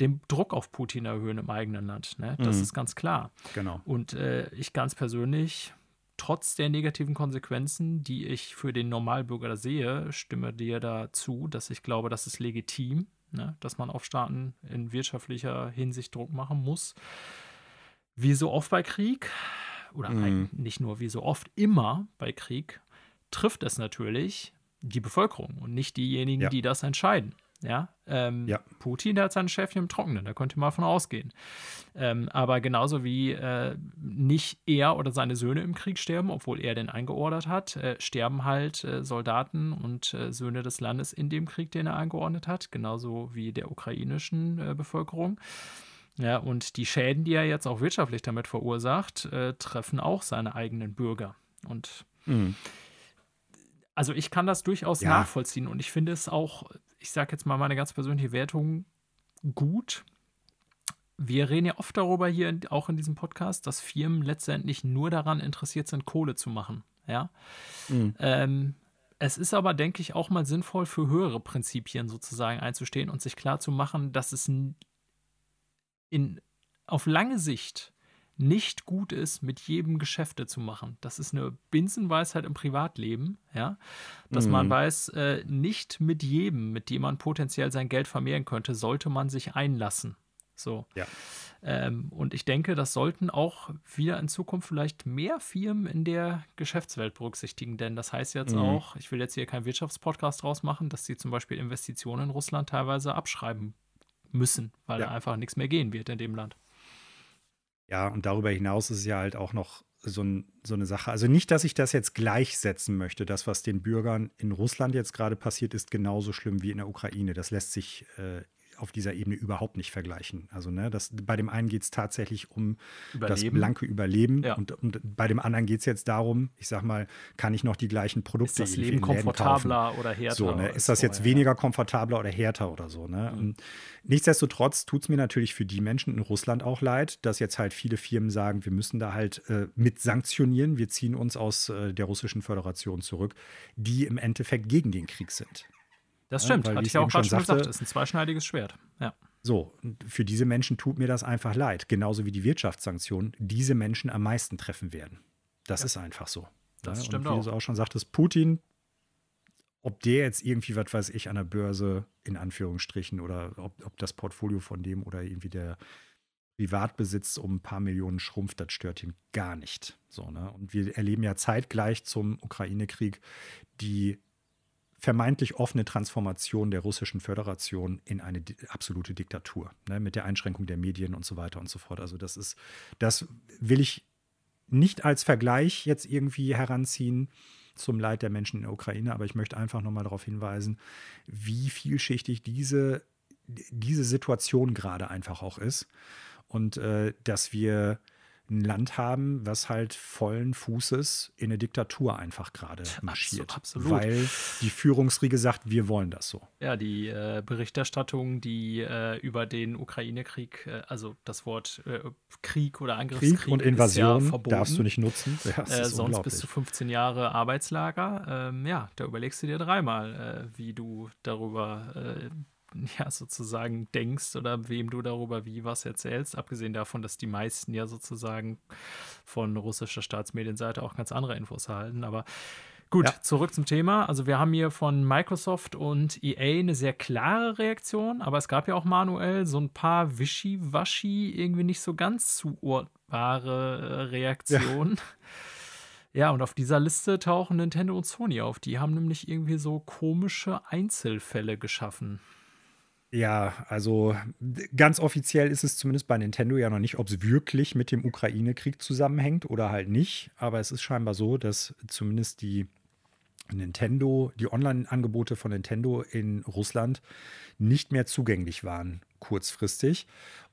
den Druck auf Putin erhöhen im eigenen Land. Ne? Das mhm. ist ganz klar. Genau. Und äh, ich ganz persönlich trotz der negativen Konsequenzen, die ich für den Normalbürger sehe, stimme dir dazu, dass ich glaube, das ist legitim, ne, dass man auf Staaten in wirtschaftlicher Hinsicht Druck machen muss. Wie so oft bei Krieg, oder mhm. nicht nur wie so oft, immer bei Krieg, trifft es natürlich die Bevölkerung und nicht diejenigen, ja. die das entscheiden. Ja, ähm, ja. Putin, der hat seine Schäfchen im Trockenen, da könnte man von ausgehen. Ähm, aber genauso wie äh, nicht er oder seine Söhne im Krieg sterben, obwohl er den eingeordert hat, äh, sterben halt äh, Soldaten und äh, Söhne des Landes in dem Krieg, den er eingeordnet hat, genauso wie der ukrainischen äh, Bevölkerung. Ja, und die Schäden, die er jetzt auch wirtschaftlich damit verursacht, äh, treffen auch seine eigenen Bürger. Und mhm. also ich kann das durchaus ja. nachvollziehen und ich finde es auch ich sage jetzt mal meine ganz persönliche Wertung, gut. Wir reden ja oft darüber hier auch in diesem Podcast, dass Firmen letztendlich nur daran interessiert sind, Kohle zu machen. Ja. Mhm. Ähm, es ist aber, denke ich, auch mal sinnvoll für höhere Prinzipien sozusagen einzustehen und sich klar zu machen, dass es in, auf lange Sicht nicht gut ist, mit jedem Geschäfte zu machen. Das ist eine Binsenweisheit im Privatleben, ja. Dass mhm. man weiß, äh, nicht mit jedem, mit dem man potenziell sein Geld vermehren könnte, sollte man sich einlassen. So. Ja. Ähm, und ich denke, das sollten auch wieder in Zukunft vielleicht mehr Firmen in der Geschäftswelt berücksichtigen. Denn das heißt jetzt mhm. auch, ich will jetzt hier keinen Wirtschaftspodcast draus machen, dass sie zum Beispiel Investitionen in Russland teilweise abschreiben müssen, weil ja. da einfach nichts mehr gehen wird in dem Land. Ja, und darüber hinaus ist es ja halt auch noch so, ein, so, eine Sache. Also nicht, dass ich das jetzt gleichsetzen möchte. Das, was den Bürgern in Russland jetzt gerade passiert, ist genauso schlimm wie in der Ukraine. Das lässt sich äh, auf dieser Ebene überhaupt nicht vergleichen. Also, ne, das, bei dem einen geht es tatsächlich um Überleben. das blanke Überleben Ja. und, und bei dem anderen geht es jetzt darum, ich sag mal, kann ich noch die gleichen Produkte Ist das Leben komfortabler oder härter? So, ne? Ist das jetzt vorher? weniger komfortabler oder härter oder so, ne? Und Nichtsdestotrotz tut es mir natürlich für die Menschen in Russland auch leid, dass jetzt halt viele Firmen sagen, wir müssen da halt äh, mit sanktionieren, wir ziehen uns aus äh, der Russischen Föderation zurück, die im Endeffekt gegen den Krieg sind. Das Ja, stimmt, weil, hatte ich ja auch schon gerade schon sagte- gesagt. Ist ein zweischneidiges Schwert. Ja. So, für diese Menschen tut mir das einfach leid, genauso wie die Wirtschaftssanktionen diese Menschen am meisten treffen werden. Das Ja. ist einfach so. Das ne? stimmt und wie auch. du auch schon sagtest, Putin, ob der jetzt irgendwie, was weiß ich, an der Börse in Anführungsstrichen oder ob, ob das Portfolio von dem oder irgendwie der Privatbesitz um ein paar Millionen schrumpft, das stört ihn gar nicht. So, ne? Und wir erleben ja zeitgleich zum Ukraine-Krieg die vermeintlich offene Transformation der russischen Föderation in eine absolute Diktatur, ne, mit der Einschränkung der Medien und so weiter und so fort. Also das ist, das will ich nicht als Vergleich jetzt irgendwie heranziehen zum Leid der Menschen in der Ukraine, aber ich möchte einfach nochmal darauf hinweisen, wie vielschichtig diese, diese Situation gerade einfach auch ist und äh, dass wir ein Land haben, was halt vollen Fußes in eine Diktatur einfach gerade marschiert. absolut. Weil die Führungsriege sagt, wir wollen das so. Ja, die äh, Berichterstattung, die äh, über den Ukraine-Krieg, äh, also das Wort äh, Krieg oder Angriffskrieg Krieg und ist ja Invasion verboten. darfst du nicht nutzen. [laughs] Ja, Äh, sonst bist du unglaublich. 15 Jahre Arbeitslager. Ähm, ja, da überlegst du dir dreimal, äh, wie du darüber [laughs] ja sozusagen denkst oder wem du darüber wie was erzählst. Abgesehen davon, dass die meisten ja sozusagen von russischer Staatsmedienseite auch ganz andere Infos erhalten. Aber gut, Ja. zurück zum Thema. Also wir haben hier von Microsoft und EA eine sehr klare Reaktion, aber es gab ja auch manuell so ein paar wischiwaschi, irgendwie nicht so ganz zuordbare äh, Reaktionen. Ja, [laughs] und auf dieser Liste tauchen Nintendo und Sony auf. Die haben nämlich irgendwie so komische Einzelfälle geschaffen. Ja, also ganz offiziell ist es zumindest bei Nintendo ja noch nicht, ob es wirklich mit dem Ukraine-Krieg zusammenhängt oder halt nicht. Aber es ist scheinbar so, dass zumindest die Nintendo, die Online-Angebote von Nintendo in Russland nicht mehr zugänglich waren, kurzfristig.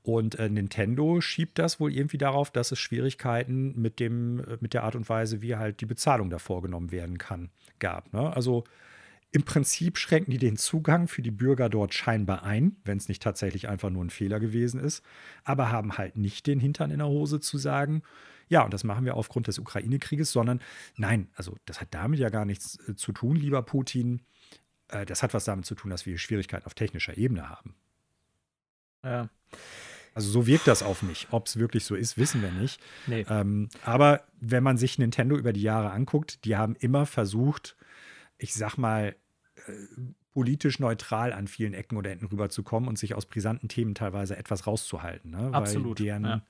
Und äh, Nintendo schiebt das wohl irgendwie darauf, dass es Schwierigkeiten mit, dem, äh, mit der Art und Weise, wie halt die Bezahlung da vorgenommen werden kann, gab. Ne? Also im Prinzip schränken die den Zugang für die Bürger dort scheinbar ein, wenn es nicht tatsächlich einfach nur ein Fehler gewesen ist, aber haben halt nicht den Hintern in der Hose zu sagen, ja, und das machen wir aufgrund des Ukraine-Krieges, sondern nein, also das hat damit ja gar nichts äh, zu tun, lieber Putin. Äh, das hat was damit zu tun, dass wir Schwierigkeiten auf technischer Ebene haben. Ja. Also so wirkt das auf mich. Ob es wirklich so ist, wissen wir nicht. Nee. Ähm, aber wenn man sich Nintendo über die Jahre anguckt, die haben immer versucht, ich sag mal, äh, politisch neutral an vielen Ecken oder Enden rüberzukommen und sich aus brisanten Themen teilweise etwas rauszuhalten. Ne? Absolut, Weil deren, ja.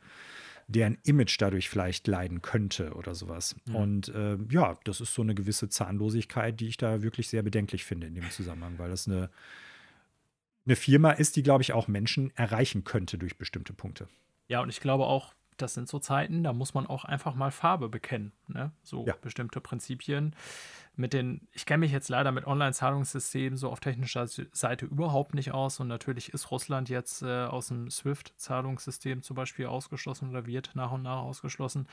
deren Image dadurch vielleicht leiden könnte oder sowas. Ja. Und äh, ja, das ist so eine gewisse Zahnlosigkeit, die ich da wirklich sehr bedenklich finde in dem Zusammenhang, weil das eine, eine Firma ist, die, glaube ich, auch Menschen erreichen könnte durch bestimmte Punkte. Ja, und ich glaube auch, das sind so Zeiten, da muss man auch einfach mal Farbe bekennen. Ne? So Ja. bestimmte Prinzipien. Mit den, ich kenne mich jetzt leider mit Online-Zahlungssystemen so auf technischer Se- Seite überhaupt nicht aus. Und natürlich ist Russland jetzt äh, aus dem SWIFT-Zahlungssystem zum Beispiel ausgeschlossen oder wird nach und nach ausgeschlossen.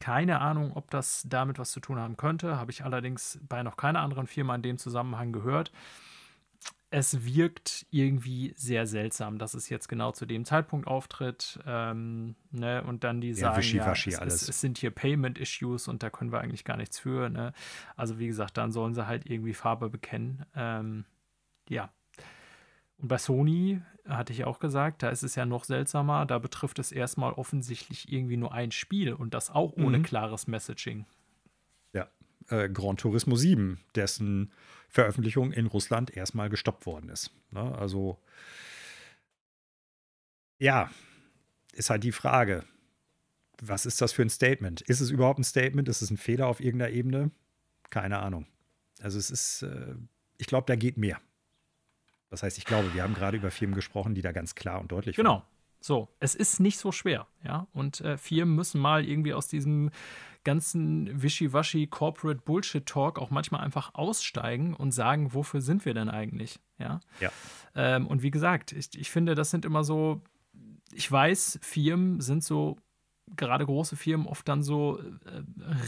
Keine Ahnung, ob das damit was zu tun haben könnte. Habe ich allerdings bei noch keiner anderen Firma in dem Zusammenhang gehört es wirkt irgendwie sehr seltsam, dass es jetzt genau zu dem Zeitpunkt auftritt. Ähm, ne? Und dann die Ja, sagen, ja, wischiwaschi es, es, es sind hier Payment-Issues und da können wir eigentlich gar nichts für. Ne? Also wie gesagt, dann sollen sie halt irgendwie Farbe bekennen. Ähm, ja. Und bei Sony hatte ich auch gesagt, da ist es ja noch seltsamer. Da betrifft es erstmal offensichtlich irgendwie nur ein Spiel und das auch ohne Mhm. klares Messaging. Äh, Gran Turismo 7, dessen Veröffentlichung in Russland erstmal gestoppt worden ist. Ne? Also, ja, ist halt die Frage, was ist das für ein Statement? Ist es überhaupt ein Statement? Ist es ein Fehler auf irgendeiner Ebene? Keine Ahnung. Also es ist, äh, ich glaube, da geht mehr. Das heißt, ich glaube, wir haben gerade über Firmen gesprochen, die da ganz klar und deutlich Genau. waren. So, es ist nicht so schwer, ja. Und äh, Firmen müssen mal irgendwie aus diesem ganzen wischiwaschi Corporate Bullshit Talk auch manchmal einfach aussteigen und sagen, wofür sind wir denn eigentlich, ja. Ja. Ähm, und wie gesagt, ich, ich finde, das sind immer so, ich weiß, Firmen sind so gerade große Firmen oft dann so äh,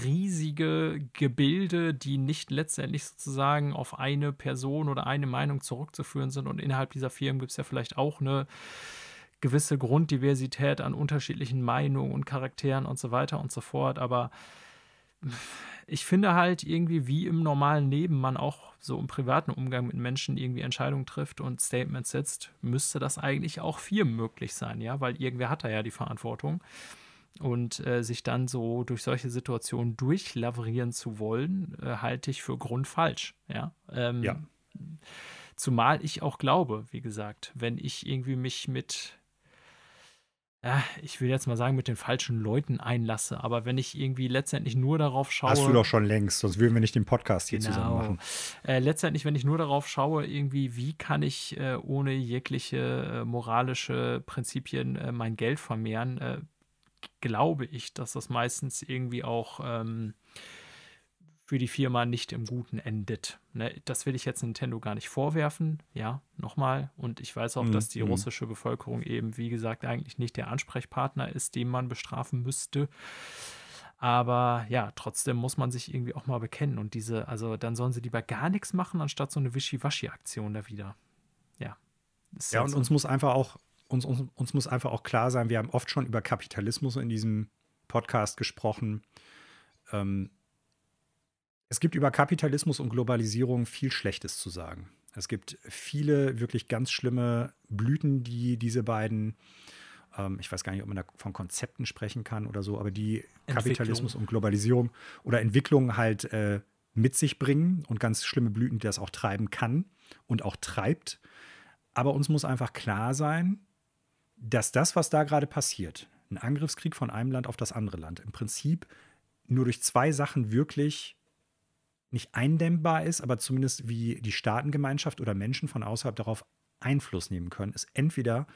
riesige Gebilde, die nicht letztendlich sozusagen auf eine Person oder eine Meinung zurückzuführen sind. Und innerhalb dieser Firmen gibt es ja vielleicht auch eine gewisse Grunddiversität an unterschiedlichen Meinungen und Charakteren und so weiter und so fort. Aber ich finde halt irgendwie, wie im normalen Leben man auch so im privaten Umgang mit Menschen irgendwie Entscheidungen trifft und Statements setzt, müsste das eigentlich auch Firmen möglich sein, ja, weil irgendwer hat da ja die Verantwortung. Und äh, sich dann so durch solche Situationen durchlavrieren zu wollen, äh, halte ich für grundfalsch. Ja? Ähm, ja. Zumal ich auch glaube, wie gesagt, wenn ich irgendwie mich mit, ja, ich will jetzt mal sagen, mit den falschen Leuten einlasse, aber wenn ich irgendwie letztendlich nur darauf schaue. Hast du doch schon längst, sonst würden wir nicht den Podcast hier genau, zusammen machen. Äh, letztendlich, wenn ich nur darauf schaue, irgendwie, wie kann ich äh, ohne jegliche äh, moralische Prinzipien äh, mein Geld vermehren, äh, glaube ich, dass das meistens irgendwie auch ähm, für die Firma nicht im Guten endet. Ne? Das will ich jetzt Nintendo gar nicht vorwerfen, ja, nochmal. Und ich weiß auch, mhm. dass die mhm. russische Bevölkerung eben, wie gesagt, eigentlich nicht der Ansprechpartner ist, den man bestrafen müsste. Aber ja, trotzdem muss man sich irgendwie auch mal bekennen. Und diese, also dann sollen sie lieber gar nichts machen, anstatt so eine Wischiwaschi-Aktion da wieder. Ja. Ja, und uns muss einfach auch uns, uns, uns muss einfach auch klar sein, wir haben oft schon über Kapitalismus in diesem Podcast gesprochen. Ähm, es gibt über Kapitalismus und Globalisierung viel Schlechtes zu sagen. Es gibt viele wirklich ganz schlimme Blüten, die diese beiden, ähm, ich weiß gar nicht, ob man da von Konzepten sprechen kann oder so, aber die Kapitalismus und Globalisierung oder Entwicklung halt äh, mit sich bringen und ganz schlimme Blüten, die das auch treiben kann und auch treibt. Aber uns muss einfach klar sein, dass das, was da gerade passiert, ein Angriffskrieg von einem Land auf das andere Land, im Prinzip nur durch zwei Sachen wirklich nicht eindämmbar ist, aber zumindest wie die Staatengemeinschaft oder Menschen von außerhalb darauf Einfluss nehmen können, ist entweder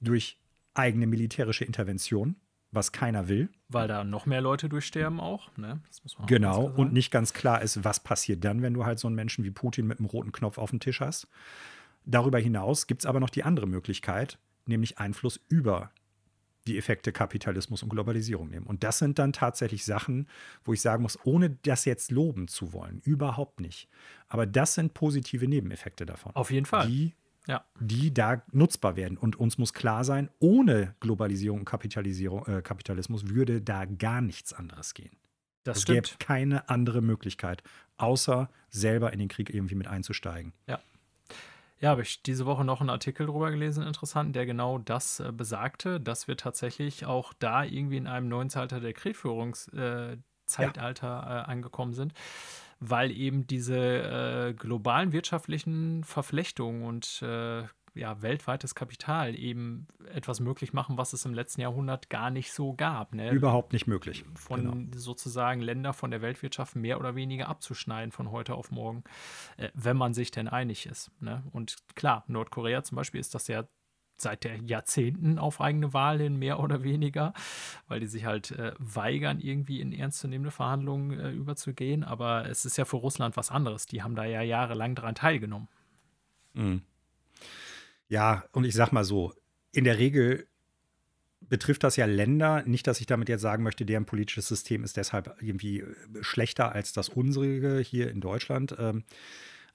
durch eigene militärische Intervention, was keiner will. Weil da noch mehr Leute durchsterben auch, ne? genau, und nicht ganz klar ist, was passiert dann, wenn du halt so einen Menschen wie Putin mit einem roten Knopf auf dem Tisch hast. Darüber hinaus gibt es aber noch die andere Möglichkeit, nämlich Einfluss über die Effekte Kapitalismus und Globalisierung nehmen. Und das sind dann tatsächlich Sachen, wo ich sagen muss, ohne das jetzt loben zu wollen, überhaupt nicht. Aber das sind positive Nebeneffekte davon. Auf jeden Fall. Die, ja. die da nutzbar werden. Und uns muss klar sein, ohne Globalisierung und Kapitalisierung, äh, Kapitalismus würde da gar nichts anderes gehen. Das es stimmt. gäbe keine andere Möglichkeit, außer selber in den Krieg irgendwie mit einzusteigen. Ja. Ja, habe ich diese Woche noch einen Artikel drüber gelesen, interessant, der genau das äh, besagte, dass wir tatsächlich auch da irgendwie in einem neuen Zeitalter der Kriegführungszeitalter äh, ja. äh, angekommen sind, weil eben diese äh, globalen wirtschaftlichen Verflechtungen und äh, ja, weltweites Kapital eben etwas möglich machen, was es im letzten Jahrhundert gar nicht so gab. Ne? Überhaupt nicht möglich. Von genau. sozusagen Länder von der Weltwirtschaft mehr oder weniger abzuschneiden von heute auf morgen, äh, wenn man sich denn einig ist. Ne? Und klar, Nordkorea zum Beispiel ist das ja seit der Jahrzehnten auf eigene Wahl hin, mehr oder weniger, weil die sich halt äh, weigern, irgendwie in ernstzunehmende Verhandlungen äh, überzugehen. Aber es ist ja für Russland was anderes. Die haben da ja jahrelang daran teilgenommen. Mhm. Ja, und ich sag mal so, in der Regel betrifft das ja Länder. Nicht, dass ich damit jetzt sagen möchte, deren politisches System ist deshalb irgendwie äh, schlechter als das unsere hier in Deutschland. Ähm,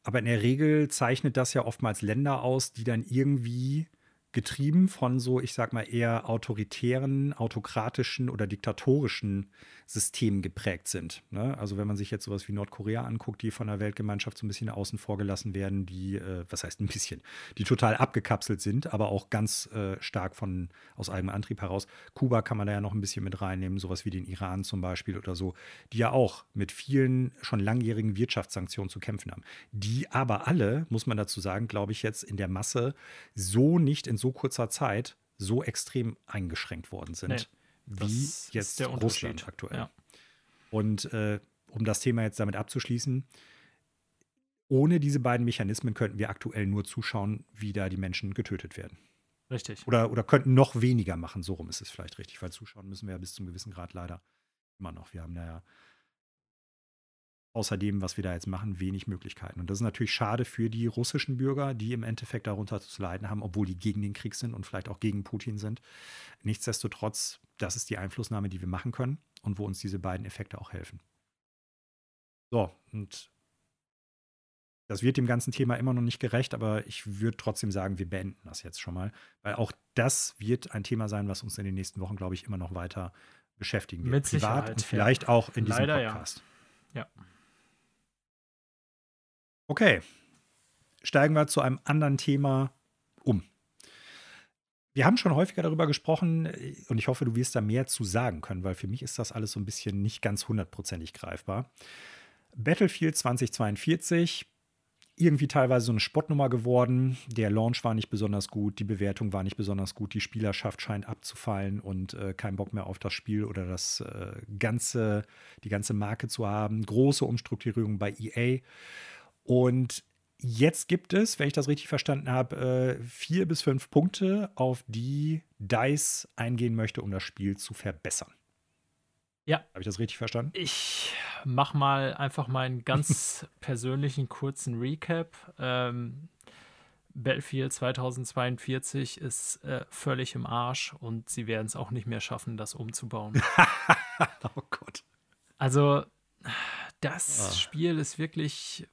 aber in der Regel zeichnet das ja oftmals Länder aus, die dann irgendwie getrieben von so, ich sag mal, eher autoritären, autokratischen oder diktatorischen Systemen geprägt sind. Ne? Also wenn man sich jetzt sowas wie Nordkorea anguckt, die von der Weltgemeinschaft so ein bisschen außen vor gelassen werden, die, äh, was heißt ein bisschen, die total abgekapselt sind, aber auch ganz äh, stark von aus eigenem Antrieb heraus. Kuba kann man da ja noch ein bisschen mit reinnehmen, sowas wie den Iran zum Beispiel oder so, die ja auch mit vielen schon langjährigen Wirtschaftssanktionen zu kämpfen haben. Die aber alle, muss man dazu sagen, glaube ich, jetzt in der Masse so nicht in so kurzer Zeit so extrem eingeschränkt worden sind. Nee wie jetzt Russland aktuell. Ja. Und äh, um das Thema jetzt damit abzuschließen, ohne diese beiden Mechanismen könnten wir aktuell nur zuschauen, wie da die Menschen getötet werden. Richtig. Oder, oder könnten noch weniger machen, so rum ist es vielleicht richtig, weil zuschauen müssen wir ja bis zum gewissen Grad leider immer noch. Wir haben da ja außerdem, was wir da jetzt machen, wenig Möglichkeiten. Und das ist natürlich schade für die russischen Bürger, die im Endeffekt darunter zu leiden haben, obwohl die gegen den Krieg sind und vielleicht auch gegen Putin sind. Nichtsdestotrotz, das ist die Einflussnahme, die wir machen können und wo uns diese beiden Effekte auch helfen. So, und das wird dem ganzen Thema immer noch nicht gerecht, aber ich würde trotzdem sagen, wir beenden das jetzt schon mal, weil auch das wird ein Thema sein, was uns in den nächsten Wochen, glaube ich, immer noch weiter beschäftigen wird. Mit Privat Sicherheit, und ja. vielleicht auch in diesem Leider ja. Podcast. Ja. Okay, steigen wir zu einem anderen Thema um. Wir haben schon häufiger darüber gesprochen äh, und ich hoffe, du wirst da mehr zu sagen können, weil für mich ist das alles so ein bisschen nicht ganz hundertprozentig greifbar. Battlefield 2042, irgendwie teilweise so eine Spottnummer geworden. Der Launch war nicht besonders gut, die Bewertung war nicht besonders gut, die Spielerschaft scheint abzufallen und äh, kein Bock mehr auf das Spiel oder das äh, ganze, die ganze Marke zu haben. Große Umstrukturierung bei EA. Und jetzt gibt es, wenn ich das richtig verstanden habe, äh, vier bis fünf Punkte, auf die DICE eingehen möchte, um das Spiel zu verbessern. Ja. Habe ich das richtig verstanden? Ich mache mal einfach meinen ganz [laughs] persönlichen kurzen Recap. Ähm, Battlefield 2042 ist äh, völlig im Arsch und sie werden es auch nicht mehr schaffen, das umzubauen. [laughs] oh Gott. Also, das Ah. Spiel ist wirklich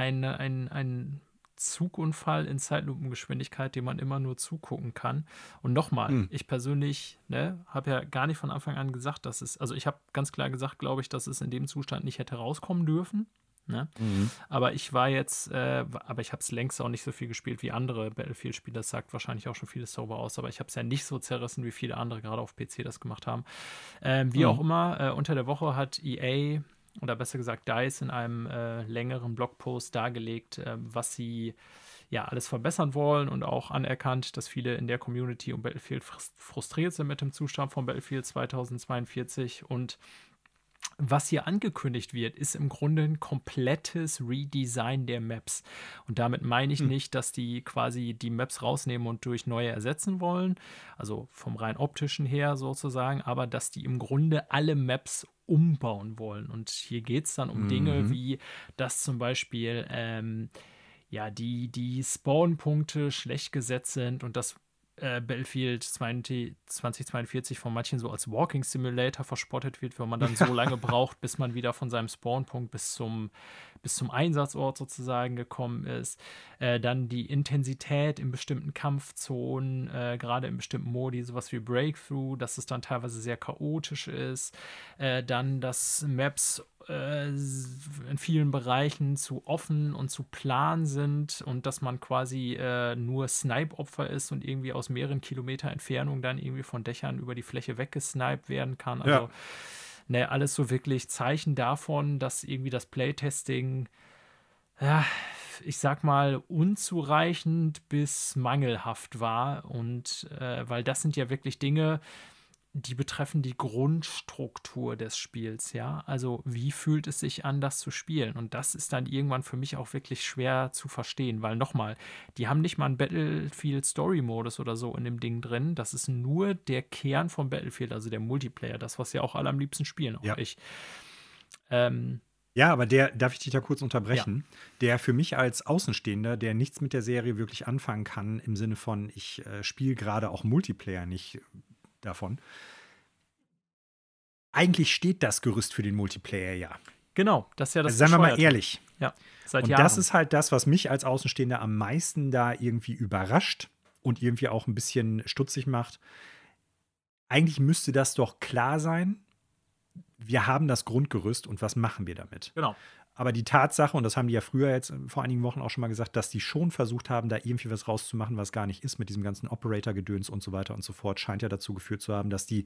ein, ein, ein Zugunfall in Zeitlupengeschwindigkeit, dem man immer nur zugucken kann. Und nochmal, Hm. ich persönlich ne, habe ja gar nicht von Anfang an gesagt, dass es, also ich habe ganz klar gesagt, glaube ich, dass es in dem Zustand nicht hätte rauskommen dürfen. Ne? Mhm. Aber ich war jetzt, äh, aber ich habe es längst auch nicht so viel gespielt wie andere Battlefield-Spiele. Das sagt wahrscheinlich auch schon vieles darüber aus. Aber ich habe es ja nicht so zerrissen, wie viele andere gerade auf PC das gemacht haben. Ähm, wie Mhm. auch immer, äh, unter der Woche hat EA oder besser gesagt DICE in einem äh, längeren Blogpost dargelegt, äh, was sie ja alles verbessern wollen und auch anerkannt, dass viele in der Community um Battlefield frus- frustriert sind mit dem Zustand von Battlefield 2042 und was hier angekündigt wird, ist im Grunde ein komplettes Redesign der Maps. Und damit meine ich Hm. nicht, dass die quasi die Maps rausnehmen und durch neue ersetzen wollen, also vom rein optischen her sozusagen, aber dass die im Grunde alle Maps umbauen wollen. Und hier geht es dann um Dinge Mhm. wie, dass zum Beispiel ähm, ja, die, die Spawn-Punkte schlecht gesetzt sind und dass äh, Battlefield 20, 2042 von manchen so als Walking Simulator verspottet wird, weil man dann so [laughs] lange braucht, bis man wieder von seinem Spawnpunkt bis zum, bis zum Einsatzort sozusagen gekommen ist. Äh, dann die Intensität in bestimmten Kampfzonen, äh, gerade in bestimmten Modi, sowas wie Breakthrough, dass es dann teilweise sehr chaotisch ist. Äh, dann, dass Maps äh, in vielen Bereichen zu offen und zu plan sind und dass man quasi äh, nur Snipe-Opfer ist und irgendwie aus mehreren Kilometer Entfernung dann irgendwie von Dächern über die Fläche weggesniped werden kann. Also, Ja. ne, alles so wirklich Zeichen davon, dass irgendwie das Playtesting, ja, ich sag mal, unzureichend bis mangelhaft war. Und äh, weil das sind ja wirklich Dinge, die betreffen die Grundstruktur des Spiels, ja. Also wie fühlt es sich an, das zu spielen? Und das ist dann irgendwann für mich auch wirklich schwer zu verstehen, weil nochmal, die haben nicht mal einen Battlefield Story Modus oder so in dem Ding drin. Das ist nur der Kern von Battlefield, also der Multiplayer, das, was ja auch alle am liebsten spielen, auch Ja. ich. Ähm, Ja, aber der, darf ich dich da kurz unterbrechen? Der für mich als Außenstehender, der nichts mit der Serie wirklich anfangen kann, im Sinne von, ich äh, spiele gerade auch Multiplayer nicht davon. Eigentlich steht das Gerüst für den Multiplayer ja. genau, das ist ja das Also seien wir mal ehrlich. Ja, seit Und Jahren. das ist halt das, was mich als Außenstehender am meisten da irgendwie überrascht und irgendwie auch ein bisschen stutzig macht. Eigentlich müsste das doch klar sein. Wir haben das Grundgerüst und was machen wir damit? genau. Aber die Tatsache, und das haben die ja früher jetzt vor einigen Wochen auch schon mal gesagt, dass die schon versucht haben, da irgendwie was rauszumachen, was gar nicht ist, mit diesem ganzen Operator-Gedöns und so weiter und so fort, scheint ja dazu geführt zu haben, dass die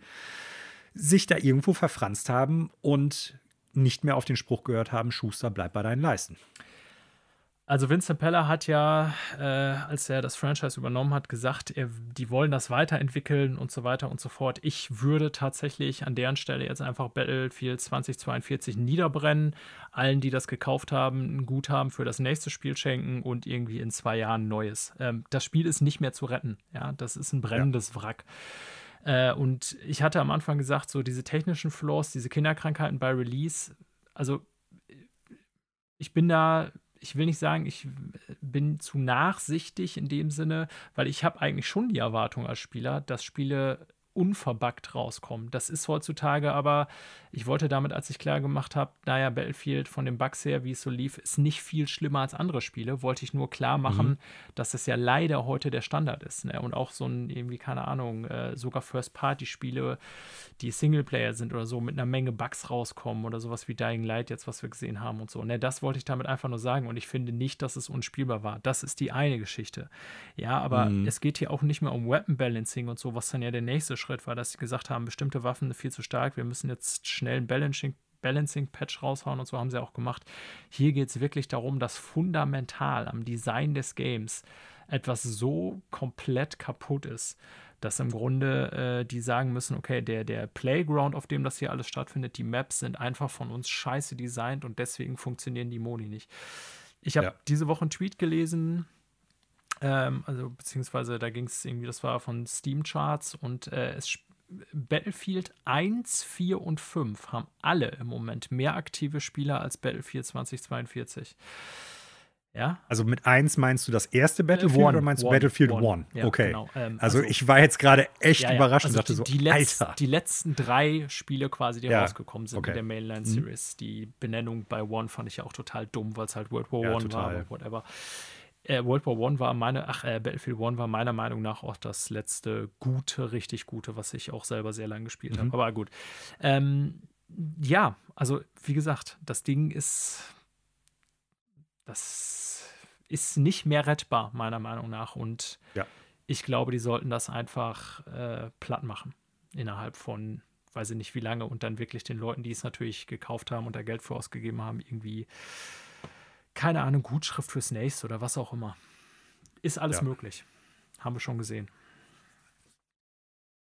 sich da irgendwo verfranst haben und nicht mehr auf den Spruch gehört haben, Schuster, bleib bei deinen Leisten. Also Vincent Peller hat ja, äh, als er das Franchise übernommen hat, gesagt, er, die wollen das weiterentwickeln und so weiter und so fort. Ich würde tatsächlich an deren Stelle jetzt einfach Battlefield 2042 niederbrennen, allen, die das gekauft haben, ein Guthaben für das nächste Spiel schenken und irgendwie in zwei Jahren neues. Ähm, das Spiel ist nicht mehr zu retten. Ja, das ist ein brennendes ja. Wrack. Äh, und ich hatte am Anfang gesagt, so diese technischen Flaws, diese Kinderkrankheiten bei Release, also ich bin da ich will nicht sagen, ich bin zu nachsichtig in dem Sinne, weil ich habe eigentlich schon die Erwartung als Spieler, dass Spiele unverbuggt rauskommen. Das ist heutzutage aber, ich wollte damit, als ich klar gemacht habe, naja, Battlefield von den Bugs her, wie es so lief, ist nicht viel schlimmer als andere Spiele, wollte ich nur klar machen, mhm. dass es ja leider heute der Standard ist. Ne? Und auch so ein, irgendwie, keine Ahnung, äh, sogar First-Party-Spiele, die Singleplayer sind oder so, mit einer Menge Bugs rauskommen oder sowas wie Dying Light jetzt, was wir gesehen haben und so. Ne? Das wollte ich damit einfach nur sagen und ich finde nicht, dass es unspielbar war. Das ist die eine Geschichte. Ja, aber mhm. es geht hier auch nicht mehr um Weapon Balancing und so, was dann ja der nächste Schritt war, dass sie gesagt haben, bestimmte Waffen sind viel zu stark, wir müssen jetzt schnell ein Balancing, Balancing-Patch raushauen und so haben sie auch gemacht. Hier geht es wirklich darum, dass fundamental am Design des Games etwas so komplett kaputt ist, dass im Grunde äh, die sagen müssen, okay, der, der Playground, auf dem das hier alles stattfindet, die Maps sind einfach von uns scheiße designt und deswegen funktionieren die Modi nicht. Ich habe ja. diese Woche einen Tweet gelesen, ähm, also beziehungsweise da ging es irgendwie, das war von Steam Charts und äh, es Battlefield 1, 4 und 5 haben alle im Moment mehr aktive Spieler als Battlefield 2042. Ja. Also mit 1 meinst du das erste Battlefield one, oder meinst du one, Battlefield 1? Ja, okay. Genau. Ähm, also, also, ich war jetzt gerade echt ja, ja. überrascht also und dachte die, so, die, letzt, Alter. die letzten drei Spiele quasi, die rausgekommen sind okay. in der Mainline mhm. Series. Mhm. Die Benennung bei One fand ich ja auch total dumm, weil es halt World War One war oder whatever äh, World War One war meine, ach, äh, Battlefield One war meiner Meinung nach auch das letzte gute, richtig gute, was ich auch selber sehr lange gespielt mhm. habe. Aber gut. Ähm, ja, also wie gesagt, das Ding ist, das ist nicht mehr rettbar, meiner Meinung nach. Und ja. ich glaube, die sollten das einfach äh, platt machen. Innerhalb von, weiß ich nicht wie lange, und dann wirklich den Leuten, die es natürlich gekauft haben und da Geld für ausgegeben haben, irgendwie keine Ahnung, Gutschrift fürs nächste oder was auch immer. Ist alles ja. möglich. Haben wir schon gesehen.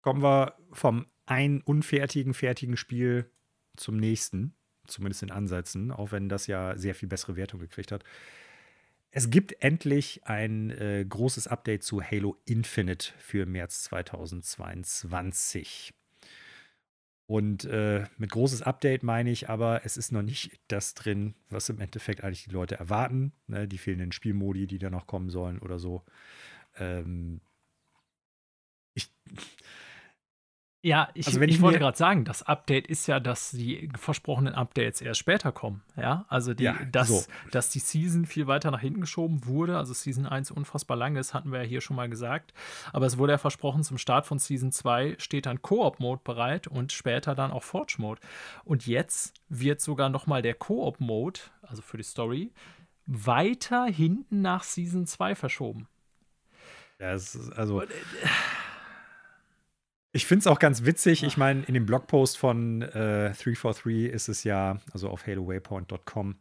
Kommen wir vom einen unfertigen, fertigen Spiel zum nächsten, zumindest in Ansätzen, auch wenn das ja sehr viel bessere Wertung gekriegt hat. Es gibt endlich ein äh, großes Update zu Halo Infinite für März 2022. Und äh, mit großes Update meine ich aber, es ist noch nicht das drin, was im Endeffekt eigentlich die Leute erwarten. Ne? Die fehlenden Spielmodi, die da noch kommen sollen oder so. Ähm, ich, ja, ich, also ich, wollte gerade sagen, das Update ist ja, dass die versprochenen Updates erst später kommen. Ja, also die, ja, dass, so. dass die Season viel weiter nach hinten geschoben wurde. Also Season 1 unfassbar lang ist, hatten wir ja hier schon mal gesagt. Aber es wurde ja versprochen, zum Start von Season 2 steht dann Koop-Mode bereit und später dann auch Forge-Mode. Und jetzt wird sogar nochmal der Koop-Mode, also für die Story, weiter hinten nach Season 2 verschoben. Ja, es ist also. Und, äh, ich finde es auch ganz witzig. Ich meine, in dem Blogpost von äh, 343 ist es ja, also auf halowaypoint.com,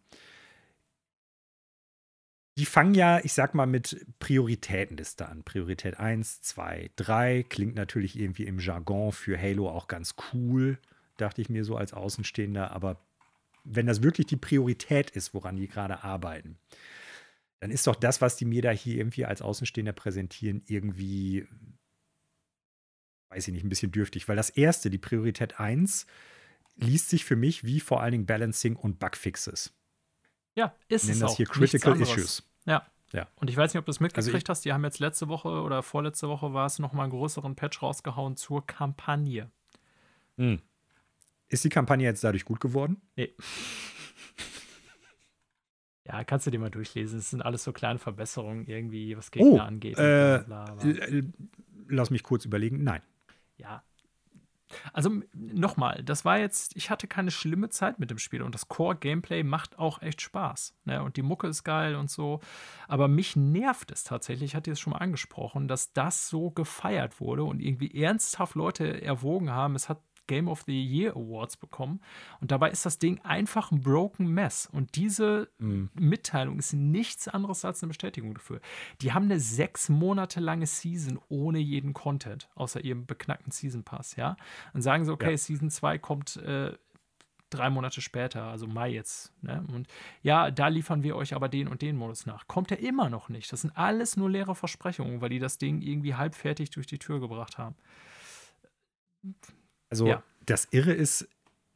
die fangen ja, ich sag mal, mit Prioritätenliste an. Priorität 1, 2, 3 klingt natürlich irgendwie im Jargon für Halo auch ganz cool, dachte ich mir so als Außenstehender. Aber wenn das wirklich die Priorität ist, woran die gerade arbeiten, dann ist doch das, was die mir da hier irgendwie als Außenstehender präsentieren, irgendwie weiß ich nicht, ein bisschen dürftig, weil das erste, die Priorität 1, liest sich für mich wie vor allen Dingen Balancing und Bugfixes. Ja, ist Nennen es das auch. hier Critical Issues. Ja. ja. Und ich weiß nicht, ob du es mitgekriegt also hast, die haben jetzt letzte Woche oder vorletzte Woche war es nochmal einen größeren Patch rausgehauen zur Kampagne. Hm. Ist die Kampagne jetzt dadurch gut geworden? Nee. [laughs] Ja, kannst du dir mal durchlesen. Es sind alles so kleine Verbesserungen, irgendwie, was Gegner oh, angeht. Äh. Lass mich kurz überlegen. Nein ja. Also nochmal, das war jetzt, ich hatte keine schlimme Zeit mit dem Spiel und das Core-Gameplay macht auch echt Spaß. Ne? Und die Mucke ist geil und so. Aber mich nervt es tatsächlich, ich hatte es schon mal angesprochen, dass das so gefeiert wurde und irgendwie ernsthaft Leute erwogen haben, es hat Game of the Year Awards bekommen. Und dabei ist das Ding einfach ein broken mess. Und diese mhm. Mitteilung ist nichts anderes als eine Bestätigung dafür. Die haben eine sechs Monate lange Season ohne jeden Content, außer ihrem beknackten Season Pass, ja. Dann sagen sie, okay, ja. Season 2 kommt äh, drei Monate später, also Mai jetzt. Ne? Und ja, da liefern wir euch aber den und den Modus nach. Kommt er immer noch nicht. Das sind alles nur leere Versprechungen, weil die das Ding irgendwie halbfertig durch die Tür gebracht haben. Also ja. das Irre ist,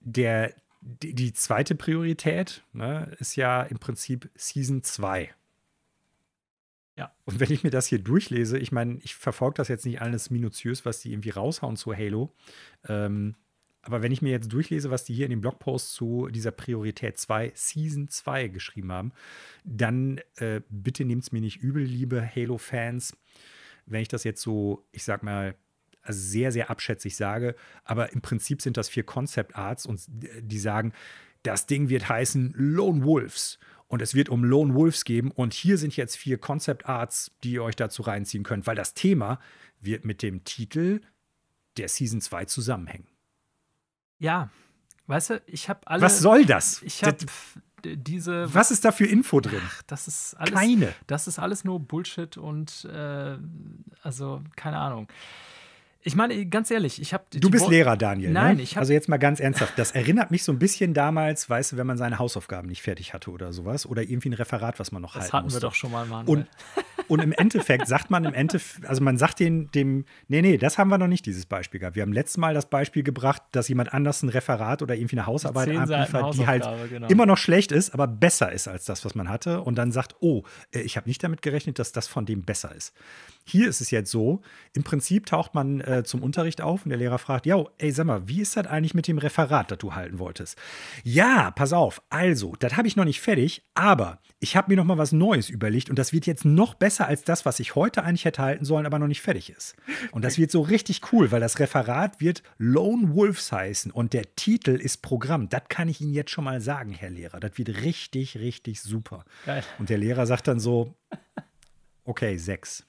der, die, die zweite Priorität ne, ist ja im Prinzip Season 2. Ja. Und wenn ich mir das hier durchlese, ich meine, ich verfolge das jetzt nicht alles minutiös, was die irgendwie raushauen zu Halo. Ähm, aber wenn ich mir jetzt durchlese, was die hier in dem Blogpost zu dieser Priorität 2, Season 2 geschrieben haben, dann äh, bitte nehmt es mir nicht übel, liebe Halo-Fans, wenn ich das jetzt so, ich sag mal, sehr, sehr abschätzig sage. Aber im Prinzip sind das vier Concept Arts und die sagen, das Ding wird heißen Lone Wolves. Und es wird um Lone Wolves geben. Und hier sind jetzt vier Concept Arts, die ihr euch dazu reinziehen könnt, weil das Thema wird mit dem Titel der Season 2 zusammenhängen. Ja, weißt du, ich habe alle. Was soll das? Ich habe diese. Was ist da für Info drin? Ach, das ist alles. Keine. Das ist alles nur Bullshit und äh, also keine Ahnung. Ich meine, ganz ehrlich, ich habe. Du bist Wo Lehrer, Daniel. Nein, ne? ich habe. Also jetzt mal ganz ernsthaft. Das erinnert mich so ein bisschen damals, weißt du, wenn man seine Hausaufgaben nicht fertig hatte oder sowas. Oder irgendwie ein Referat, was man noch das halten musste. Das hatten wir doch schon mal, Mann. Und, und im Endeffekt sagt man im Endeffekt, also man sagt den, dem, nee, nee, das haben wir noch nicht, dieses Beispiel gehabt. Wir haben letztes Mal das Beispiel gebracht, dass jemand anders ein Referat oder irgendwie eine Hausarbeit abliefert, die halt genau. immer noch schlecht ist, aber besser ist als das, was man hatte. Und dann sagt, oh, äh, ich habe nicht damit gerechnet, dass das von dem besser ist. Hier ist es jetzt so, im Prinzip taucht man äh, zum Unterricht auf und der Lehrer fragt, ja, ey, sag mal, wie ist das eigentlich mit dem Referat, das du halten wolltest? Ja, pass auf, also, das habe ich noch nicht fertig, aber ich habe mir noch mal was Neues überlegt und das wird jetzt noch besser als das, was ich heute eigentlich hätte halten sollen, aber noch nicht fertig ist. Und das wird so richtig cool, weil das Referat wird Lone Wolves heißen und der Titel ist Programm. Das kann ich Ihnen jetzt schon mal sagen, Herr Lehrer. Das wird richtig, richtig super. Geil. Und der Lehrer sagt dann so, okay, sechs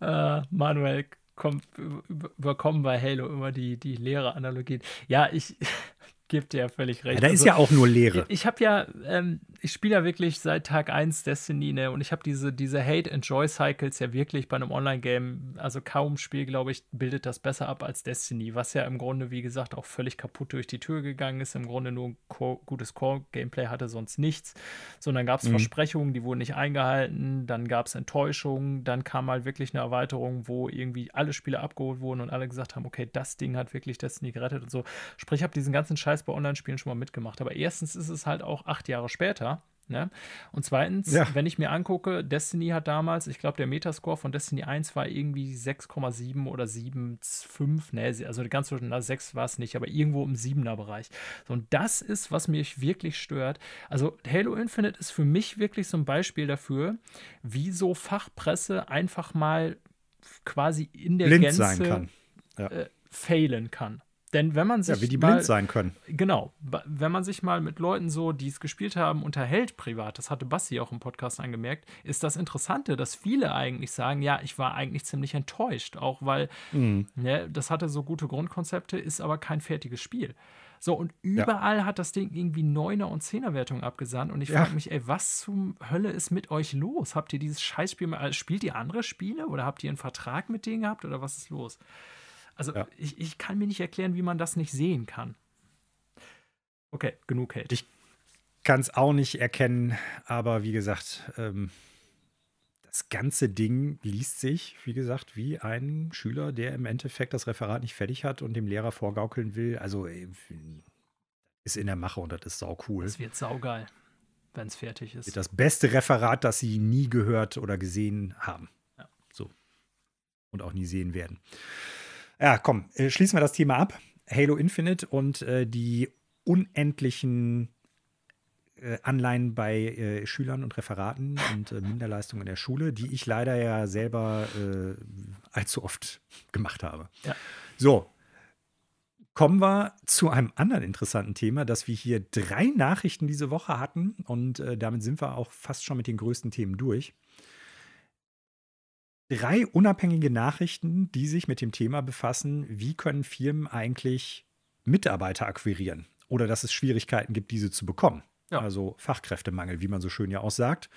äh, Manuel kommt, überkommen bei Halo immer die, die Lehrer-Analogien. Ja, ich, [laughs] gebe dir ja völlig recht. Ja, da ist also, ja auch nur Leere. Ich, ich habe ja, ähm, ich spiele ja wirklich seit Tag 1 Destiny, ne, und ich habe diese, diese Hate-and-Joy-Cycles ja wirklich bei einem Online-Game, also kaum Spiel, glaube ich, bildet das besser ab als Destiny, was ja im Grunde, wie gesagt, auch völlig kaputt durch die Tür gegangen ist, im Grunde nur ein Core, gutes Core-Gameplay hatte, sonst nichts, sondern gab es mhm. Versprechungen, die wurden nicht eingehalten, dann gab es Enttäuschungen, dann kam mal wirklich eine Erweiterung, wo irgendwie alle Spiele abgeholt wurden und alle gesagt haben, okay, das Ding hat wirklich Destiny gerettet und so. Sprich, ich habe diesen ganzen Scheiß bei Online-Spielen schon mal mitgemacht. Aber erstens ist es halt auch acht Jahre später. Ne? Und zweitens, ja. wenn ich mir angucke, Destiny hat damals, ich glaube, der Metascore von Destiny 1 war irgendwie 6,7 oder 7,5. Ne, also ganz so, na, 6 war es nicht, aber irgendwo im 7er Bereich. So, und das ist, was mich wirklich stört. Also, Halo Infinite ist für mich wirklich so ein Beispiel dafür, wie so Fachpresse einfach mal quasi in der Blind Gänze sein kann. Ja. Äh, failen kann. Denn wenn man sich. Ja, wie die mal, blind sein können. Genau. Wenn man sich mal mit Leuten so, die es gespielt haben, unterhält privat, das hatte Basti auch im Podcast angemerkt, ist das Interessante, dass viele eigentlich sagen: Ja, ich war eigentlich ziemlich enttäuscht, auch weil mhm. ne, das hatte so gute Grundkonzepte, ist aber kein fertiges Spiel. So, und überall ja. hat das Ding irgendwie Neuner- und Zehner-Wertung abgesandt. Und ich frage ja. mich, ey, was zum Hölle ist mit euch los? Habt ihr dieses Scheißspiel mal, also spielt ihr andere Spiele oder habt ihr einen Vertrag mit denen gehabt oder was ist los? Also ja. ich, ich kann mir nicht erklären, wie man das nicht sehen kann. Okay, genug Hate. Ich kann es auch nicht erkennen, aber wie gesagt, ähm, das ganze Ding liest sich, wie gesagt, wie ein Schüler, der im Endeffekt das Referat nicht fertig hat und dem Lehrer vorgaukeln will. Also ist in der Mache und das ist sau cool. Das wird saugeil, wenn es fertig ist. Das beste Referat, das sie nie gehört oder gesehen haben. Ja. So. Und auch nie sehen werden. Ja, komm, äh, schließen wir das Thema ab. Halo Infinite und äh, die unendlichen äh, Anleihen bei äh, Schülern und Referaten und äh, Minderleistungen in der Schule, die ich leider ja selber äh, allzu oft gemacht habe. Ja. So, kommen wir zu einem anderen interessanten Thema, dass wir hier drei Nachrichten diese Woche hatten und äh, damit sind wir auch fast schon mit den größten Themen durch drei unabhängige Nachrichten, die sich mit dem Thema befassen, wie können Firmen eigentlich Mitarbeiter akquirieren oder dass es Schwierigkeiten gibt, diese zu bekommen. Ja. Also Fachkräftemangel, wie man so schön ja auch sagt.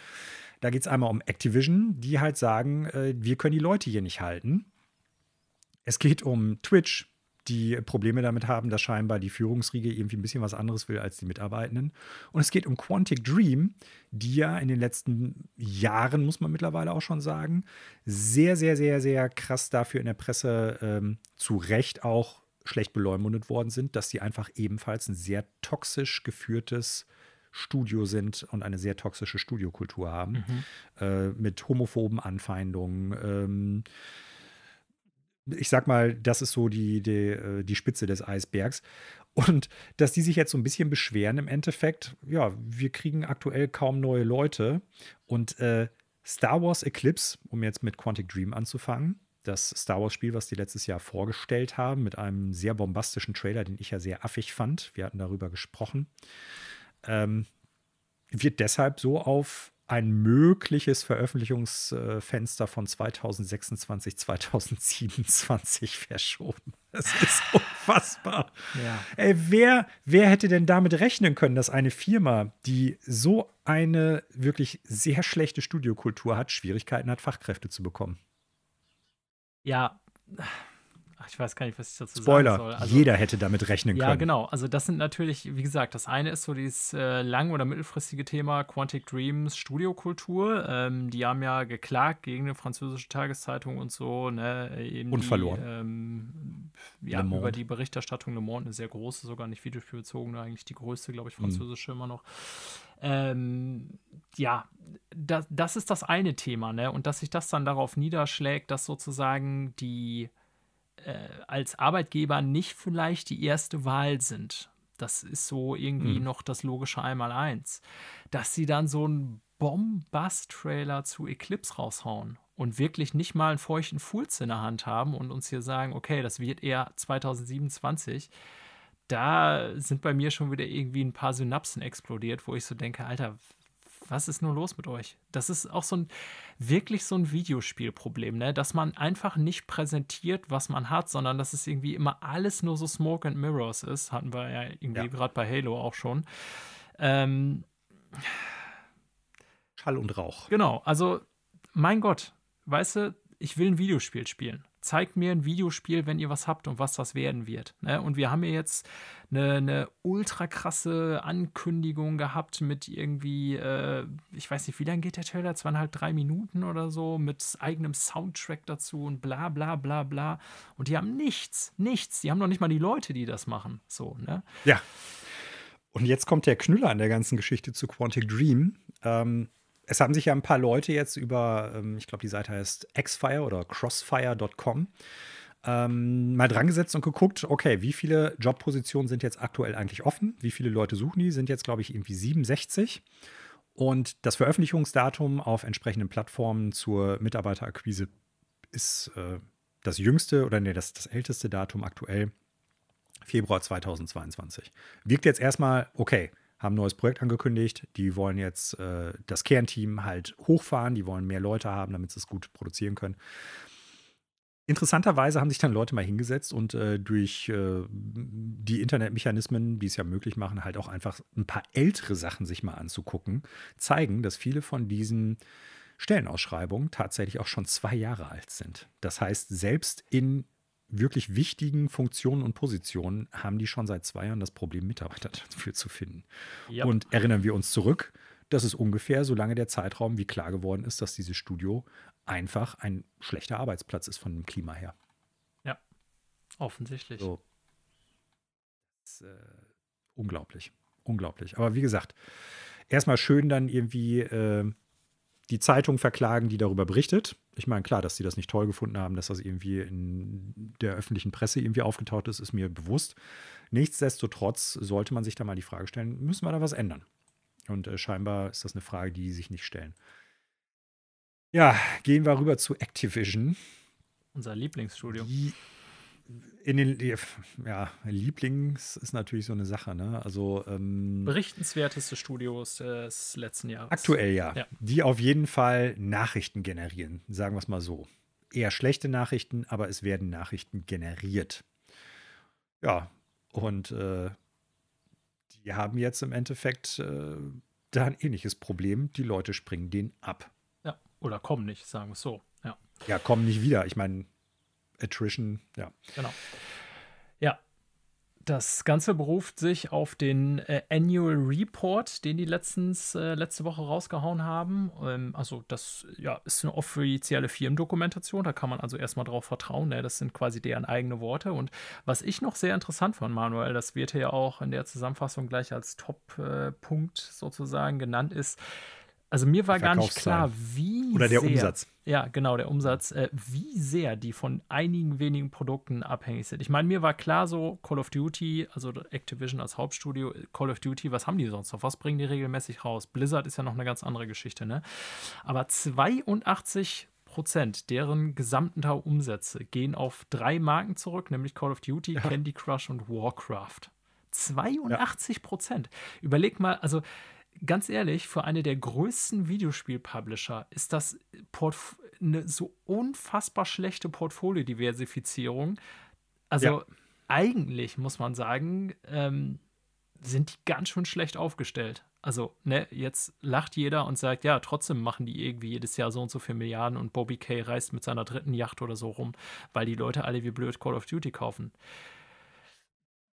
Da geht es einmal um Activision, die halt sagen, äh, wir können die Leute hier nicht halten. Es geht um Twitch, die Probleme damit haben, dass scheinbar die Führungsriege irgendwie ein bisschen was anderes will als die Mitarbeitenden. Und es geht um Quantic Dream, die ja in den letzten Jahren, muss man mittlerweile auch schon sagen, sehr, sehr, sehr, sehr krass dafür in der Presse ähm, zu Recht auch schlecht beleumundet worden sind, dass sie einfach ebenfalls ein sehr toxisch geführtes Studio sind und eine sehr toxische Studiokultur haben, Mhm. äh, mit homophoben Anfeindungen. Ähm, ich sag mal, das ist so die, die, äh, die Spitze des Eisbergs. Und dass die sich jetzt so ein bisschen beschweren im Endeffekt, ja, wir kriegen aktuell kaum neue Leute. Und äh, Star Wars Eclipse, um jetzt mit Quantic Dream anzufangen, das Star Wars-Spiel, was die letztes Jahr vorgestellt haben, mit einem sehr bombastischen Trailer, den ich ja sehr affig fand. Wir hatten darüber gesprochen. Ähm, wird deshalb so auf ein mögliches Veröffentlichungsfenster von 2026, 2027 [laughs] verschoben. Das ist [laughs] unfassbar. Ja. Ey, wer, wer hätte denn damit rechnen können, dass eine Firma, die so eine wirklich sehr schlechte Studiokultur hat, Schwierigkeiten hat, Fachkräfte zu bekommen? Ja, ach, ich weiß gar nicht, was ich dazu Spoiler, sagen soll. Also, jeder hätte damit rechnen Ja, können. genau. Also das sind natürlich, wie gesagt, das eine ist so dieses äh, lang- oder mittelfristige Thema Quantic Dreams Studiokultur. Ähm, die haben ja geklagt gegen eine französische Tageszeitung und so. Ne, eben Und die, verloren. Ähm, ja, über die Berichterstattung Le Monde, eine sehr große, sogar nicht videospielbezogene, eigentlich die größte, glaube ich, Mhm. französische immer noch. Ähm, ja, das, das ist das eine Thema, ne? Und dass sich das dann darauf niederschlägt, dass sozusagen die äh, als Arbeitgeber nicht vielleicht die erste Wahl sind. Das ist so irgendwie Mhm. noch das logische Einmaleins. Dass sie dann so einen Bombast-Trailer zu Eclipse raushauen und wirklich nicht mal einen feuchten Fulz in der Hand haben und uns hier sagen, okay, das wird eher 2027. Da sind bei mir schon wieder irgendwie ein paar Synapsen explodiert, wo ich so denke, Alter, was ist nur los mit euch? Das ist auch so ein wirklich so ein Videospielproblem, ne? Dass man einfach nicht präsentiert, was man hat, sondern dass es irgendwie immer alles nur so Smoke and Mirrors ist. Hatten wir ja irgendwie Ja. gerade bei Halo auch schon. Ähm, Schall und Rauch. Genau, also mein Gott, weißt du, ich will ein Videospiel spielen. Zeigt mir ein Videospiel, wenn ihr was habt und was das werden wird. Ne? Und wir haben hier jetzt eine, eine ultra krasse Ankündigung gehabt mit irgendwie, äh, ich weiß nicht, wie lange geht der Trailer? Zweieinhalb, drei Minuten oder so, mit eigenem Soundtrack dazu und bla bla bla bla. Und die haben nichts, nichts. Die haben noch nicht mal die Leute, die das machen. So, ne? Ja. Und jetzt kommt der Knüller an der ganzen Geschichte zu Quantic Dream. Ähm, es haben sich ja ein paar Leute jetzt über, ähm, ich glaube, die Seite heißt Xfire oder crossfire.com, ähm, mal dran gesetzt und geguckt, okay, wie viele Jobpositionen sind jetzt aktuell eigentlich offen? Wie viele Leute suchen die? Sind jetzt, glaube ich, irgendwie 67. Und das Veröffentlichungsdatum auf entsprechenden Plattformen zur Mitarbeiterakquise ist äh, das jüngste oder nee, das, das älteste Datum aktuell, Februar 2022. Wirkt jetzt erstmal, okay, haben ein neues Projekt angekündigt, die wollen jetzt äh, das Kernteam halt hochfahren, die wollen mehr Leute haben, damit sie es gut produzieren können. Interessanterweise haben sich dann Leute mal hingesetzt und äh, durch äh, die Internetmechanismen, die es ja möglich machen, halt auch einfach ein paar ältere Sachen sich mal anzugucken, zeigen, dass viele von diesen Stellenausschreibungen tatsächlich auch schon zwei Jahre alt sind. Das heißt, selbst in wirklich wichtigen Funktionen und Positionen haben die schon seit zwei Jahren das Problem, Mitarbeiter [laughs] dafür zu finden. Ja. Und erinnern wir uns zurück, das ist ungefähr so lange der Zeitraum, wie klar geworden ist, dass dieses Studio einfach ein schlechter Arbeitsplatz ist von dem Klima her. Offensichtlich. So. Das äh, unglaublich. Unglaublich. Aber wie gesagt, erstmal schön dann irgendwie äh, die Zeitung verklagen, die darüber berichtet. Ich meine, klar, dass sie das nicht toll gefunden haben, dass das irgendwie in der öffentlichen Presse irgendwie aufgetaucht ist, ist mir bewusst. Nichtsdestotrotz sollte man sich da mal die Frage stellen, müssen wir da was ändern? Und äh, scheinbar ist das eine Frage, die sich nicht stellen. Ja, gehen wir rüber zu Activision. Unser Lieblingsstudio. Die in den ja, Lieblings ist natürlich so eine Sache, ne? Also ähm, Berichtenswerteste Studios des letzten Jahres. aktuell ja. Ja. Die auf jeden Fall Nachrichten generieren, sagen wir es mal so. Eher schlechte Nachrichten, aber es werden Nachrichten generiert. Ja, Und äh, die haben jetzt im Endeffekt äh, da ein ähnliches Problem. Die Leute springen den ab. Ja, oder kommen nicht, sagen wir es so. Ja. ja, kommen nicht wieder. Ich meine, Attrition, ja. Genau. Ja, das Ganze beruft sich auf den äh, Annual Report, den die letztens, äh, letzte Woche rausgehauen haben. Ähm, also, das ja, ist eine offizielle Firmendokumentation, da kann man also erstmal drauf vertrauen. Ne? Das sind quasi deren eigene Worte. Und was ich noch sehr interessant fand, Manuel, das wird ja auch in der Zusammenfassung gleich als Top-Punkt äh, sozusagen genannt, ist, also mir war gar nicht klar, wie Oder der sehr, Umsatz. Ja, genau, der Umsatz, äh, wie sehr die von einigen wenigen Produkten abhängig sind. Ich meine, mir war klar so, Call of Duty, also Activision als Hauptstudio, Call of Duty, was haben die sonst noch? Was bringen die regelmäßig raus? Blizzard ist ja noch eine ganz andere Geschichte, ne? Aber 82 Prozent deren gesamten Umsätze gehen auf drei Marken zurück, nämlich Call of Duty, ja. Candy Crush und Warcraft. 82 Prozent. Ja. Überleg mal, also ganz ehrlich, für eine der größten Videospiel-Publisher ist das Portf eine so unfassbar schlechte Portfoliodiversifizierung. Also ja. eigentlich muss man sagen, ähm, sind die ganz schön schlecht aufgestellt. Also, ne, jetzt lacht jeder und sagt, ja, trotzdem machen die irgendwie jedes Jahr so und so viele Milliarden und Bobby Kay reist mit seiner dritten Yacht oder so rum, weil die Leute alle wie blöd Call of Duty kaufen.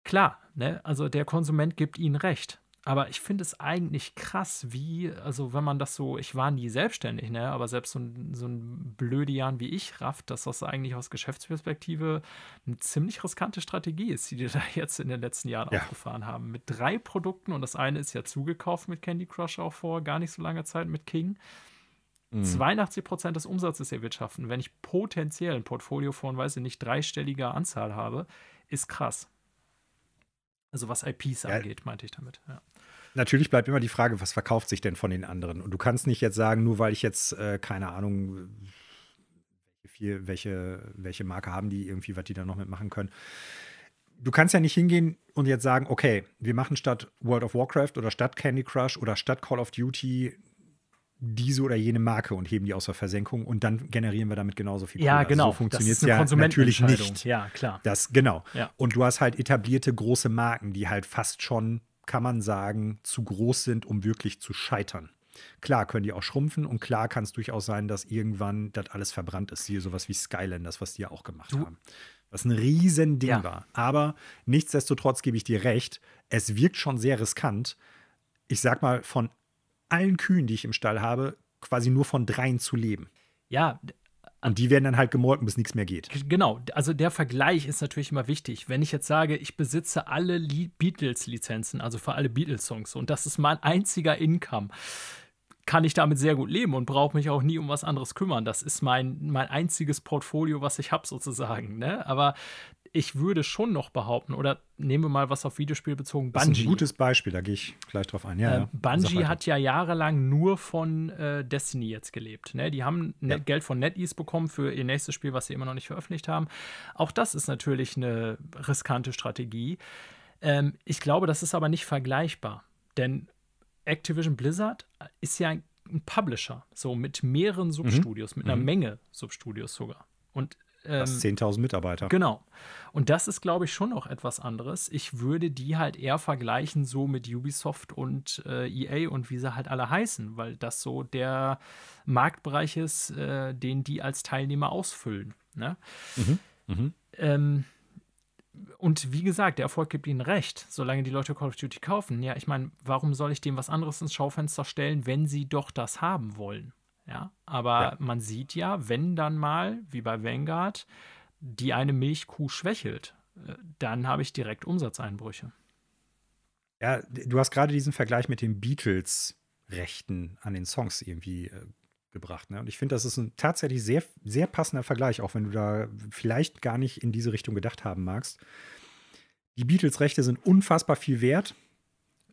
Klar, ne, also der Konsument gibt ihnen recht. Aber ich finde es eigentlich krass, wie, also wenn man das so, ich war nie selbstständig, ne, aber selbst so ein, so ein Blödian wie ich rafft, dass das eigentlich aus Geschäftsperspektive eine ziemlich riskante Strategie ist, die die da [laughs] jetzt in den letzten Jahren ja. aufgefahren haben. Mit drei Produkten und das eine ist ja zugekauft mit Candy Crush auch vor gar nicht so langer Zeit mit King. Mhm. 82 Prozent des Umsatzes erwirtschaften, wenn ich potenziell ein Portfolio von, weiß ich nicht, dreistelliger Anzahl habe, ist krass. Also was IPs ja. angeht, meinte ich damit. Ja. Natürlich bleibt immer die Frage, was verkauft sich denn von den anderen? Und du kannst nicht jetzt sagen, nur weil ich jetzt, äh, keine Ahnung, viel, welche, welche Marke haben die, irgendwie, was die da noch mitmachen können. Du kannst ja nicht hingehen und jetzt sagen, okay, wir machen statt World of Warcraft oder statt Candy Crush oder statt Call of Duty diese oder jene Marke und heben die aus der Versenkung und dann generieren wir damit genauso viel Kohle. Ja, genau. Also so funktioniert es ja natürlich nicht. Ja, klar. Das, genau. Ja. Und du hast halt etablierte große Marken, die halt fast schon, kann man sagen, zu groß sind, um wirklich zu scheitern. Klar können die auch schrumpfen und klar kann es durchaus sein, dass irgendwann das alles verbrannt ist. Hier sowas wie Skylanders, was die ja auch gemacht du, haben. Was ein Riesending ja. war. Aber nichtsdestotrotz gebe ich dir recht, es wirkt schon sehr riskant. Ich sag mal, von allen Kühen, die ich im Stall habe, quasi nur von dreien zu leben. Ja. Und die werden dann halt gemolken, bis nichts mehr geht. Genau, also der Vergleich ist natürlich immer wichtig. Wenn ich jetzt sage, ich besitze alle Beatles-Lizenzen, also für alle Beatles-Songs, und das ist mein einziger Income, kann ich damit sehr gut leben und brauche mich auch nie um was anderes kümmern. Das ist mein, mein einziges Portfolio, was ich habe, sozusagen. Ne? Aber ich würde schon noch behaupten, oder nehmen wir mal was auf Videospiel bezogen, Bungie. Das ist ein gutes Beispiel, da gehe ich gleich drauf ein. Ja, äh, Bungie hat ja jahrelang nur von äh, Destiny jetzt gelebt. Ne? Die haben ja. Geld von NetEase bekommen für ihr nächstes Spiel, was sie immer noch nicht veröffentlicht haben. Auch das ist natürlich eine riskante Strategie. Ähm, ich glaube, das ist aber nicht vergleichbar, denn Activision Blizzard ist ja ein Publisher, so mit mehreren mhm. Substudios, mhm. mit einer mhm. Menge Substudios sogar. Und ähm, 10.000 Mitarbeiter. Genau. Und das ist, glaube ich, schon noch etwas anderes. Ich würde die halt eher vergleichen so mit Ubisoft und äh, EA und wie sie halt alle heißen, weil das so der Marktbereich ist, äh, den die als Teilnehmer ausfüllen. Ne? Mhm. Mhm. Ähm, und wie gesagt, der Erfolg gibt ihnen recht, solange die Leute Call of Duty kaufen. Ja, ich meine, warum soll ich dem was anderes ins Schaufenster stellen, wenn sie doch das haben wollen? Ja, aber ja. man sieht ja, wenn dann mal, wie bei Vanguard, die eine Milchkuh schwächelt, äh, dann habe ich direkt Umsatzeinbrüche. Ja, du hast gerade diesen Vergleich mit den Beatles-Rechten an den Songs irgendwie äh, gebracht. Ne? Und ich finde, das ist ein tatsächlich sehr, sehr passender Vergleich, auch wenn du da vielleicht gar nicht in diese Richtung gedacht haben magst. Die Beatles-Rechte sind unfassbar viel wert.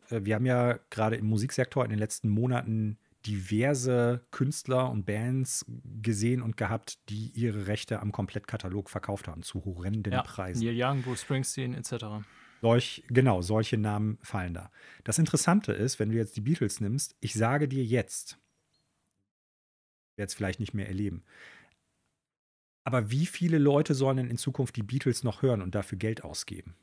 Äh, wir haben ja gerade im Musiksektor in den letzten Monaten diverse Künstler und Bands gesehen und gehabt, die ihre Rechte am Komplettkatalog verkauft haben, zu horrenden ja, Preisen. Neil Young, Bruce Springsteen etc. Solch, genau, solche Namen fallen da. Das Interessante ist, wenn du jetzt die Beatles nimmst, ich sage dir jetzt, werde es vielleicht nicht mehr erleben. Aber wie viele Leute sollen denn in Zukunft die Beatles noch hören und dafür Geld ausgeben?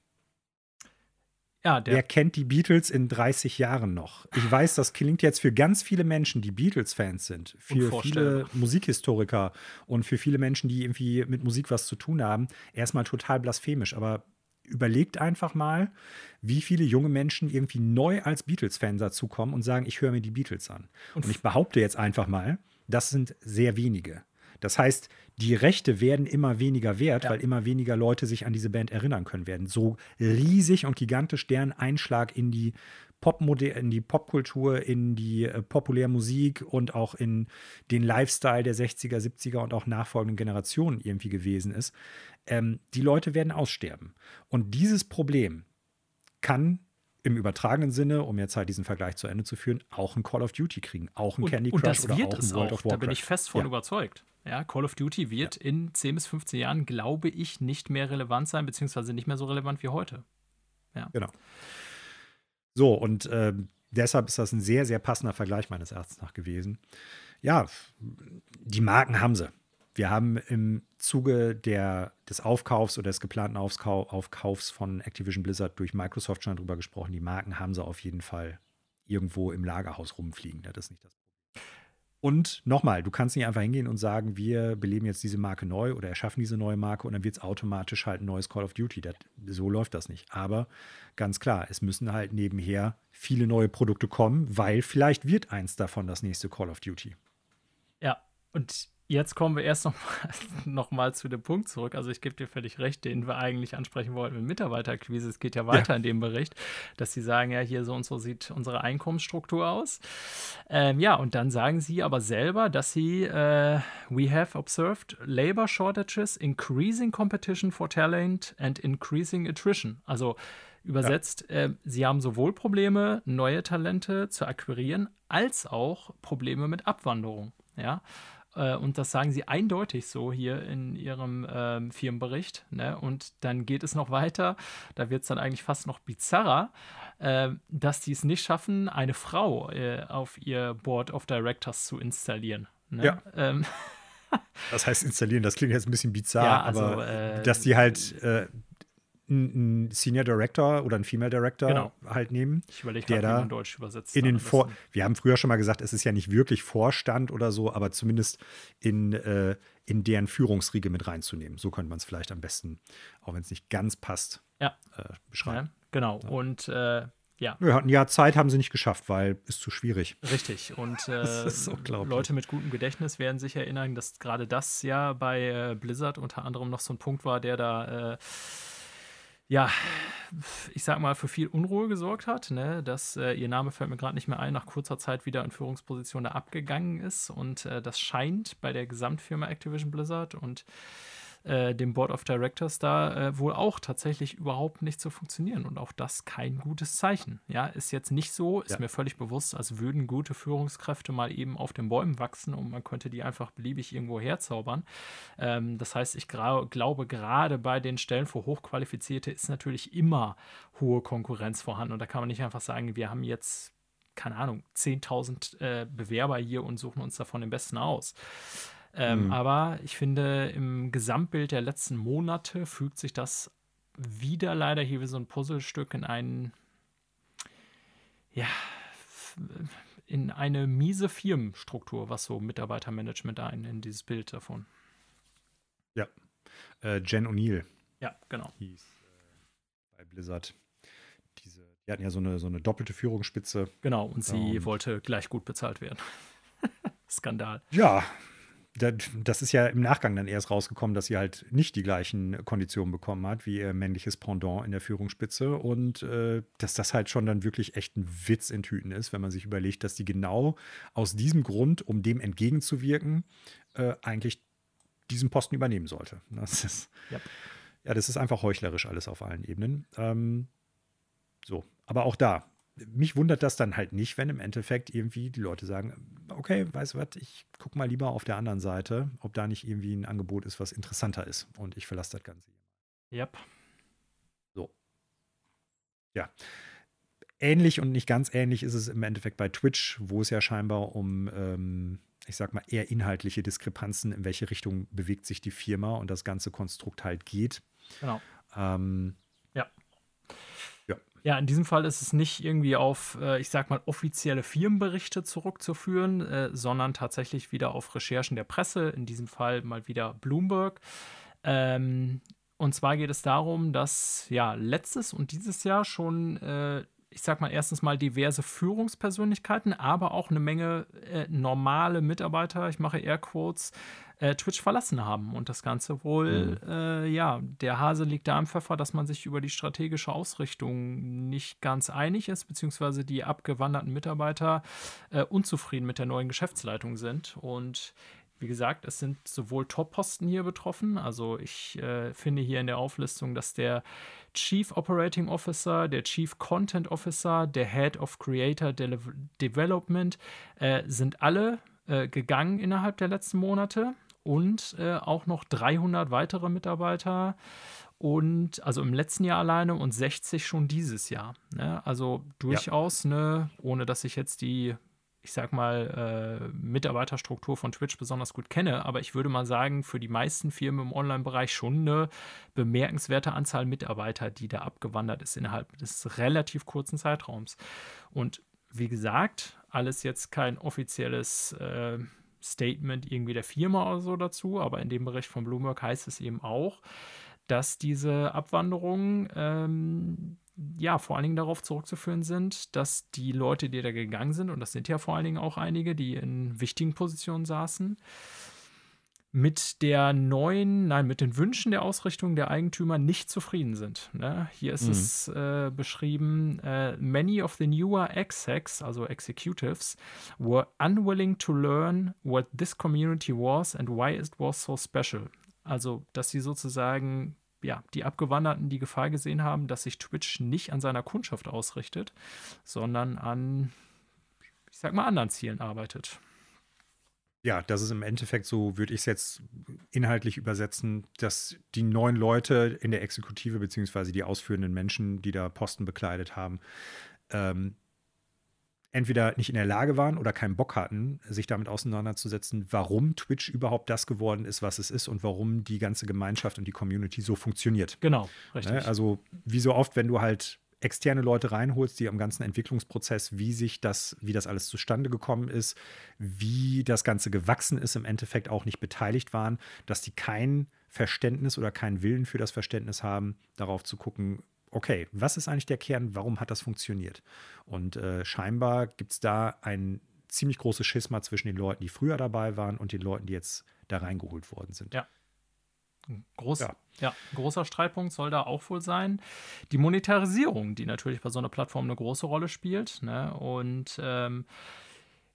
Ja, Wer kennt die Beatles in 30 Jahren noch? Ich weiß, das klingt jetzt für ganz viele Menschen, die Beatles-Fans sind, für viele Musikhistoriker und für viele Menschen, die irgendwie mit Musik was zu tun haben, erstmal total blasphemisch. Aber überlegt einfach mal, wie viele junge Menschen irgendwie neu als Beatles-Fan dazukommen und sagen, ich höre mir die Beatles an. Und, und ich behaupte jetzt einfach mal, das sind sehr wenige. Das heißt, die Rechte werden immer weniger wert, ja. weil immer weniger Leute sich an diese Band erinnern können werden. So riesig und gigantisch deren Einschlag in die in die Popkultur, in die äh, Populärmusik und auch in den Lifestyle der 60er, 70er und auch nachfolgenden Generationen irgendwie gewesen ist. Ähm, die Leute werden aussterben. Und dieses Problem kann im übertragenen Sinne, um jetzt halt diesen Vergleich zu Ende zu führen, auch ein Call of Duty kriegen, auch ein und, Candy Crush und das oder wird auch ein World auch. of Warcraft. Da bin ich fest von ja. überzeugt. Ja, Call of Duty wird ja. in 10 bis 15 Jahren, glaube ich, nicht mehr relevant sein, beziehungsweise nicht mehr so relevant wie heute. Ja. Genau. So, und äh, deshalb ist das ein sehr, sehr passender Vergleich meines Erachtens nach gewesen. Ja, die Marken haben sie. Wir haben im Zuge der, des Aufkaufs oder des geplanten Aufkau Aufkaufs von Activision Blizzard durch Microsoft schon darüber gesprochen. Die Marken haben sie auf jeden Fall irgendwo im Lagerhaus rumfliegen. Das ist nicht das und nochmal, du kannst nicht einfach hingehen und sagen, wir beleben jetzt diese Marke neu oder erschaffen diese neue Marke und dann wird es automatisch halt ein neues Call of Duty. Das, so läuft das nicht. Aber ganz klar, es müssen halt nebenher viele neue Produkte kommen, weil vielleicht wird eins davon das nächste Call of Duty. Ja, und jetzt kommen wir erst noch mal, [laughs] noch mal zu dem Punkt zurück. Also ich gebe dir völlig recht, den wir eigentlich ansprechen wollten mit Mitarbeiterquise. Es geht ja weiter ja. in dem Bericht, dass sie sagen, ja, hier so und so sieht unsere Einkommensstruktur aus. Ähm, ja, und dann sagen sie aber selber, dass sie, äh, we have observed labor shortages, increasing competition for talent and increasing attrition. Also Übersetzt, ja. äh, sie haben sowohl Probleme, neue Talente zu akquirieren, als auch Probleme mit Abwanderung. Ja, und das sagen sie eindeutig so hier in ihrem ähm, Firmenbericht. Ne? Und dann geht es noch weiter. Da wird es dann eigentlich fast noch bizarrer, äh, dass die es nicht schaffen, eine Frau äh, auf ihr Board of Directors zu installieren. Ne? Ja. Ähm. Das heißt installieren, das klingt jetzt ein bisschen bizarr, ja, also, aber äh, dass die halt äh, einen Senior Director oder einen Female Director genau. halt nehmen. Ich überlege gerade, wie man Deutsch übersetzt. In den Vor wir haben früher schon mal gesagt, es ist ja nicht wirklich Vorstand oder so, aber zumindest in, äh, in deren Führungsriege mit reinzunehmen. So könnte man es vielleicht am besten, auch wenn es nicht ganz passt, ja. äh, beschreiben. Ja, genau. Ja. Und äh, ja. ja. Ein Jahr Zeit haben sie nicht geschafft, weil ist zu schwierig. Richtig. Und [laughs] äh, Leute mit gutem Gedächtnis werden sich erinnern, dass gerade das ja bei äh, Blizzard unter anderem noch so ein Punkt war, der da äh, ja, ich sag mal, für viel Unruhe gesorgt hat, ne? dass äh, ihr Name fällt mir gerade nicht mehr ein, nach kurzer Zeit wieder in Führungsposition da abgegangen ist. Und äh, das scheint bei der Gesamtfirma Activision Blizzard und äh, dem Board of Directors da äh, wohl auch tatsächlich überhaupt nicht zu funktionieren. Und auch das kein gutes Zeichen. Ja, ist jetzt nicht so, ist ja. mir völlig bewusst, als würden gute Führungskräfte mal eben auf den Bäumen wachsen und man könnte die einfach beliebig irgendwo herzaubern. Ähm, das heißt, ich glaube, gerade bei den Stellen für Hochqualifizierte ist natürlich immer hohe Konkurrenz vorhanden. Und da kann man nicht einfach sagen, wir haben jetzt keine Ahnung, 10.000 äh, Bewerber hier und suchen uns davon den besten aus. Ähm, mhm. Aber ich finde, im Gesamtbild der letzten Monate fügt sich das wieder leider hier wie so ein Puzzlestück in einen, ja, in eine miese Firmenstruktur, was so Mitarbeitermanagement ein, in dieses Bild davon. Ja. Äh, Jen O'Neill. Ja, genau. Hieß äh, bei Blizzard. Diese, die hatten ja so eine, so eine doppelte Führungsspitze. Genau, und sie um, wollte gleich gut bezahlt werden. [laughs] Skandal. Ja, das ist ja im Nachgang dann erst rausgekommen, dass sie halt nicht die gleichen Konditionen bekommen hat wie ihr männliches Pendant in der Führungsspitze und äh, dass das halt schon dann wirklich echt ein Witz in Tüten ist, wenn man sich überlegt, dass die genau aus diesem Grund, um dem entgegenzuwirken, äh, eigentlich diesen Posten übernehmen sollte. Das ist, yep. Ja, das ist einfach heuchlerisch alles auf allen Ebenen. Ähm, so, aber auch da, mich wundert das dann halt nicht, wenn im Endeffekt irgendwie die Leute sagen, okay, weißt du was, ich gucke mal lieber auf der anderen Seite, ob da nicht irgendwie ein Angebot ist, was interessanter ist. Und ich verlasse das Ganze. Yep. So. Ja. Ähnlich und nicht ganz ähnlich ist es im Endeffekt bei Twitch, wo es ja scheinbar um, ähm, ich sag mal, eher inhaltliche Diskrepanzen, in welche Richtung bewegt sich die Firma und das ganze Konstrukt halt geht. Genau. Ähm, ja. In diesem Fall ist es nicht irgendwie auf, äh, ich sag mal, offizielle Firmenberichte zurückzuführen, äh, sondern tatsächlich wieder auf Recherchen der Presse, in diesem Fall mal wieder Bloomberg. Ähm, und zwar geht es darum, dass ja letztes und dieses Jahr schon äh, ich sag mal, erstens mal diverse Führungspersönlichkeiten, aber auch eine Menge äh, normale Mitarbeiter, ich mache Airquotes, äh, Twitch verlassen haben. Und das Ganze wohl, mhm. äh, ja, der Hase liegt da im Pfeffer, dass man sich über die strategische Ausrichtung nicht ganz einig ist, beziehungsweise die abgewanderten Mitarbeiter äh, unzufrieden mit der neuen Geschäftsleitung sind. Und wie gesagt, es sind sowohl Top-Posten hier betroffen. Also ich äh, finde hier in der Auflistung, dass der Chief Operating Officer, der Chief Content Officer, der Head of Creator De Development äh, sind alle äh, gegangen innerhalb der letzten Monate und äh, auch noch 300 weitere Mitarbeiter und also im letzten Jahr alleine und 60 schon dieses Jahr. Ne? Also durchaus, ja. ne, ohne dass ich jetzt die ich sag mal, äh, Mitarbeiterstruktur von Twitch besonders gut kenne, aber ich würde mal sagen, für die meisten Firmen im Online-Bereich schon eine bemerkenswerte Anzahl Mitarbeiter, die da abgewandert ist innerhalb des relativ kurzen Zeitraums. Und wie gesagt, alles jetzt kein offizielles äh, Statement irgendwie der Firma oder so dazu, aber in dem Bericht von Bloomberg heißt es eben auch, dass diese Abwanderung ähm, ja, vor allen Dingen darauf zurückzuführen sind, dass die Leute, die da gegangen sind, und das sind ja vor allen Dingen auch einige, die in wichtigen Positionen saßen, mit der neuen, nein, mit den Wünschen der Ausrichtung der Eigentümer nicht zufrieden sind. Ne? Hier ist mhm. es äh, beschrieben, äh, many of the newer execs, also executives, were unwilling to learn what this community was and why it was so special. Also, dass sie sozusagen ja, die Abgewanderten die Gefahr gesehen haben, dass sich Twitch nicht an seiner Kundschaft ausrichtet, sondern an, ich sag mal, anderen Zielen arbeitet. Ja, das ist im Endeffekt so, würde ich es jetzt inhaltlich übersetzen, dass die neuen Leute in der Exekutive, beziehungsweise die ausführenden Menschen, die da Posten bekleidet haben, ähm, entweder nicht in der Lage waren oder keinen Bock hatten, sich damit auseinanderzusetzen, warum Twitch überhaupt das geworden ist, was es ist und warum die ganze Gemeinschaft und die Community so funktioniert. Genau, ne? richtig. Also wie so oft, wenn du halt externe Leute reinholst, die am ganzen Entwicklungsprozess, wie sich das, wie das alles zustande gekommen ist, wie das Ganze gewachsen ist, im Endeffekt auch nicht beteiligt waren, dass die kein Verständnis oder keinen Willen für das Verständnis haben, darauf zu gucken, okay, was ist eigentlich der Kern, warum hat das funktioniert? Und äh, scheinbar gibt es da ein ziemlich großes Schisma zwischen den Leuten, die früher dabei waren und den Leuten, die jetzt da reingeholt worden sind. Ja. Groß, ja. ja, großer Streitpunkt soll da auch wohl sein. Die Monetarisierung, die natürlich bei so einer Plattform eine große Rolle spielt. Ne? Und ähm,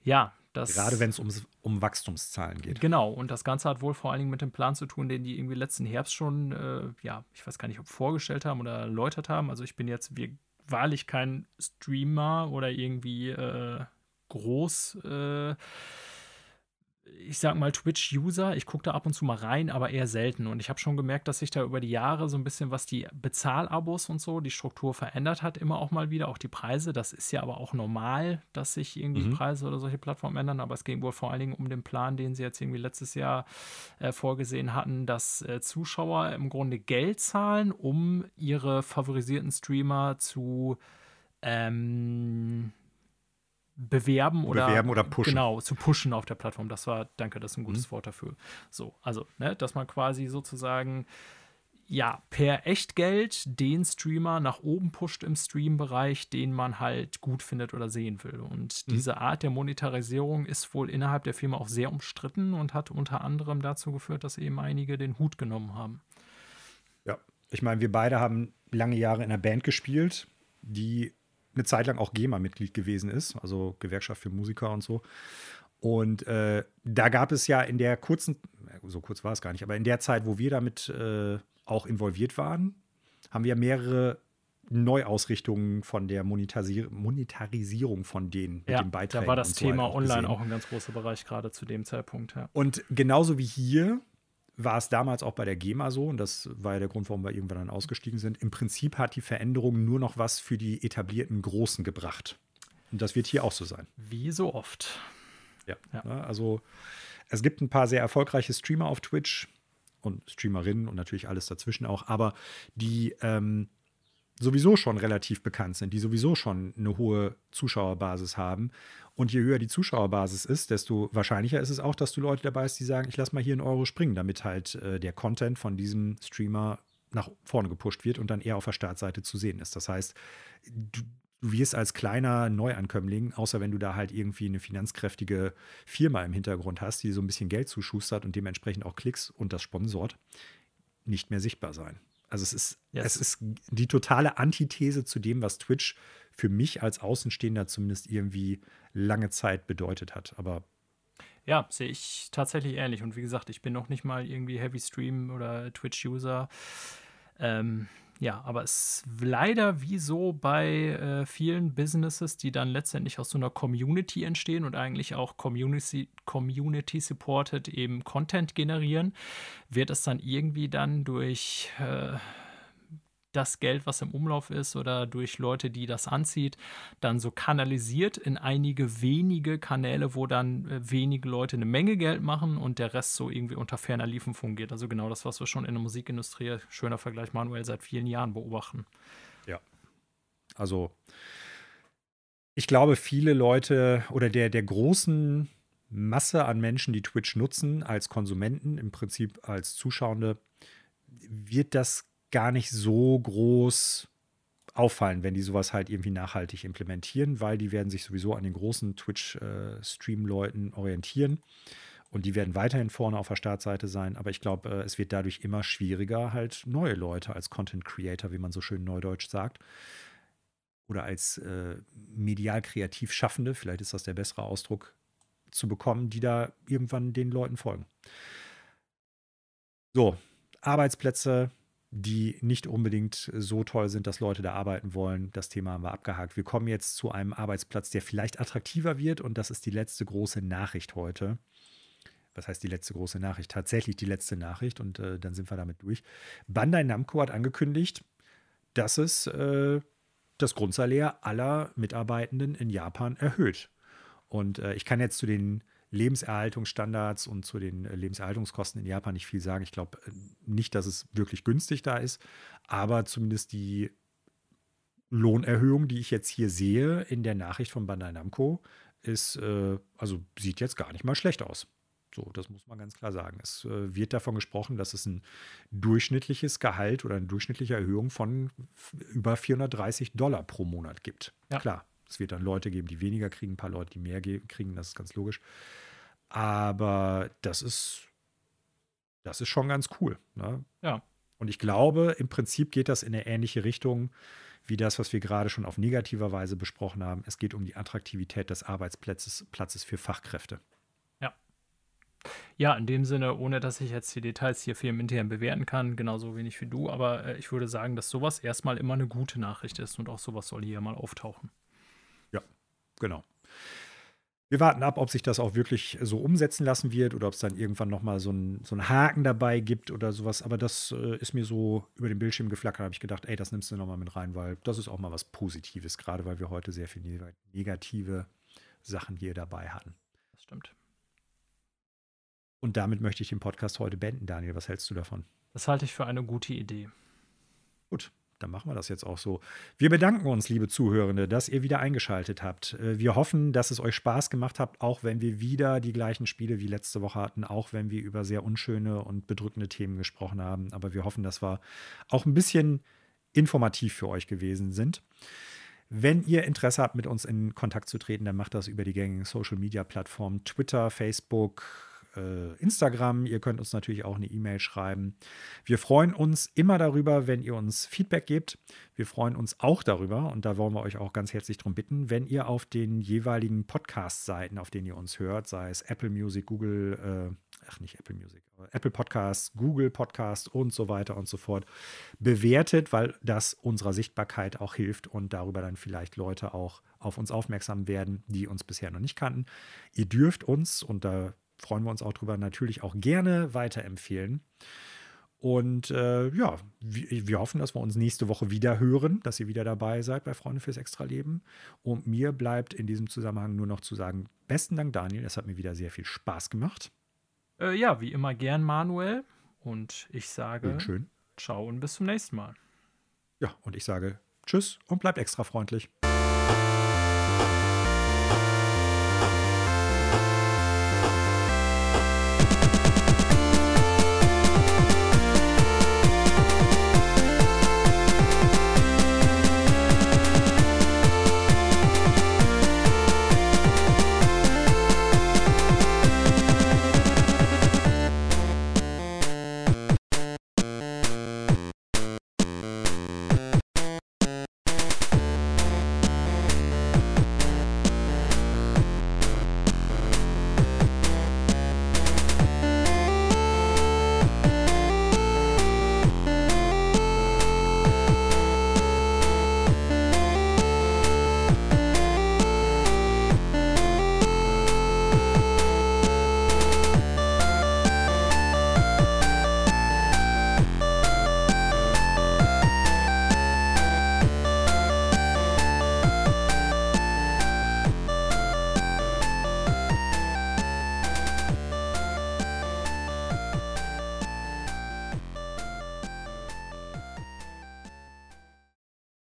ja, das, Gerade wenn es um Wachstumszahlen geht. Genau, und das Ganze hat wohl vor allen Dingen mit dem Plan zu tun, den die irgendwie letzten Herbst schon, äh, ja, ich weiß gar nicht, ob vorgestellt haben oder erläutert haben. Also ich bin jetzt wir, wahrlich kein Streamer oder irgendwie äh, groß. Äh, ich sag mal, Twitch-User. Ich gucke da ab und zu mal rein, aber eher selten. Und ich habe schon gemerkt, dass sich da über die Jahre so ein bisschen, was die Bezahlabos und so, die Struktur verändert hat, immer auch mal wieder. Auch die Preise. Das ist ja aber auch normal, dass sich irgendwie mhm. Preise oder solche Plattformen ändern. Aber es ging wohl vor allen Dingen um den Plan, den sie jetzt irgendwie letztes Jahr äh, vorgesehen hatten, dass äh, Zuschauer im Grunde Geld zahlen, um ihre favorisierten Streamer zu. Ähm, bewerben oder, bewerben oder pushen. Genau, zu pushen auf der Plattform. Das war, danke, das ist ein gutes mhm. Wort dafür. So, also, ne, dass man quasi sozusagen ja, per Echtgeld den Streamer nach oben pusht im Stream-Bereich, den man halt gut findet oder sehen will. Und mhm. diese Art der Monetarisierung ist wohl innerhalb der Firma auch sehr umstritten und hat unter anderem dazu geführt, dass eben einige den Hut genommen haben. Ja, ich meine, wir beide haben lange Jahre in einer Band gespielt, die eine Zeit lang auch GEMA-Mitglied gewesen ist, also Gewerkschaft für Musiker und so. Und äh, da gab es ja in der kurzen, so kurz war es gar nicht, aber in der Zeit, wo wir damit äh, auch involviert waren, haben wir mehrere Neuausrichtungen von der Monetarisier Monetarisierung von denen ja, mit den Beiträgen. Da war das Thema auch online gesehen. auch ein ganz großer Bereich gerade zu dem Zeitpunkt. Ja. Und genauso wie hier war es damals auch bei der GEMA so, und das war ja der Grund, warum wir irgendwann dann ausgestiegen sind. Im Prinzip hat die Veränderung nur noch was für die etablierten Großen gebracht. Und das wird hier auch so sein. Wie so oft. Ja. ja. Ne, also es gibt ein paar sehr erfolgreiche Streamer auf Twitch und Streamerinnen und natürlich alles dazwischen auch, aber die, ähm, sowieso schon relativ bekannt sind, die sowieso schon eine hohe Zuschauerbasis haben. Und je höher die Zuschauerbasis ist, desto wahrscheinlicher ist es auch, dass du Leute dabei hast, die sagen, ich lass mal hier einen Euro springen, damit halt äh, der Content von diesem Streamer nach vorne gepusht wird und dann eher auf der Startseite zu sehen ist. Das heißt, du, du wirst als kleiner Neuankömmling, außer wenn du da halt irgendwie eine finanzkräftige Firma im Hintergrund hast, die so ein bisschen Geld zuschustert und dementsprechend auch Klicks und das sponsort, nicht mehr sichtbar sein. Also es ist, yes. es ist die totale Antithese zu dem, was Twitch für mich als Außenstehender zumindest irgendwie lange Zeit bedeutet hat. Aber ja, sehe ich tatsächlich ähnlich. Und wie gesagt, ich bin noch nicht mal irgendwie Heavy Stream oder Twitch-User. Ähm, ja, aber es ist leider wie so bei äh, vielen Businesses, die dann letztendlich aus so einer Community entstehen und eigentlich auch Community, Community supported eben Content generieren, wird es dann irgendwie dann durch äh, das Geld, was im Umlauf ist oder durch Leute, die das anzieht, dann so kanalisiert in einige wenige Kanäle, wo dann äh, wenige Leute eine Menge Geld machen und der Rest so irgendwie unter ferner Liefen fungiert. Also genau das, was wir schon in der Musikindustrie, schöner Vergleich manuell, seit vielen Jahren beobachten. Ja. Also ich glaube, viele Leute oder der, der großen Masse an Menschen, die Twitch nutzen, als Konsumenten, im Prinzip als Zuschauende, wird das gar nicht so groß auffallen, wenn die sowas halt irgendwie nachhaltig implementieren, weil die werden sich sowieso an den großen Twitch-Stream-Leuten orientieren und die werden weiterhin vorne auf der Startseite sein. Aber ich glaube, äh, es wird dadurch immer schwieriger, halt neue Leute als Content Creator, wie man so schön neudeutsch sagt, oder als äh, medial kreativ Schaffende, vielleicht ist das der bessere Ausdruck, zu bekommen, die da irgendwann den Leuten folgen. So, Arbeitsplätze, die nicht unbedingt so toll sind, dass Leute da arbeiten wollen. Das Thema haben wir abgehakt. Wir kommen jetzt zu einem Arbeitsplatz, der vielleicht attraktiver wird und das ist die letzte große Nachricht heute. Was heißt die letzte große Nachricht? Tatsächlich die letzte Nachricht und äh, dann sind wir damit durch. Bandai Namco hat angekündigt, dass es äh, das Grundsalär aller Mitarbeitenden in Japan erhöht. Und äh, ich kann jetzt zu den Lebenserhaltungsstandards und zu den äh, Lebenserhaltungskosten in Japan nicht viel sagen. Ich glaube äh, nicht, dass es wirklich günstig da ist, aber zumindest die Lohnerhöhung, die ich jetzt hier sehe in der Nachricht von Bandai Namco, ist, äh, also sieht jetzt gar nicht mal schlecht aus. So, das muss man ganz klar sagen. Es äh, wird davon gesprochen, dass es ein durchschnittliches Gehalt oder eine durchschnittliche Erhöhung von über 430 Dollar pro Monat gibt. Ja. Klar, es wird dann Leute geben, die weniger kriegen, ein paar Leute, die mehr kriegen, das ist ganz logisch. Aber das ist, das ist schon ganz cool. Ne? Ja. Und ich glaube, im Prinzip geht das in eine ähnliche Richtung wie das, was wir gerade schon auf negativer Weise besprochen haben. Es geht um die Attraktivität des Arbeitsplatzes Platzes für Fachkräfte. Ja. Ja, in dem Sinne, ohne dass ich jetzt die Details hier firmenintern bewerten kann, genauso wenig wie du, aber äh, ich würde sagen, dass sowas erstmal immer eine gute Nachricht ist und auch sowas soll hier mal auftauchen. Genau. Wir warten ab, ob sich das auch wirklich so umsetzen lassen wird oder ob es dann irgendwann nochmal so, ein, so einen Haken dabei gibt oder sowas. Aber das äh, ist mir so über den Bildschirm geflackert, habe ich gedacht, ey, das nimmst du nochmal mit rein, weil das ist auch mal was Positives, gerade weil wir heute sehr viele negative Sachen hier dabei hatten. Das stimmt. Und damit möchte ich den Podcast heute beenden, Daniel. Was hältst du davon? Das halte ich für eine gute Idee. Gut, dann machen wir das jetzt auch so. Wir bedanken uns, liebe Zuhörende, dass ihr wieder eingeschaltet habt. Äh, wir hoffen, dass es euch Spaß gemacht hat, auch wenn wir wieder die gleichen Spiele wie letzte Woche hatten, auch wenn wir über sehr unschöne und bedrückende Themen gesprochen haben. Aber wir hoffen, dass wir auch ein bisschen informativ für euch gewesen sind. Wenn ihr Interesse habt, mit uns in Kontakt zu treten, dann macht das über die gängigen Social-Media-Plattformen Twitter, Facebook, äh, Instagram. Ihr könnt uns natürlich auch eine E-Mail schreiben. Wir freuen uns immer darüber, wenn ihr uns Feedback gebt. Wir freuen uns auch darüber, und da wollen wir euch auch ganz herzlich darum bitten, wenn ihr auf den jeweiligen Podcast-Seiten, auf denen ihr uns hört, sei es Apple Music, Google, äh, ach nicht Apple Music, Apple Podcasts, Google Podcasts und so weiter und so fort, bewertet, weil das unserer Sichtbarkeit auch hilft und darüber dann vielleicht Leute auch auf uns aufmerksam werden, die uns bisher noch nicht kannten. Ihr dürft uns, und da freuen wir uns auch drüber, natürlich auch gerne weiterempfehlen. Und äh, ja, wir, wir, hoffen, dass wir uns nächste Woche wieder hören, dass ihr wieder dabei seid bei Freunde fürs Extraleben. Und mir bleibt in diesem Zusammenhang nur noch zu sagen, besten Dank, Daniel. Es hat mir wieder sehr viel Spaß gemacht. Äh, ja, wie immer gern, Manuel. Und ich sage schön. ciao und bis zum nächsten Mal. Ja, und ich sage Tschüss und bleibt extra freundlich.